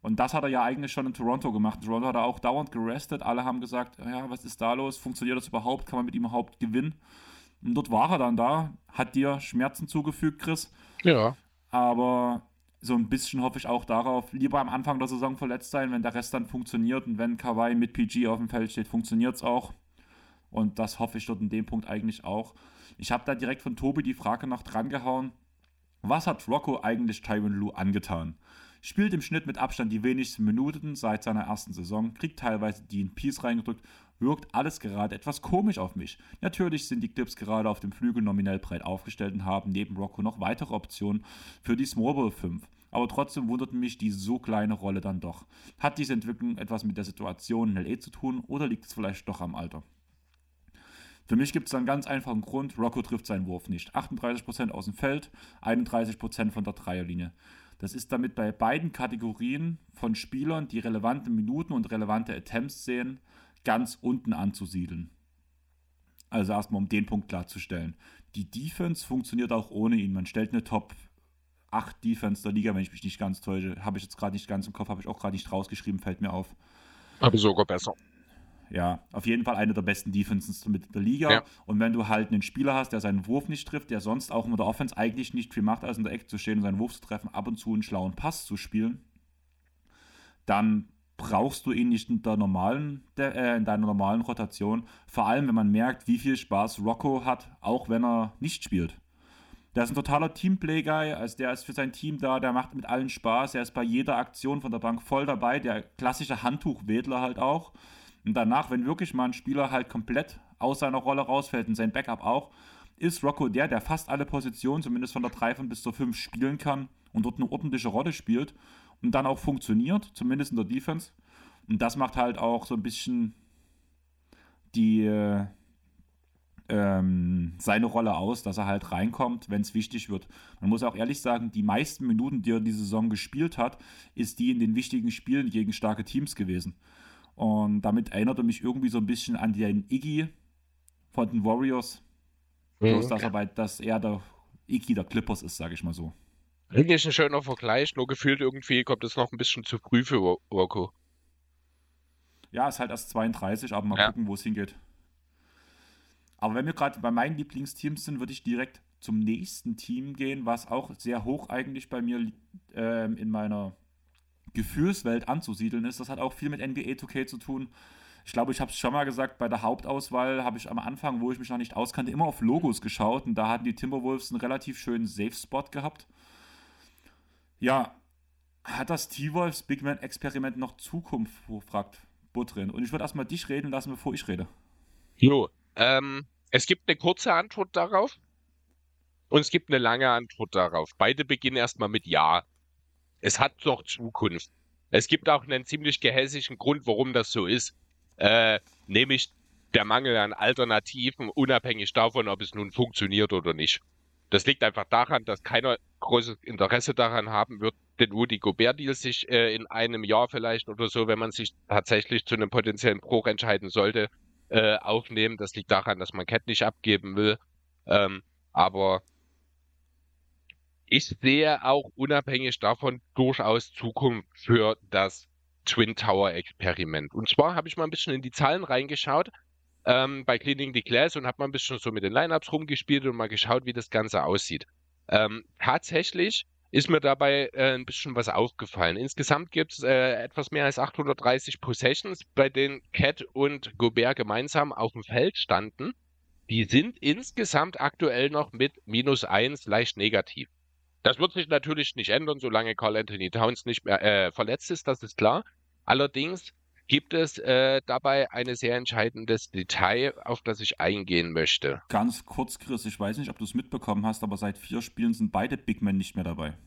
Und das hat er ja eigentlich schon in Toronto gemacht. In Toronto hat er auch dauernd gerestet. Alle haben gesagt, ja, was ist da los? Funktioniert das überhaupt? Kann man mit ihm überhaupt gewinnen? Und dort war er dann da, hat dir Schmerzen zugefügt, Chris. Ja. Aber so ein bisschen hoffe ich auch darauf, lieber am Anfang der Saison verletzt sein, wenn der Rest dann funktioniert und wenn Kawhi mit PG auf dem Feld steht, funktioniert es auch. Und das hoffe ich dort in dem Punkt eigentlich auch. Ich habe da direkt von Tobi die Frage noch drangehauen, was hat Rocco eigentlich Tyron Lue angetan? Spielt im Schnitt mit Abstand die wenigsten Minuten seit seiner ersten Saison, kriegt teilweise die in Peace reingedrückt, wirkt alles gerade etwas komisch auf mich. Natürlich sind die Clips gerade auf dem Flügel nominell breit aufgestellt und haben neben Rocco noch weitere Optionen für die Small Ball 5. Aber trotzdem wundert mich die so kleine Rolle dann doch. Hat diese Entwicklung etwas mit der Situation in LA zu tun oder liegt es vielleicht doch am Alter? Für mich gibt es einen ganz einfachen Grund, Rocco trifft seinen Wurf nicht. 38% aus dem Feld, 31% von der Dreierlinie. Das ist damit bei beiden Kategorien von Spielern, die relevante Minuten und relevante Attempts sehen, ganz unten anzusiedeln. Also erstmal um den Punkt klarzustellen. Die Defense funktioniert auch ohne ihn. Man stellt eine Top 8 Defense der Liga, wenn ich mich nicht ganz täusche. Habe ich jetzt gerade nicht ganz im Kopf, habe ich auch gerade nicht rausgeschrieben, fällt mir auf. Aber sogar besser ja, auf jeden Fall eine der besten Defenses mit der Liga. Ja. Und wenn du halt einen Spieler hast, der seinen Wurf nicht trifft, der sonst auch mit der Offense eigentlich nicht viel macht, als in der Ecke zu stehen und seinen Wurf zu treffen, ab und zu einen schlauen Pass zu spielen, dann brauchst du ihn nicht in, der normalen, der, äh, in deiner normalen Rotation. Vor allem, wenn man merkt, wie viel Spaß Rocco hat, auch wenn er nicht spielt. Der ist ein totaler Teamplay-Guy, also der ist für sein Team da, der macht mit allen Spaß, er ist bei jeder Aktion von der Bank voll dabei, der klassische Handtuchwedler halt auch. Und danach, wenn wirklich mal ein Spieler halt komplett aus seiner Rolle rausfällt und sein Backup auch, ist Rocco der, der fast alle Positionen, zumindest von der 3 bis zur 5 spielen kann und dort eine ordentliche Rolle spielt. und dann auch funktioniert, zumindest in der Defense. Und das macht halt auch so ein bisschen die, äh, ähm, seine Rolle aus, dass er halt reinkommt, wenn es wichtig wird. Man muss auch ehrlich sagen, die meisten Minuten, die er diese Saison gespielt hat, ist die in den wichtigen Spielen gegen starke Teams gewesen. Und damit erinnert er mich irgendwie so ein bisschen an den Iggy von den Warriors. Mhm. Bloß, dass er, bei, dass er der Iggy der Clippers ist, sage ich mal so. Eigentlich ein schöner Vergleich, nur gefühlt irgendwie kommt es noch ein bisschen zu früh für Rocco. Ja, ist halt erst 32, aber mal ja. gucken, wo es hingeht. Aber wenn wir gerade bei meinen Lieblingsteams sind, würde ich direkt zum nächsten Team gehen, was auch sehr hoch eigentlich bei mir äh, in meiner Gefühlswelt anzusiedeln ist. Das hat auch viel mit NBA 2K zu tun. Ich glaube, ich habe es schon mal gesagt, bei der Hauptauswahl habe ich am Anfang, wo ich mich noch nicht auskannte, immer auf Logos geschaut und da hatten die Timberwolves einen relativ schönen Safe-Spot gehabt. Ja, hat das T-Wolves Big Man-Experiment noch Zukunft, fragt Butrin. Und ich würde erstmal dich reden lassen, bevor ich rede. Jo, ähm, es gibt eine kurze Antwort darauf und es gibt eine lange Antwort darauf. Beide beginnen erstmal mit Ja. Es hat noch Zukunft. Es gibt auch einen ziemlich gehässigen Grund, warum das so ist. Äh, nämlich der Mangel an Alternativen, unabhängig davon, ob es nun funktioniert oder nicht. Das liegt einfach daran, dass keiner großes Interesse daran haben wird, den Rudy Gobert-Deal sich äh, in einem Jahr vielleicht oder so, wenn man sich tatsächlich zu einem potenziellen Bruch entscheiden sollte, äh, aufnehmen. Das liegt daran, dass man Cat nicht abgeben will. Ähm, aber ich sehe auch unabhängig davon durchaus Zukunft für das Twin Tower Experiment. Und zwar habe ich mal ein bisschen in die Zahlen reingeschaut ähm, bei Cleaning the Glass und habe mal ein bisschen so mit den Lineups rumgespielt und mal geschaut, wie das Ganze aussieht. Ähm, tatsächlich ist mir dabei äh, ein bisschen was aufgefallen. Insgesamt gibt es äh, etwas mehr als 830 Possessions, bei denen Cat und Gobert gemeinsam auf dem Feld standen. Die sind insgesamt aktuell noch mit minus 1 leicht negativ. Das wird sich natürlich nicht ändern, solange Carl Anthony Towns nicht mehr äh, verletzt ist, das ist klar. Allerdings gibt es äh, dabei ein sehr entscheidendes Detail, auf das ich eingehen möchte. Ganz kurz, Chris, ich weiß nicht, ob du es mitbekommen hast, aber seit vier Spielen sind beide Big Men nicht mehr dabei.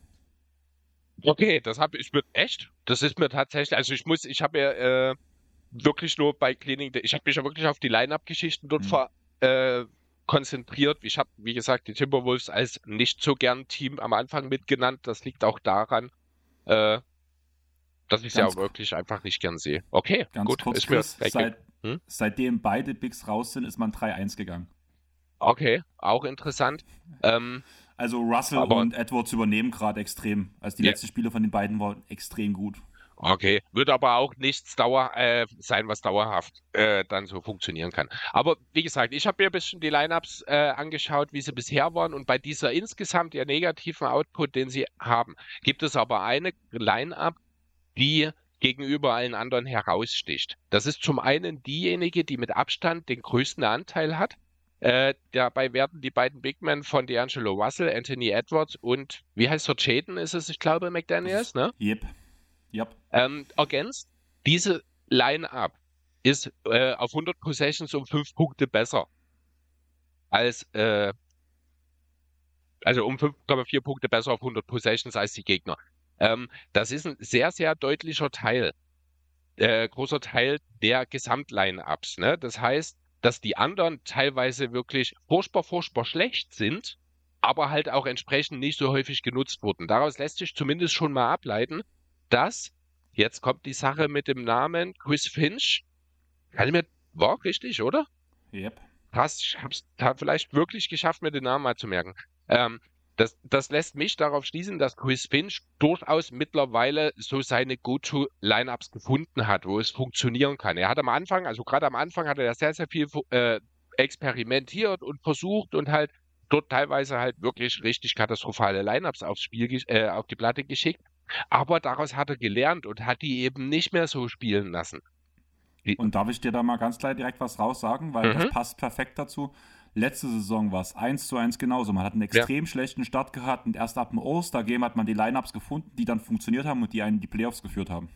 Okay, das habe ich mir echt. Das ist mir tatsächlich, also ich muss, ich habe ja äh, wirklich nur bei Cleaning, ich habe mich ja wirklich auf die Line-Up-Geschichten dort mhm. ver, äh, konzentriert. Ich habe, wie gesagt, die Timberwolves als nicht so gern Team am Anfang mitgenannt. Das liegt auch daran, äh, dass ich sie auch wirklich einfach nicht gern sehe. Okay, ganz gut. Kurz, ist mir seit, hm? Seitdem beide Bigs raus sind, ist man 3-1 gegangen. Okay, auch interessant. Ähm, also Russell aber, und Edwards übernehmen gerade extrem. Also die ja. letzten Spiele von den beiden waren extrem gut. Okay, wird aber auch nichts dauer äh, sein, was dauerhaft äh, dann so funktionieren kann. Aber wie gesagt, ich habe mir ein bisschen die Lineups äh, angeschaut, wie sie bisher waren und bei dieser insgesamt ja negativen Output, den sie haben, gibt es aber eine Lineup, die gegenüber allen anderen heraussticht. Das ist zum einen diejenige, die mit Abstand den größten Anteil hat. Äh, dabei werden die beiden Big Men von D'Angelo Russell, Anthony Edwards und wie heißt der Jaden ist es, ich glaube, McDaniels, ne? Yep. Yep. Ähm, ergänzt. Diese Line-Up ist äh, auf 100 Possessions um 5 Punkte besser als äh, also um 5,4 Punkte besser auf 100 Possessions als die Gegner. Ähm, das ist ein sehr, sehr deutlicher Teil, äh, großer Teil der Gesamtline-Ups. Ne? Das heißt, dass die anderen teilweise wirklich furchtbar, furchtbar schlecht sind, aber halt auch entsprechend nicht so häufig genutzt wurden. Daraus lässt sich zumindest schon mal ableiten, dass, jetzt kommt die Sache mit dem Namen Chris Finch, kann ich mir, war richtig, oder? Yep. Krass, ich hab's da vielleicht wirklich geschafft, mir den Namen mal zu merken. Ähm, das, das lässt mich darauf schließen, dass Chris Finch durchaus mittlerweile so seine Go-To-Lineups gefunden hat, wo es funktionieren kann. Er hat am Anfang, also gerade am Anfang hat er sehr, sehr viel äh, experimentiert und versucht und halt dort teilweise halt wirklich richtig katastrophale Lineups aufs Spiel, äh, auf die Platte geschickt. Aber daraus hat er gelernt und hat die eben nicht mehr so spielen lassen. Und darf ich dir da mal ganz gleich direkt was raussagen, weil mhm. das passt perfekt dazu. Letzte Saison war es 1 zu 1 genauso. Man hat einen extrem ja. schlechten Start gehabt und erst ab dem All-Star-Game hat man die Lineups gefunden, die dann funktioniert haben und die einen in die Playoffs geführt haben.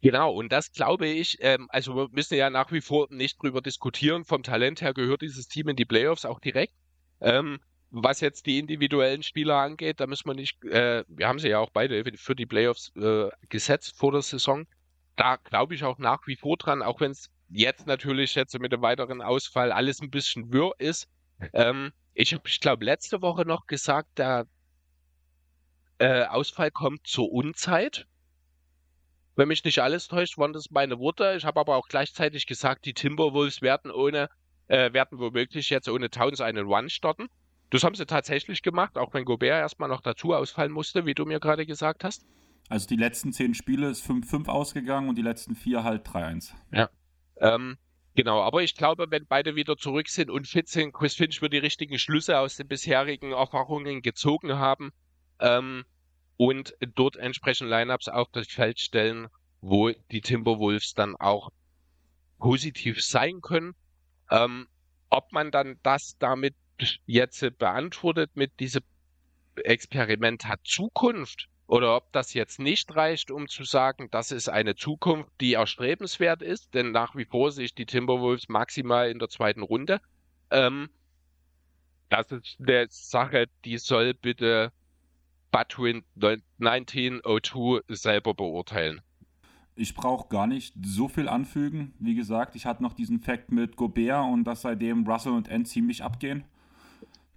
Genau, und das glaube ich, ähm, also wir müssen ja nach wie vor nicht drüber diskutieren. Vom Talent her gehört dieses Team in die Playoffs auch direkt. Ähm, was jetzt die individuellen Spieler angeht, da müssen wir nicht, äh, wir haben sie ja auch beide für die Playoffs äh, gesetzt vor der Saison. Da glaube ich auch nach wie vor dran, auch wenn es jetzt natürlich jetzt mit dem weiteren Ausfall alles ein bisschen wirr ist. Ähm, ich habe, ich glaube, letzte Woche noch gesagt, der äh, Ausfall kommt zur Unzeit. Wenn mich nicht alles täuscht, waren das meine Worte. Ich habe aber auch gleichzeitig gesagt, die Timberwolves werden ohne, äh, werden womöglich jetzt ohne Towns einen Run starten. Das haben sie tatsächlich gemacht, auch wenn Gobert erstmal noch dazu ausfallen musste, wie du mir gerade gesagt hast. Also die letzten zehn Spiele ist 5-5 ausgegangen und die letzten vier halt 3-1. Ja. Ähm, genau, aber ich glaube, wenn beide wieder zurück sind und fit sind, Chris Finch wird die richtigen Schlüsse aus den bisherigen Erfahrungen gezogen haben ähm, und dort entsprechend Lineups auf das Feld stellen, wo die Timberwolves dann auch positiv sein können. Ähm, ob man dann das damit jetzt beantwortet mit diesem Experiment hat Zukunft oder ob das jetzt nicht reicht, um zu sagen, das ist eine Zukunft, die erstrebenswert ist, denn nach wie vor sich die Timberwolves maximal in der zweiten Runde. Ähm, das ist eine Sache, die soll bitte Budwin 1902 selber beurteilen. Ich brauche gar nicht so viel anfügen. Wie gesagt, ich hatte noch diesen Fakt mit Gobert und dass seitdem Russell und N ziemlich abgehen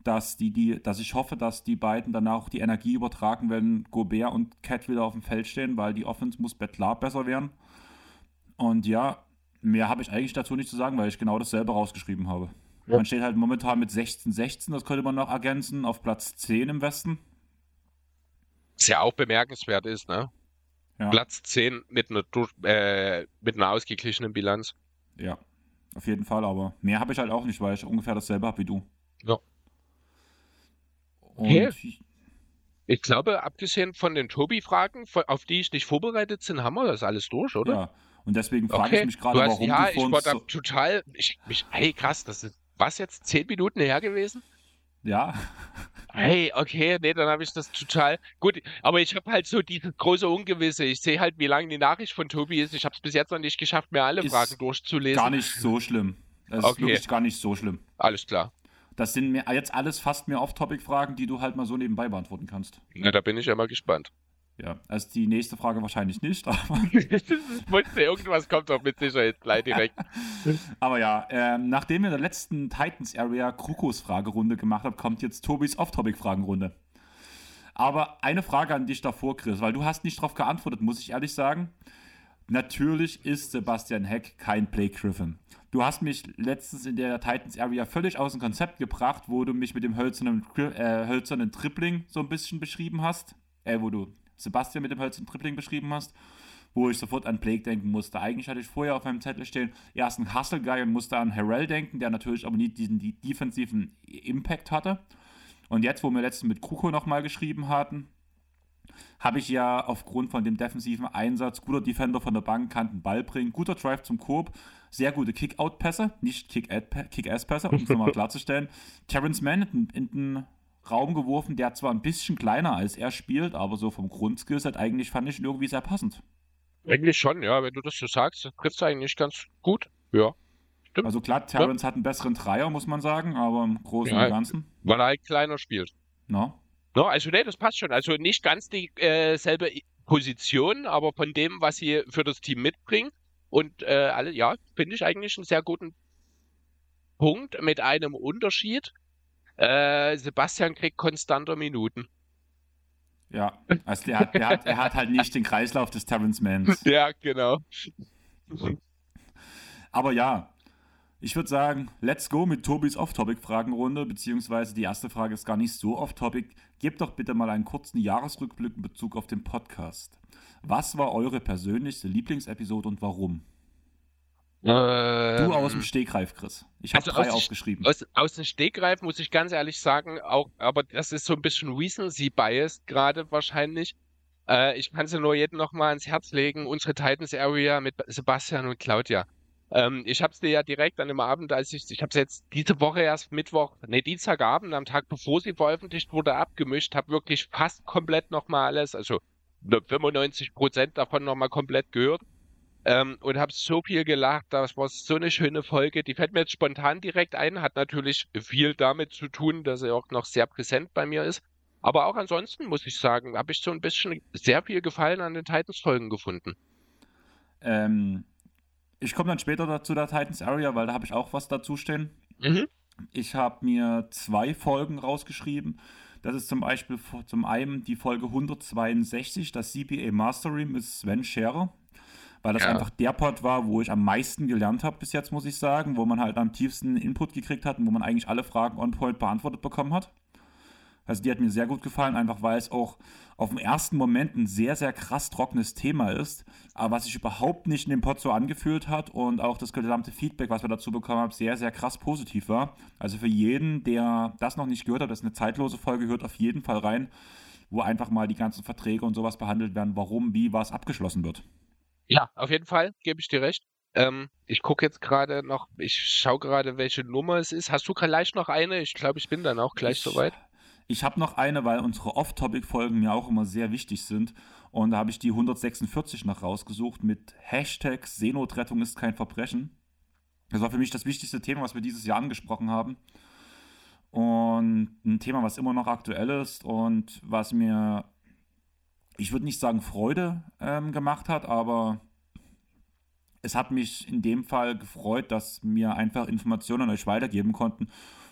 dass, die, die, dass ich hoffe, dass die beiden dann auch die Energie übertragen, wenn Gobert und Cat wieder auf dem Feld stehen, weil die Offense muss klar besser werden. Und ja, mehr habe ich eigentlich dazu nicht zu sagen, weil ich genau dasselbe rausgeschrieben habe. Ja. Man steht halt momentan mit 16-16, das könnte man noch ergänzen, auf Platz 10 im Westen. Was ja auch bemerkenswert ist, ne? Ja. Platz 10 mit einer, äh, mit einer ausgeglichenen Bilanz. Ja, auf jeden Fall, aber mehr habe ich halt auch nicht, weil ich ungefähr dasselbe habe wie du. Ja. Okay. Ich glaube, abgesehen von den Tobi-Fragen, auf die ich nicht vorbereitet bin, haben wir das alles durch, oder? Ja, und deswegen frage okay. ich mich gerade, warum ja, du Ja, ich war so total, ich, mich, hey krass, das ist, was jetzt, zehn Minuten her gewesen? Ja. Hey, okay, nee, dann habe ich das total gut. Aber ich habe halt so dieses große Ungewisse. Ich sehe halt, wie lange die Nachricht von Tobi ist. Ich habe es bis jetzt noch nicht geschafft, mir alle ist Fragen durchzulesen. Gar nicht so schlimm. Das okay. ist wirklich gar nicht so schlimm. Alles klar. Das sind mir jetzt alles fast mehr Off-Topic-Fragen, die du halt mal so nebenbei beantworten kannst. Na, da bin ich ja mal gespannt. Ja, also die nächste Frage wahrscheinlich nicht, aber. ich wusste, irgendwas kommt doch mit Sicherheit gleich direkt. aber ja, ähm, nachdem wir in der letzten Titans Area Krukos Fragerunde gemacht haben, kommt jetzt Tobis Off-Topic-Fragenrunde. Aber eine Frage an dich davor, Chris, weil du hast nicht darauf geantwortet, muss ich ehrlich sagen. Natürlich ist Sebastian Heck kein Blake Griffin. Du hast mich letztens in der Titans Area völlig aus dem Konzept gebracht, wo du mich mit dem hölzernen, äh, hölzernen Tripling so ein bisschen beschrieben hast. Äh, wo du Sebastian mit dem hölzernen Tripling beschrieben hast. Wo ich sofort an Blake denken musste. Eigentlich hatte ich vorher auf meinem Zettel stehen, erst ein Hustle-Guy und musste an Harrell denken, der natürlich aber nie diesen die defensiven Impact hatte. Und jetzt, wo wir letztens mit Kuko nochmal geschrieben hatten, habe ich ja aufgrund von dem defensiven Einsatz, guter Defender von der Bank, kann den Ball bringen, guter Drive zum Korb, sehr gute Kick-Out-Pässe, nicht Kick-Ass-Pässe, um es nochmal klarzustellen. Terrence Mann in, in den Raum geworfen, der zwar ein bisschen kleiner als er spielt, aber so vom Grundskillset eigentlich fand ich ihn irgendwie sehr passend. Eigentlich schon, ja, wenn du das so sagst, trifft es eigentlich ganz gut, ja. Stimmt. Also klar, Terrence ja. hat einen besseren Dreier, muss man sagen, aber im Großen ja, und Ganzen. Weil er halt kleiner spielt. No. No, also nee, das passt schon. Also nicht ganz dieselbe äh, Position, aber von dem, was sie für das Team mitbringt. Und äh, alle, ja, finde ich eigentlich einen sehr guten Punkt mit einem Unterschied. Äh, Sebastian kriegt konstanter Minuten. Ja, also der hat, der hat, er hat halt nicht den Kreislauf des Terrence Mans. Ja, genau. Aber ja, ich würde sagen, let's go mit Tobis Off-Topic-Fragenrunde, beziehungsweise die erste Frage ist gar nicht so off-topic. Gebt doch bitte mal einen kurzen Jahresrückblick in Bezug auf den Podcast. Was war eure persönlichste Lieblingsepisode und warum? Ähm, du aus dem Stegreif, Chris. Ich habe also drei aufgeschrieben. Aus, aus, dem Stegreif muss ich ganz ehrlich sagen, auch, aber das ist so ein bisschen Recency-Biased gerade wahrscheinlich. Äh, ich kann sie nur jedem nochmal ans Herz legen. Unsere Titans Area mit Sebastian und Claudia. Ähm, ich habe es dir ja direkt an dem Abend, als ich, ich habe es jetzt diese Woche erst Mittwoch, nee, Dienstagabend, am Tag bevor sie veröffentlicht wurde, abgemischt, habe wirklich fast komplett nochmal alles, also 95 Prozent davon nochmal komplett gehört. ähm, und habe so viel gelacht. Das war so eine schöne Folge. Die fällt mir jetzt spontan direkt ein. Hat natürlich viel damit zu tun, dass er auch noch sehr präsent bei mir ist. Aber auch ansonsten muss ich sagen, habe ich so ein bisschen sehr viel Gefallen an den Titans-Folgen gefunden. Ähm, ich komme dann später dazu der Titans Area, weil da habe ich auch was dazu stehen. Mhm. Ich habe mir zwei Folgen rausgeschrieben. Das ist zum Beispiel zum einen die Folge 162, das CPA Mastery mit Sven Scherer. Weil das ja. einfach der Pod war, wo ich am meisten gelernt habe bis jetzt, muss ich sagen, wo man halt am tiefsten Input gekriegt hat und wo man eigentlich alle Fragen on point beantwortet bekommen hat. Also die hat mir sehr gut gefallen, einfach weil es auch auf den ersten Moment ein sehr, sehr krass trockenes Thema ist, aber was sich überhaupt nicht in dem Pod so angefühlt hat und auch das gesamte Feedback, was wir dazu bekommen haben, sehr, sehr krass positiv war. Also für jeden, der das noch nicht gehört hat, das ist eine zeitlose Folge, hört auf jeden Fall rein, wo einfach mal die ganzen Verträge und sowas behandelt werden, warum, wie, was abgeschlossen wird. Ja, auf jeden Fall, gebe ich dir recht. Ähm, ich gucke jetzt gerade noch, ich schaue gerade, welche Nummer es ist. Hast du gleich noch eine? Ich glaube, ich bin dann auch gleich ich, soweit. Ich habe noch eine, weil unsere Off-Topic-Folgen mir auch immer sehr wichtig sind. Und da habe ich die 146 noch rausgesucht mit Hashtag Seenotrettung ist kein Verbrechen. Das war für mich das wichtigste Thema, was wir dieses Jahr angesprochen haben. Und ein Thema, was immer noch aktuell ist und was mir, ich würde nicht sagen Freude ähm, gemacht hat, aber es hat mich in dem Fall gefreut, dass mir einfach Informationen an euch weitergeben konnten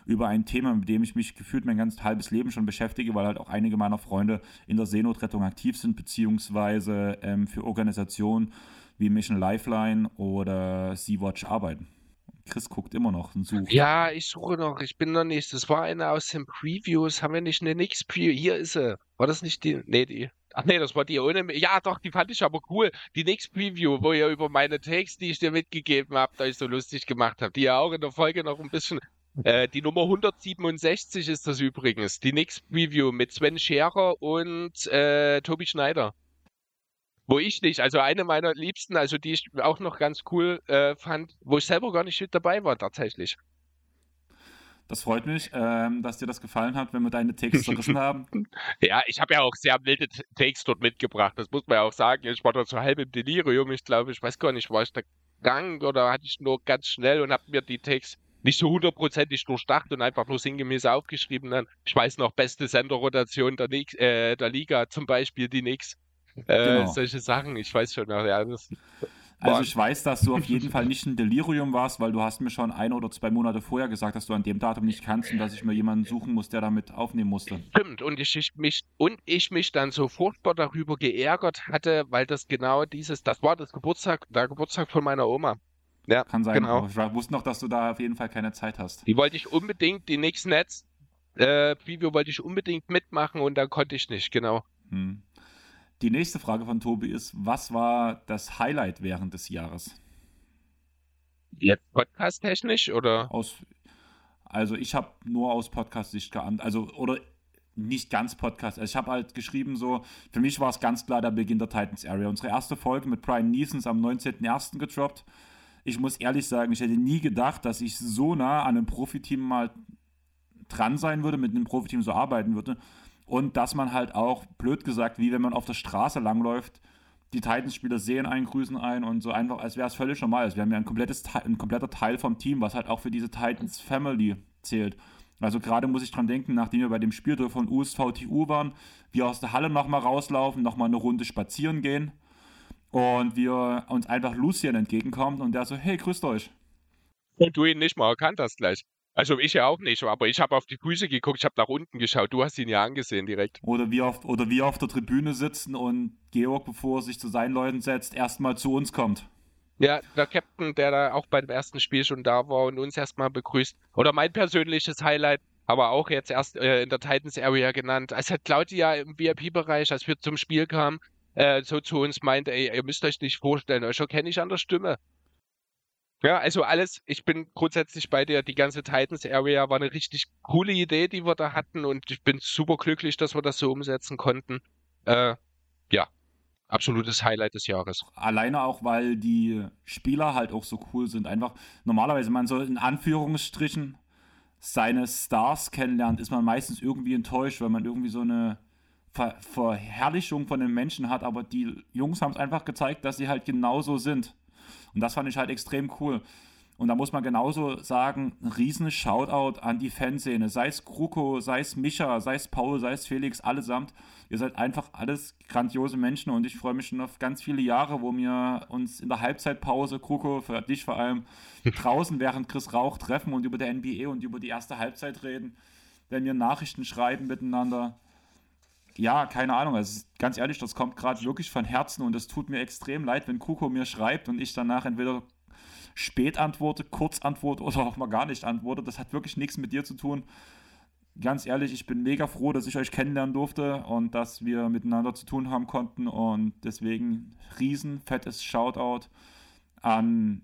über ein Thema, mit dem ich mich gefühlt mein ganz halbes Leben schon beschäftige, weil halt auch einige meiner Freunde in der Seenotrettung aktiv sind, beziehungsweise ähm, für Organisationen wie Mission Lifeline oder Sea-Watch arbeiten. Chris guckt immer noch und sucht. Ja, ich suche noch. Ich bin noch nicht. Das war eine aus den Previews. Haben wir nicht eine Nix-Preview? Hier ist sie. War das nicht die? Nee, die. Ach nee, das war die ohne. Ja, doch, die fand ich aber cool. Die Nix-Preview, wo ihr über meine Takes, die ich dir mitgegeben habt, euch so lustig gemacht habt, die ja auch in der Folge noch ein bisschen äh, die Nummer 167 ist das übrigens. Die Nix Preview mit Sven Scherer und äh, Tobi Schneider. Wo ich nicht, also eine meiner Liebsten, also die ich auch noch ganz cool äh, fand, wo ich selber gar nicht mit dabei war tatsächlich. Das freut mich, ähm, dass dir das gefallen hat, wenn wir deine Takes zerrissen haben. Ja, ich habe ja auch sehr wilde Takes dort mitgebracht, das muss man ja auch sagen. Ich war dort so halb im Delirium, ich glaube, ich weiß gar nicht, war ich da krank oder hatte ich nur ganz schnell und habe mir die Takes nicht so hundertprozentig durchdacht und einfach nur sinngemäß aufgeschrieben. Dann, ich weiß noch, beste Senderrotation der, äh, der Liga, zum Beispiel die Nix. Äh, genau. Solche Sachen, ich weiß schon noch, ja. Das also ich weiß, dass du auf jeden Fall nicht ein Delirium warst, weil du hast mir schon ein oder zwei Monate vorher gesagt, dass du an dem Datum nicht kannst und dass ich mir jemanden suchen muss, der damit aufnehmen musste. Stimmt, und ich, ich mich, und ich mich dann so furchtbar darüber geärgert hatte, weil das genau dieses, das war das Geburtstag, der Geburtstag von meiner Oma. Ja, kann sein. Genau. Ich wusste noch, dass du da auf jeden Fall keine Zeit hast. Die wollte ich unbedingt, die nächsten Netz äh, Preview wollte ich unbedingt mitmachen und dann konnte ich nicht, genau. Hm. Die nächste Frage von Tobi ist: Was war das Highlight während des Jahres? Jetzt podcast-technisch oder? Aus, also ich habe nur aus Podcast-Sicht geantwortet. Also, oder nicht ganz Podcast. Also ich habe halt geschrieben, so, für mich war es ganz klar der Beginn der Titans Area. Unsere erste Folge mit Brian Neesons am 19.01. gedroppt ich muss ehrlich sagen, ich hätte nie gedacht, dass ich so nah an einem Profiteam mal dran sein würde, mit einem Profiteam so arbeiten würde. Und dass man halt auch, blöd gesagt, wie wenn man auf der Straße langläuft, die Titans-Spieler sehen einen, grüßen ein und so einfach, als wäre es völlig normal. Wir haben ja ein, komplettes, ein kompletter Teil vom Team, was halt auch für diese Titans-Family zählt. Also gerade muss ich dran denken, nachdem wir bei dem Spiel von USVTU waren, wir aus der Halle nochmal rauslaufen, nochmal eine Runde spazieren gehen und wir uns einfach Lucien entgegenkommt und der so, hey, grüßt euch. Und du ihn nicht mal erkannt hast gleich. Also ich ja auch nicht, aber ich habe auf die Füße geguckt, ich habe nach unten geschaut. Du hast ihn ja angesehen direkt. Oder wie auf, oder wie auf der Tribüne sitzen und Georg, bevor er sich zu seinen Leuten setzt, erstmal zu uns kommt. Ja, der Captain, der da auch beim ersten Spiel schon da war und uns erstmal begrüßt. Oder mein persönliches Highlight, aber auch jetzt erst äh, in der Titans Area genannt. Als hat Claudia im VIP-Bereich, als wir zum Spiel kamen, äh, so zu uns meint, ey, ihr müsst euch nicht vorstellen, euch erkenne ich an der Stimme. Ja, also alles, ich bin grundsätzlich bei dir, die ganze Titans Area war eine richtig coole Idee, die wir da hatten und ich bin super glücklich, dass wir das so umsetzen konnten. Äh, ja, absolutes Highlight des Jahres. Alleine auch, weil die Spieler halt auch so cool sind. Einfach, normalerweise, man soll in Anführungsstrichen seine Stars kennenlernt, ist man meistens irgendwie enttäuscht, weil man irgendwie so eine Ver Verherrlichung von den Menschen hat, aber die Jungs haben es einfach gezeigt, dass sie halt genauso sind. Und das fand ich halt extrem cool. Und da muss man genauso sagen, ein riesen Shoutout an die Fanszene. Sei es Kruko, sei es Micha, sei es Paul, sei es Felix, allesamt. Ihr seid einfach alles grandiose Menschen und ich freue mich schon auf ganz viele Jahre, wo wir uns in der Halbzeitpause, Kruko, für dich vor allem, draußen während Chris Rauch treffen und über der NBA und über die erste Halbzeit reden, wenn wir Nachrichten schreiben miteinander. Ja, keine Ahnung. Also ganz ehrlich, das kommt gerade wirklich von Herzen und es tut mir extrem leid, wenn Kuko mir schreibt und ich danach entweder spät antworte, kurz antworte oder auch mal gar nicht antworte. Das hat wirklich nichts mit dir zu tun. Ganz ehrlich, ich bin mega froh, dass ich euch kennenlernen durfte und dass wir miteinander zu tun haben konnten. Und deswegen riesen fettes Shoutout an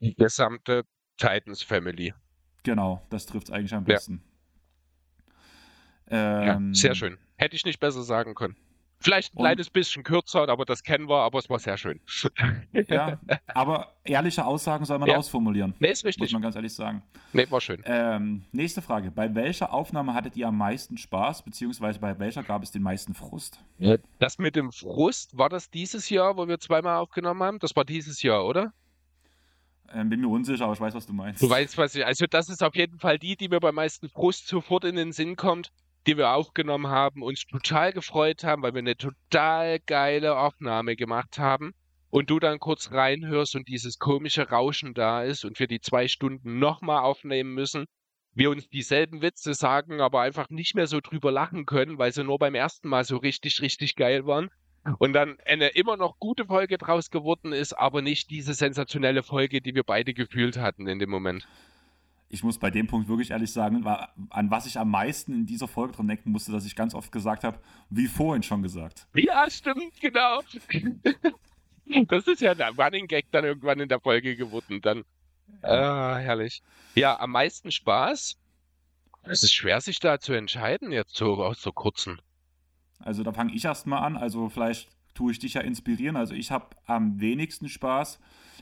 die gesamte Titans Family. Genau, das trifft es eigentlich am besten. Ja. Ähm, ja, sehr schön. Hätte ich nicht besser sagen können. Vielleicht ein kleines bisschen kürzer, aber das kennen wir, aber es war sehr schön. ja, aber ehrliche Aussagen soll man ja. ausformulieren. Nee, ist richtig. Muss man ganz ehrlich sagen. Nee, war schön. Ähm, nächste Frage. Bei welcher Aufnahme hattet ihr am meisten Spaß, beziehungsweise bei welcher gab es den meisten Frust? Das mit dem Frust, war das dieses Jahr, wo wir zweimal aufgenommen haben? Das war dieses Jahr, oder? Ähm, bin mir unsicher, aber ich weiß, was du meinst. Du weißt, was ich. Also, das ist auf jeden Fall die, die mir beim meisten Frust sofort in den Sinn kommt die wir aufgenommen haben, uns total gefreut haben, weil wir eine total geile Aufnahme gemacht haben. Und du dann kurz reinhörst und dieses komische Rauschen da ist und wir die zwei Stunden nochmal aufnehmen müssen, wir uns dieselben Witze sagen, aber einfach nicht mehr so drüber lachen können, weil sie nur beim ersten Mal so richtig, richtig geil waren. Und dann eine immer noch gute Folge draus geworden ist, aber nicht diese sensationelle Folge, die wir beide gefühlt hatten in dem Moment ich muss bei dem Punkt wirklich ehrlich sagen, war, an was ich am meisten in dieser Folge dran denken musste, dass ich ganz oft gesagt habe, wie vorhin schon gesagt. Ja, stimmt, genau. Das ist ja der Running Gag dann irgendwann in der Folge geworden. Dann, ah, herrlich. Ja, am meisten Spaß. Es ist schwer, sich da zu entscheiden, jetzt so aus so kurzen. Also da fange ich erstmal an. Also vielleicht tue ich dich ja inspirieren. Also ich habe am wenigsten Spaß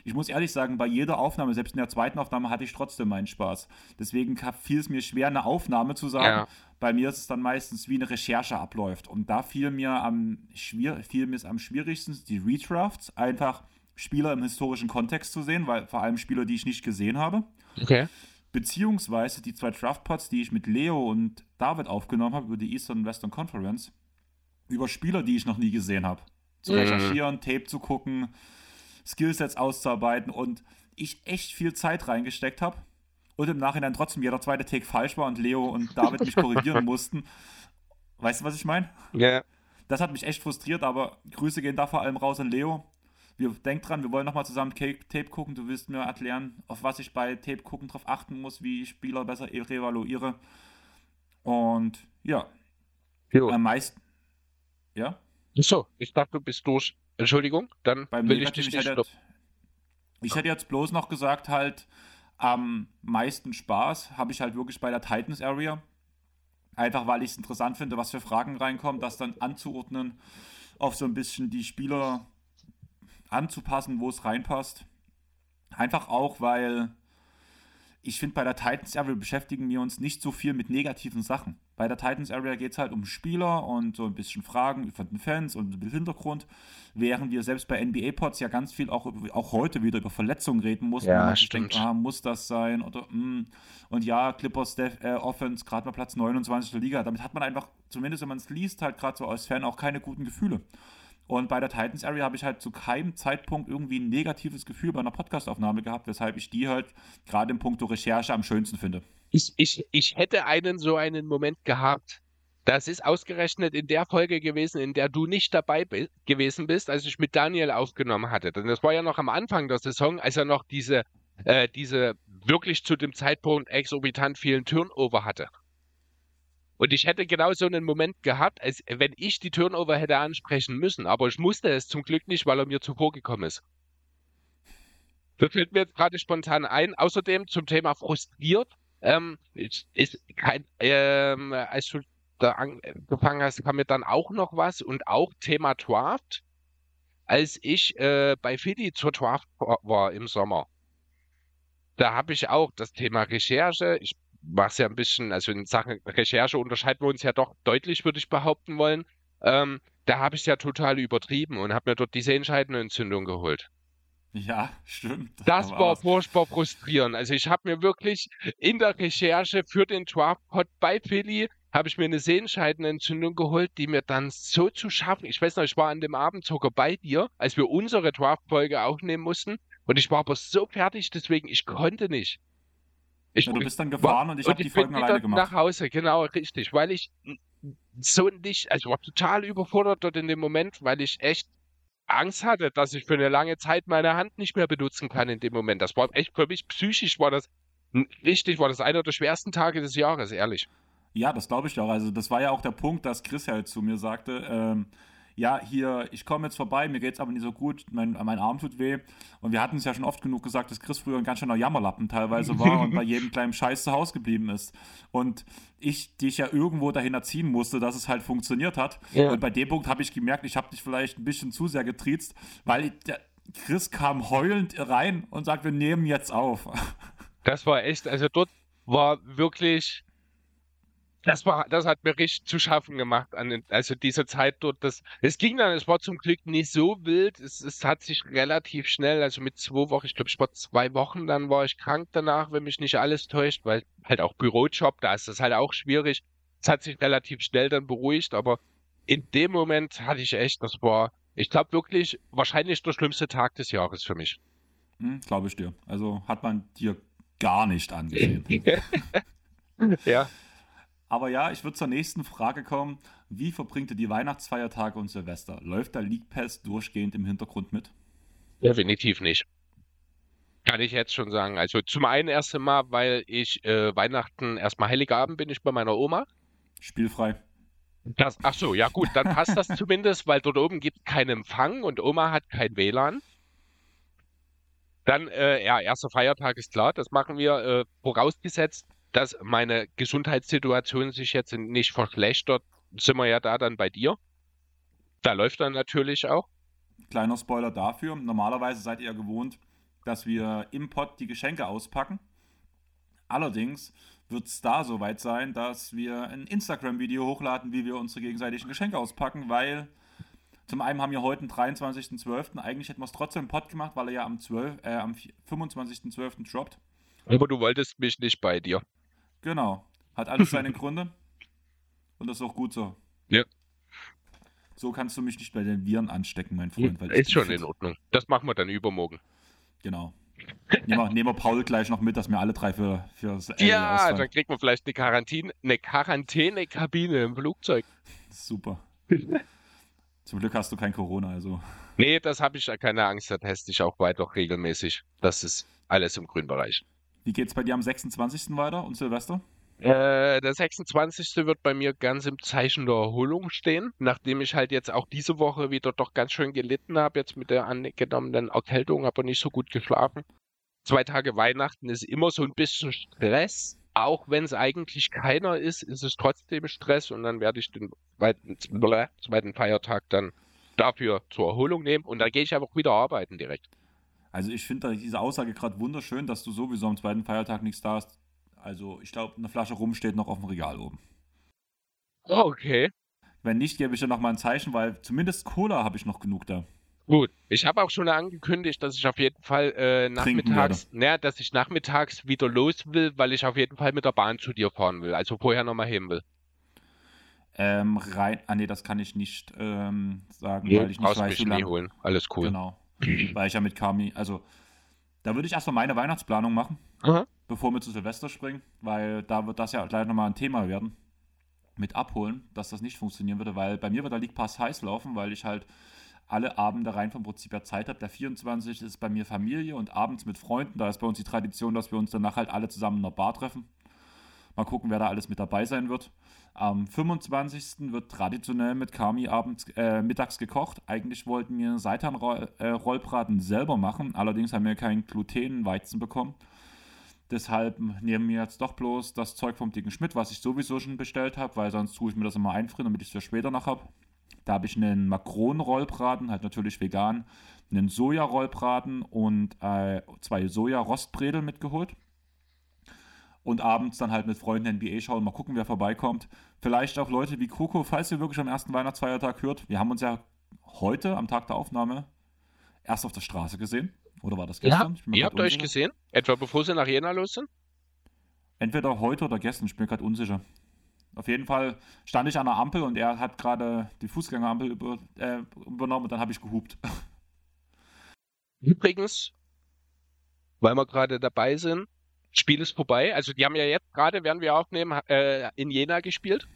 ich muss ehrlich sagen, bei jeder Aufnahme, selbst in der zweiten Aufnahme, hatte ich trotzdem meinen Spaß. Deswegen fiel es mir schwer, eine Aufnahme zu sagen. Ja. Bei mir ist es dann meistens wie eine Recherche abläuft. Und da fiel mir am, schwier fiel mir am schwierigsten die Redrafts, einfach Spieler im historischen Kontext zu sehen, weil vor allem Spieler, die ich nicht gesehen habe. Okay. Beziehungsweise die zwei Draftpots, die ich mit Leo und David aufgenommen habe über die Eastern und Western Conference, über Spieler, die ich noch nie gesehen habe. Zu mhm. recherchieren, Tape zu gucken, Skillsets auszuarbeiten und ich echt viel Zeit reingesteckt habe und im Nachhinein trotzdem jeder zweite Take falsch war und Leo und David mich korrigieren mussten. Weißt du, was ich meine? Ja. Yeah. Das hat mich echt frustriert, aber Grüße gehen da vor allem raus an Leo. Wir denk dran, wir wollen nochmal zusammen Tape gucken. Du willst mir erklären, auf was ich bei Tape gucken drauf achten muss, wie ich Spieler besser revaluiere. Und ja. Jo. Am meisten. Ja? So, ich dachte, du bist durch. Entschuldigung, dann Beim will ich dich nicht hätte, Ich hätte jetzt bloß noch gesagt, halt, am meisten Spaß habe ich halt wirklich bei der Titans Area. Einfach weil ich es interessant finde, was für Fragen reinkommen, das dann anzuordnen, auf so ein bisschen die Spieler anzupassen, wo es reinpasst. Einfach auch, weil ich finde, bei der Titans Area beschäftigen wir uns nicht so viel mit negativen Sachen. Bei der Titans Area geht es halt um Spieler und so ein bisschen Fragen von den Fans und den Hintergrund, während wir selbst bei NBA-Pods ja ganz viel auch, auch heute wieder über Verletzungen reden mussten. Ja, man stimmt. Denkt, ah, muss das sein? Oder. Hm. Und ja, Clippers Def, äh, Offense, gerade mal Platz 29 der Liga. Damit hat man einfach, zumindest wenn man es liest, halt gerade so als Fan auch keine guten Gefühle. Und bei der Titans Area habe ich halt zu keinem Zeitpunkt irgendwie ein negatives Gefühl bei einer Podcastaufnahme gehabt, weshalb ich die halt gerade im Punkto Recherche am schönsten finde. Ich, ich, ich hätte einen so einen Moment gehabt. Das ist ausgerechnet in der Folge gewesen, in der du nicht dabei bi gewesen bist, als ich mit Daniel aufgenommen hatte. Denn das war ja noch am Anfang der Saison, als er noch diese, äh, diese wirklich zu dem Zeitpunkt exorbitant vielen Turnover hatte. Und ich hätte genau so einen Moment gehabt, als wenn ich die Turnover hätte ansprechen müssen. Aber ich musste es zum Glück nicht, weil er mir zuvor gekommen ist. Das fällt mir jetzt gerade spontan ein. Außerdem zum Thema frustriert. Ähm, ist, kein, ähm, als du da angefangen hast, kam mir dann auch noch was und auch Thema Draft. Als ich äh, bei Philly zur Draft war im Sommer, da habe ich auch das Thema Recherche. Ich was ja ein bisschen, also in Sachen Recherche unterscheiden wir uns ja doch deutlich, würde ich behaupten wollen. Ähm, da habe ich es ja total übertrieben und habe mir dort diese entscheidende Entzündung geholt. Ja, stimmt. Das Da war furchtbar frustrierend. Also ich habe mir wirklich in der Recherche für den Draftpot bei Philly habe ich mir eine Sehenscheidenentzündung geholt, die mir dann so zu schaffen. Ich weiß noch, ich war an dem Abend sogar bei dir, als wir unsere Draft-Folge aufnehmen mussten. Und ich war aber so fertig, deswegen ich konnte nicht. Ich Ja, du bist dann gefahren und ich habe die bin Folgen alleine gemacht. nach Hause, genau, richtig, weil ich so nicht, also ich war total überfordert dort in dem Moment, weil ich echt Angst hatte, dass ich für eine lange Zeit meine Hand nicht mehr benutzen kann in dem Moment. Das war echt für mich psychisch war das richtig, war das einer der schwersten Tage des Jahres, ehrlich. Ja, das glaube ich auch. Also das war ja auch der Punkt, dass Chris halt zu mir sagte, ähm, ja, hier, ich komme jetzt vorbei, mir geht's aber nicht so gut, mein, mein Arm tut weh. Und wir hatten es ja schon oft genug gesagt, dass Chris früher ein ganz schöner Jammerlappen teilweise war und bei jedem kleinen Scheiß zu Hause geblieben ist. Und ich dich ja irgendwo dahin erziehen musste, dass es halt funktioniert hat. Ja. Und bei dem Punkt habe ich gemerkt, ich habe dich vielleicht ein bisschen zu sehr getriezt, weil der Chris kam heulend rein und sagt, wir nehmen jetzt auf. Das war echt, also dort war wirklich, das war, das hat mir richtig zu schaffen gemacht. An also diese Zeit dort, das, es ging dann, es war zum Glück nicht so wild. Es, es hat sich relativ schnell, also mit zwei Wochen, ich glaube, ich war zwei Wochen, dann war ich krank danach, wenn mich nicht alles täuscht, weil halt auch Bürojob, da ist das halt auch schwierig. Es hat sich relativ schnell dann beruhigt, aber in dem Moment hatte ich echt, das war, ich glaube wirklich, wahrscheinlich der schlimmste Tag des Jahres für mich. Hm, Glaube ich dir. Also hat man dir gar nicht angesehen. Ja. Aber ja, ich würde zur nächsten Frage kommen. Wie verbringt ihr die Weihnachtsfeiertage und Silvester? Läuft der League Pass durchgehend im Hintergrund mit? Definitiv nicht. Kann ich jetzt schon sagen. Also zum einen erst einmal, weil ich äh, Weihnachten erstmal Heiligabend bin ich bei meiner Oma. Spielfrei. Das, ach so, ja gut, dann passt das zumindest, weil dort oben gibt keinen Empfang und Oma hat kein WLAN. Dann, äh, ja, erster Feiertag ist klar, das machen wir, äh, vorausgesetzt, dass meine Gesundheitssituation sich jetzt nicht verschlechtert, sind wir ja da dann bei dir. Da läuft dann natürlich auch. Kleiner Spoiler dafür. Normalerweise seid ihr gewohnt, dass wir im Pod die Geschenke auspacken. Allerdings wird es da soweit sein, dass wir ein Instagram-Video hochladen, wie wir unsere gegenseitigen Geschenke auspacken, weil zum einen haben wir heute den 23.12. Eigentlich hätten wir es trotzdem im Pod gemacht, weil er ja am, 12, äh, am 25.12. droppt. Aber du wolltest mich nicht bei dir. Genau. Hat alles seine Gründe. Und das ist auch gut so. Ja. So kannst du mich nicht bei den Viren anstecken, mein Freund. weil ich Ist schon fit. in Ordnung. Das machen wir dann übermorgen. Genau. Nehmen wir, nehmen wir Paul gleich noch mit, dass wir alle drei für, für Ja, dann kriegt man vielleicht eine Quarantäne, eine Quarantänekabine im Flugzeug. Super. Zum Glück hast du kein Corona, also. Nee, das habe ich ja keine Angst, da teste ich auch weiter regelmäßig. Das ist alles im grünen Bereich. Wie geht's bei dir am 26. weiter und Silvester? Äh, der 26. wird bei mir ganz im Zeichen der Erholung stehen, nachdem ich halt jetzt auch diese Woche wieder doch ganz schön gelitten habe, jetzt mit der angenommenen Erkältung, aber nicht so gut geschlafen. Zwei Tage Weihnachten ist immer so ein bisschen Stress. Auch wenn es eigentlich keiner ist, ist es trotzdem Stress und dann werde ich den zweiten, zweiten Feiertag dann dafür zur Erholung nehmen und dann gehe ich einfach wieder arbeiten direkt. Also ich finde diese Aussage gerade wunderschön, dass du sowieso am zweiten Feiertag nichts da hast. Also ich glaube, eine Flasche rum steht noch auf dem Regal oben. Okay. Wenn nicht, gebe ich dir noch mal ein Zeichen, weil zumindest Cola habe ich noch genug da. Gut, ich habe auch schon angekündigt, dass ich auf jeden Fall äh, nachmittags, naja, dass ich nachmittags wieder los will, weil ich auf jeden Fall mit der Bahn zu dir fahren will, also vorher nochmal hin will. Ähm, rein. Ah nee, das kann ich nicht ähm, sagen, Nee, weil ich nicht weiß, wie lange. holen. Alles cool. Genau. weil ich ja mit Kami, also da würde ich erstmal meine Weihnachtsplanung machen, Aha. bevor wir zu Silvester springen, weil da wird das ja gleich nochmal ein Thema werden. Mit abholen, dass das nicht funktionieren würde, weil bei mir wird der League Pass heiß laufen, weil ich halt alle Abende rein vom Prinzip her Zeit habe. Der 24 ist bei mir Familie und abends mit Freunden. Da ist bei uns die Tradition, dass wir uns danach halt alle zusammen in der Bar treffen. Mal gucken, wer da alles mit dabei sein wird. Am 25. wird traditionell mit Kami abends, äh, mittags gekocht. Eigentlich wollten wir Seitan-Rollbraten selber machen, allerdings haben wir keinen Glutenweizen bekommen. Deshalb nehmen wir jetzt doch bloß das Zeug vom dicken Schmidt, was ich sowieso schon bestellt habe, weil sonst tue ich mir das immer einfrieren, damit ich es für später noch habe. Da habe ich einen Makronen-Rollbraten, halt natürlich vegan, einen Soja-Rollbraten und äh, zwei Soja-Rostbredel mitgeholt. Und abends dann halt mit Freunden NBA schauen, mal gucken, wer vorbeikommt. Vielleicht auch Leute wie Coco, falls ihr wirklich am ersten Weihnachtsfeiertag hört. Wir haben uns ja heute, am Tag der Aufnahme, erst auf der Straße gesehen. Oder war das Ja, gestern? Mir ihr habt euch unsicher. gesehen? Etwa bevor sie nach Jena los sind? Entweder heute oder gestern, ich bin mir gerade unsicher. Auf jeden Fall stand ich an der Ampel und er hat gerade die Fußgängerampel über, äh, übernommen und dann habe ich gehupt. Übrigens, weil wir gerade dabei sind, Spiel ist vorbei. Also die haben ja jetzt gerade, während wir aufnehmen, äh, in Jena gespielt.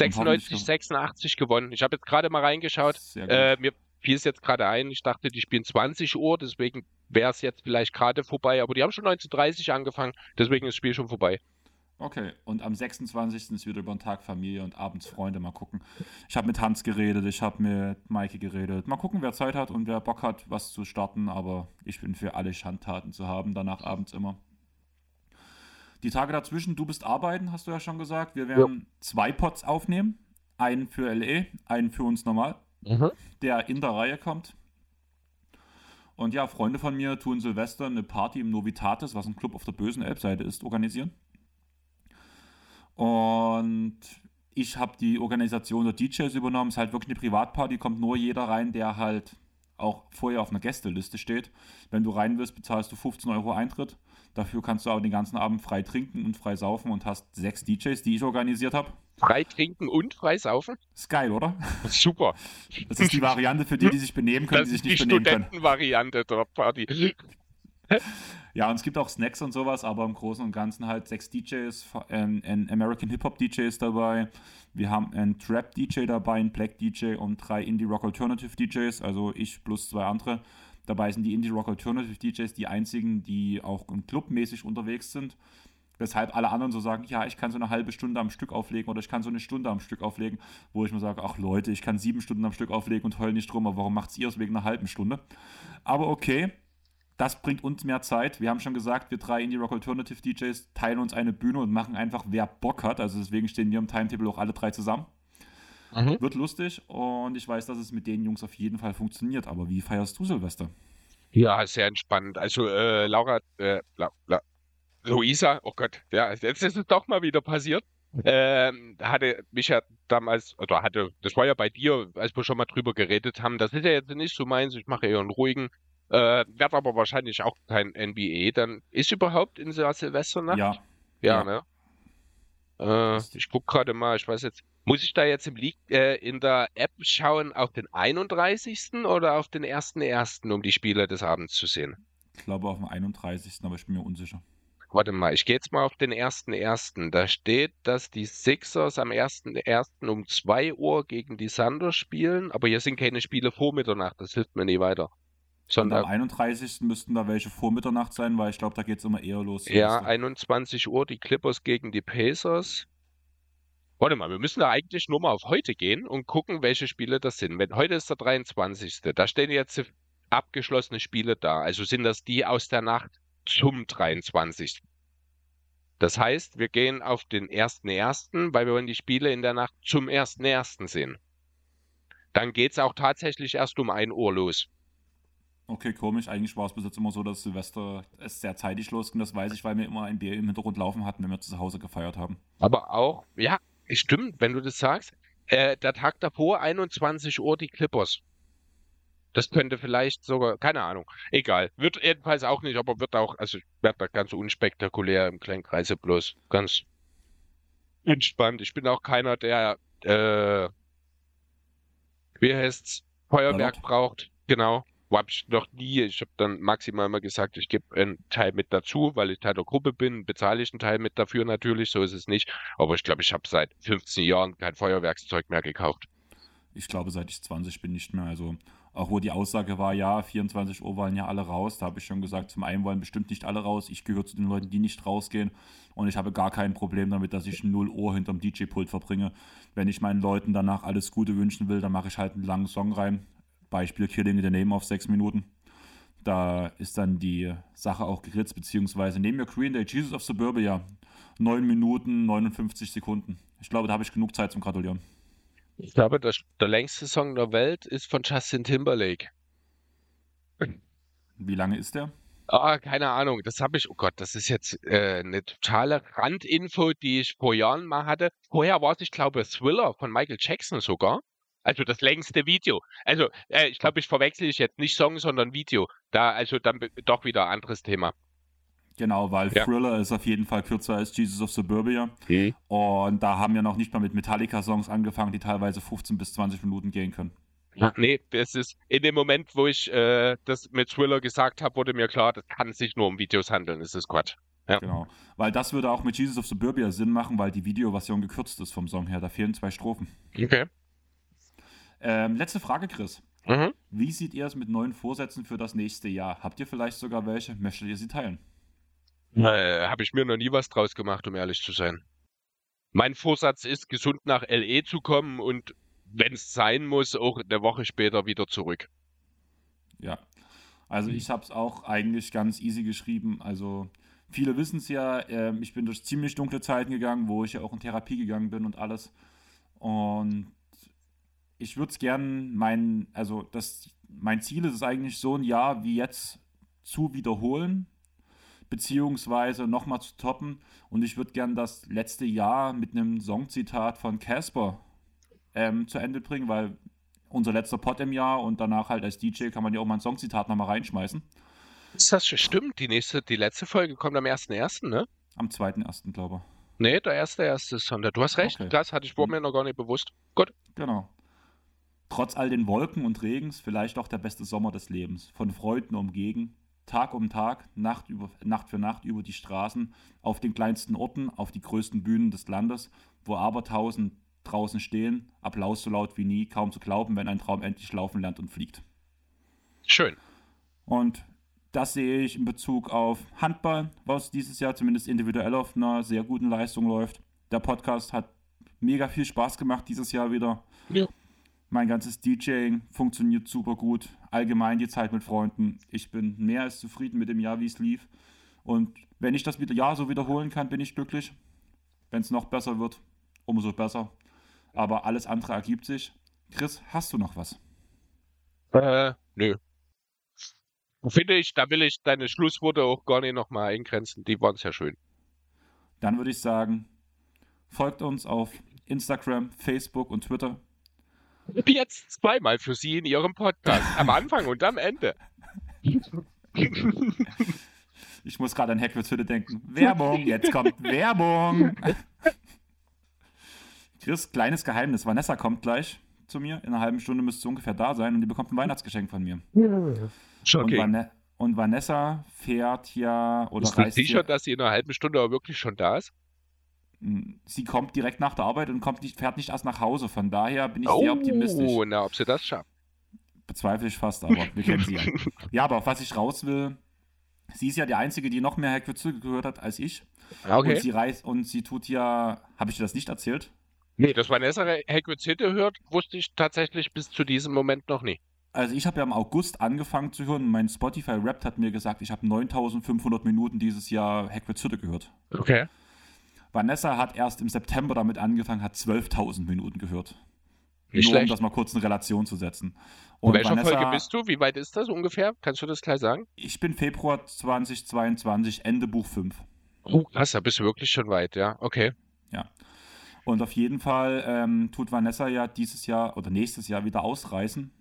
Und hoffentlich 96, 86 gewonnen. Ich habe jetzt gerade mal reingeschaut. Äh, mir fiel es jetzt gerade ein. Ich dachte, die spielen 20 Uhr, deswegen wäre es jetzt vielleicht gerade vorbei. Aber die haben schon 19.30 angefangen, deswegen ist das Spiel schon vorbei. Okay, und am 26. ist wieder über den Tag Familie und abends Freunde. Mal gucken. Ich habe mit Hans geredet, ich habe mit Maike geredet. Mal gucken, wer Zeit hat und wer Bock hat, was zu starten. Aber ich bin für alle Schandtaten zu haben, danach abends immer. Die Tage dazwischen, du bist arbeiten, hast du ja schon gesagt. Wir werden zwei Pots aufnehmen. Einen für LE, einen für uns normal, der in der Reihe kommt. Und ja, Freunde von mir tun Silvester eine Party im Novitatis, was ein Club auf der bösen Elbseite ist, organisieren. Und ich habe die Organisation der DJs übernommen. Es ist halt wirklich eine Privatparty, kommt nur jeder rein, der halt auch vorher auf einer Gästeliste steht. Wenn du rein willst, bezahlst du 15 Euro Eintritt. Dafür kannst du auch den ganzen Abend frei trinken und frei saufen und hast sechs DJs, die ich organisiert habe. Frei trinken und frei saufen? Ist geil, oder? Super. Das ist die Variante für die, die sich benehmen können, Das die ist sich die nicht benehmen können. Studentenvariante der Party. Ja, und es gibt auch Snacks und sowas, aber im Großen und Ganzen halt sechs DJs, ein, American Hip-Hop DJs dabei. Wir haben einen Trap DJ dabei, einen Black DJ und drei Indie Rock Alternative DJs, also ich plus zwei andere. Dabei sind die Indie Rock Alternative DJs die einzigen, die auch clubmäßig unterwegs sind. Weshalb alle anderen so sagen, ja, ich kann so eine halbe Stunde am Stück auflegen oder ich kann so eine Stunde am Stück auflegen, wo ich mir sage, ach Leute, ich kann sieben Stunden am Stück auflegen und heul nicht drum, aber warum macht's ihr es wegen einer halben Stunde? Aber okay, das bringt uns mehr Zeit. Wir haben schon gesagt, wir drei Indie Rock Alternative DJs teilen uns eine Bühne und machen einfach, wer Bock hat. Also deswegen stehen wir im Timetable auch alle drei zusammen. Mhm. Wird lustig und ich weiß, dass es mit den Jungs auf jeden Fall funktioniert. Aber wie feierst du Silvester? Ja, sehr entspannt. Also äh, Laura, äh, La, La, Luisa, oh Gott, ja, jetzt ist es doch mal wieder passiert. Ähm, hatte mich ja damals, oder hatte, das war ja bei dir, als wir schon mal drüber geredet haben, das ist ja jetzt nicht so meins, ich mache eher einen ruhigen, äh, werde aber wahrscheinlich auch kein NBA. Dann ist überhaupt in der Silvesternacht? Ja, Ja, Ja. ne? Äh, ich guck gerade mal, ich weiß jetzt, muss ich da jetzt im League, äh, in der App schauen auf den 31. oder auf den 1.1., um die Spiele des Abends zu sehen? ich glaube auf dem 31. Aber ich bin mir unsicher. Warte mal, ich gehe jetzt mal auf den 1.1. Da steht, dass die Sixers am 1.1. um 2 Uhr gegen die Thunder spielen, aber hier sind keine Spiele vor Mitternacht, das hilft mir nie weiter. Und Sondern am 31. müssten da welche vor Mitternacht sein, weil ich glaube, da geht es immer eher los. Ja, Silvester. 21 Uhr die Clippers gegen die Pacers. Warte mal, wir müssen da eigentlich nur mal auf heute gehen und gucken, welche Spiele das sind. Wenn heute ist der 23. Da stehen jetzt abgeschlossene Spiele da. Also sind das die aus der Nacht zum 23. Das heißt, wir gehen auf den 1.1., weil wir wollen die Spiele in der Nacht zum 1.1. sehen. Dann geht's auch tatsächlich erst um 1 Uhr los. Okay, komisch. Eigentlich war es bis jetzt immer so, dass Silvester es sehr zeitig losging. Das weiß ich, weil wir immer ein Bier im Hintergrund laufen hatten, wenn wir zu Hause gefeiert haben. Aber auch, ja, stimmt, wenn du das sagst. Äh, der Tag davor, 21 Uhr, die Clippers. Das könnte vielleicht sogar, keine Ahnung, egal. Wird jedenfalls auch nicht, aber wird auch, also wird da ganz unspektakulär im kleinen Kreise bloß ganz entspannt. Ich bin auch keiner, der, äh, wie heißt's, Feuerwerk Ballert. braucht. Genau. Hab ich noch nie. Ich habe dann maximal mal gesagt, ich gebe einen Teil mit dazu, weil ich Teil der Gruppe bin, bezahle ich einen Teil mit dafür natürlich, so ist es nicht. Aber ich glaube, ich habe seit 15 Jahren kein Feuerwerkszeug mehr gekauft. Ich glaube, seit ich 20 bin, nicht mehr. Also, auch wo die Aussage war, ja, 24 Uhr wollen ja alle raus, da habe ich schon gesagt, zum einen wollen bestimmt nicht alle raus. Ich gehöre zu den Leuten, die nicht rausgehen. Und ich habe gar kein Problem damit, dass ich 0 Uhr hinterm DJ-Pult verbringe. Wenn ich meinen Leuten danach alles Gute wünschen will, dann mache ich halt einen langen Song rein. Beispiel Killing in the Name auf 6 Minuten. Da ist dann die Sache auch geritzt, beziehungsweise nehmen wir Green Day, Jesus of Suburbia. 9 Minuten, 59 Sekunden. Ich glaube, da habe ich genug Zeit zum Gratulieren. Ich glaube, der, der längste Song der Welt ist von Justin Timberlake. Wie lange ist der? Ah, keine Ahnung, das habe ich, oh Gott, das ist jetzt äh, eine totale Randinfo, die ich vor Jahren mal hatte. Vorher war es, ich glaube, Thriller von Michael Jackson sogar. Also das längste Video. Also äh, ich glaube, ich verwechsel ich jetzt nicht Song, sondern Video. Da also dann doch wieder ein anderes Thema. Genau, weil ja. Thriller ist auf jeden Fall kürzer als Jesus of Suburbia. Mhm. Und da haben wir noch nicht mal mit Metallica-Songs angefangen, die teilweise 15 bis 20 Minuten gehen können. Ja. Nee, das ist in dem Moment, wo ich äh, das mit Thriller gesagt habe, wurde mir klar, das kann sich nur um Videos handeln. Das ist Quatsch. Ja. Genau. Weil das würde auch mit Jesus of Suburbia Sinn machen, weil die Videoversion gekürzt ist vom Song her. Da fehlen zwei Strophen. Okay. Ähm, letzte Frage, Chris. Mhm. Wie seht ihr es mit neuen Vorsätzen für das nächste Jahr? Habt ihr vielleicht sogar welche? Möchtet ihr sie teilen? Äh, Habe ich mir noch nie was draus gemacht, um ehrlich zu sein. Mein Vorsatz ist, gesund nach LE zu kommen und wenn es sein muss, auch eine Woche später wieder zurück. Ja, also ich habe es auch eigentlich ganz easy geschrieben. Also viele wissen es ja, äh, ich bin durch ziemlich dunkle Zeiten gegangen, wo ich ja auch in Therapie gegangen bin und alles. Und ich würde es gern, mein, also das, mein Ziel ist es eigentlich so ein Jahr wie jetzt zu wiederholen, beziehungsweise nochmal zu toppen. Und ich würde gern das letzte Jahr mit einem Songzitat von Casper ähm, zu Ende bringen, weil unser letzter Pod im Jahr und danach halt als DJ kann man ja auch mal ein Songzitat nochmal reinschmeißen. Ist das stimmt? Die nächste, die letzte Folge kommt am 1.1., ne? Am 2.1., glaube ich. Nee, der erste erste Sonntag. Du hast recht, okay. das hatte ich vor mir noch gar nicht bewusst. Gut. Genau. Trotz all den Wolken und Regens vielleicht auch der beste Sommer des Lebens. Von Freuden umgegen, Tag um Tag, Nacht, über, Nacht für Nacht über die Straßen, auf den kleinsten Orten, auf die größten Bühnen des Landes, wo Abertausend draußen stehen, Applaus so laut wie nie, kaum zu glauben, wenn ein Traum endlich laufen lernt und fliegt. Schön. Und das sehe ich in Bezug auf Handball, was dieses Jahr zumindest individuell auf einer sehr guten Leistung läuft. Der Podcast hat mega viel Spaß gemacht dieses Jahr wieder. Ja. Mein ganzes DJing funktioniert super gut. Allgemein die Zeit mit Freunden. Ich bin mehr als zufrieden mit dem Jahr, wie es lief. Und wenn ich das wieder Jahr so wiederholen kann, bin ich glücklich. Wenn es noch besser wird, umso besser. Aber alles andere ergibt sich. Chris, hast du noch was? Äh, nö. Finde ich, da will ich deine Schlussworte auch gar nicht nochmal eingrenzen. Die waren sehr schön. Dann würde ich sagen, folgt uns auf Instagram, Facebook und Twitter. Jetzt zweimal für Sie in Ihrem Podcast. Am Anfang und am Ende. Ich muss gerade an Hagrid's Hütte denken. Werbung, jetzt kommt Werbung. Chris, kleines Geheimnis. Vanessa kommt gleich zu mir. In einer halben Stunde müsste sie ungefähr da sein und die bekommt ein Weihnachtsgeschenk von mir. Shocking. Und, Van und Vanessa fährt ja oder Bist reist du sicher, dass sie in einer halben Stunde auch wirklich schon da ist? Sie kommt direkt nach der Arbeit und kommt nicht, fährt nicht erst nach Hause. Von daher bin ich oh, sehr optimistisch. Oh, na, ob sie das schafft. Bezweifle ich fast, aber wir kennen sie ja. Ja, aber auf was ich raus will, sie ist ja die Einzige, die noch mehr Hackwitze gehört hat als ich. Okay. Und sie reist und sie tut ja, habe ich dir das nicht erzählt? Nee, dass Vanessa Hackwitze hört, wusste ich tatsächlich bis zu diesem Moment noch nie. Also ich habe ja im August angefangen zu hören. Mein Spotify Rap hat mir gesagt, ich habe 9500 Minuten dieses Jahr Hackwitz gehört. Okay. Vanessa hat erst im September damit angefangen, hat 12.000 Minuten gehört. Nicht Nur schlecht. um das mal kurz in Relation zu setzen. Und in welcher Vanessa, Folge bist du? Wie weit ist das ungefähr? Kannst du das gleich sagen? Ich bin Februar 2022, Ende Buch 5. Oh, krass, da bist du wirklich schon weit, ja. Okay. Ja. Und auf jeden Fall ähm, tut Vanessa ja dieses Jahr oder nächstes Jahr wieder ausreisen.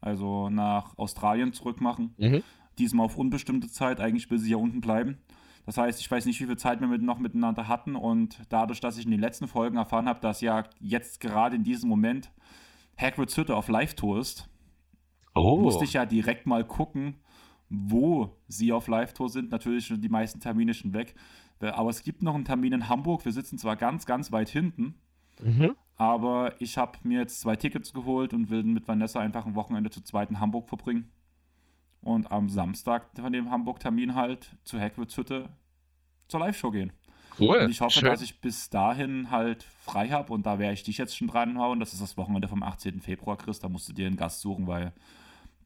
Also nach Australien zurückmachen. Mhm. Diesmal auf unbestimmte Zeit. Eigentlich will sie ja unten bleiben. Das heißt, ich weiß nicht, wie viel Zeit wir mit, noch miteinander hatten und dadurch, dass ich in den letzten Folgen erfahren habe, dass ja jetzt gerade in diesem Moment Hagrid's Hütte auf Live-Tour ist, oh. musste ich ja direkt mal gucken, wo sie auf Live-Tour sind. Natürlich schon die meisten Termine schon weg. Aber es gibt noch einen Termin in Hamburg. Wir sitzen zwar ganz, ganz weit hinten, mhm. aber ich habe mir jetzt zwei Tickets geholt und will mit Vanessa einfach ein Wochenende zu zweit in Hamburg verbringen und am Samstag von dem Hamburg-Termin halt zu Hagrid's Hütte zur Live-Show gehen. Cool. Und ich hoffe, Schön. dass ich bis dahin halt frei habe und da werde ich dich jetzt schon dranhauen. Das ist das Wochenende vom 18. Februar, Chris. Da musst du dir einen Gast suchen, weil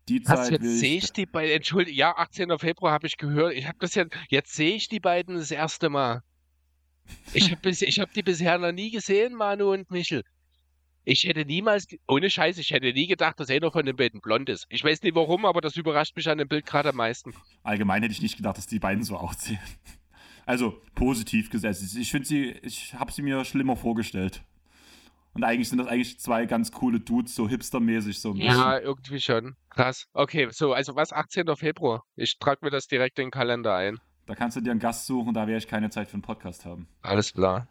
die Zeit. Jetzt sehe ich die beiden. Entschuldigung, ja, 18. Februar habe ich gehört. Ich habe das jetzt. Jetzt sehe ich die beiden das erste Mal. Ich habe hab die bisher noch nie gesehen, Manu und Michel. Ich hätte niemals, ohne Scheiß, ich hätte nie gedacht, dass einer von den beiden blond ist. Ich weiß nicht warum, aber das überrascht mich an dem Bild gerade am meisten. Allgemein hätte ich nicht gedacht, dass die beiden so aussehen. Also positiv gesetzt. Ich finde sie, ich habe sie mir schlimmer vorgestellt. Und eigentlich sind das eigentlich zwei ganz coole Dudes, so hipstermäßig so ein bisschen. Ja, irgendwie schon. Krass. Okay, so, also was, 18. Februar? Ich trage mir das direkt in den Kalender ein. Da kannst du dir einen Gast suchen, da werde ich keine Zeit für einen Podcast haben. Alles klar.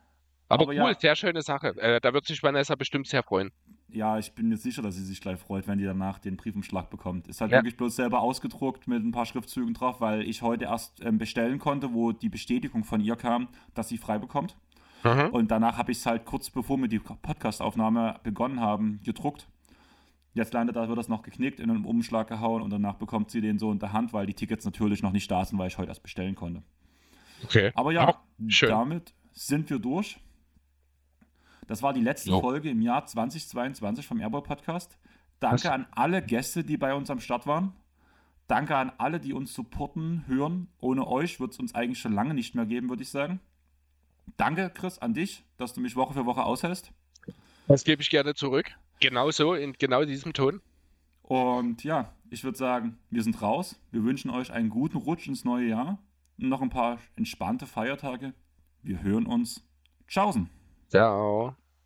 Aber, Aber cool, ja. sehr schöne Sache. Äh, da wird sich Vanessa bestimmt sehr freuen. Ja, ich bin mir sicher, dass sie sich gleich freut, wenn die danach den Briefumschlag bekommt. Ist halt Ja. wirklich bloß selber ausgedruckt mit ein paar Schriftzügen drauf, weil ich heute erst ähm, bestellen konnte, wo die Bestätigung von ihr kam, dass sie frei bekommt. Mhm. Und danach habe ich es halt kurz bevor wir die Podcast-Aufnahme begonnen haben, gedruckt. Jetzt landet da, wird das noch geknickt, in einen Umschlag gehauen und danach bekommt sie den so in der Hand, weil die Tickets natürlich noch nicht da sind, weil ich heute erst bestellen konnte. Okay. Aber ja, schön. damit sind wir durch. Das war die letzte Jo. Folge im Jahr 2022 vom Airboy Podcast. Danke Was? an alle Gäste, die bei uns am Start waren. Danke an alle, die uns supporten, hören. Ohne euch wird es uns eigentlich schon lange nicht mehr geben, würde ich sagen. Danke, Chris, an dich, dass du mich Woche für Woche aushältst. Das gebe ich gerne zurück. Genau so, in genau diesem Ton. Und ja, ich würde sagen, wir sind raus. Wir wünschen euch einen guten Rutsch ins neue Jahr und noch ein paar entspannte Feiertage. Wir hören uns. Tschaußen. Ciao.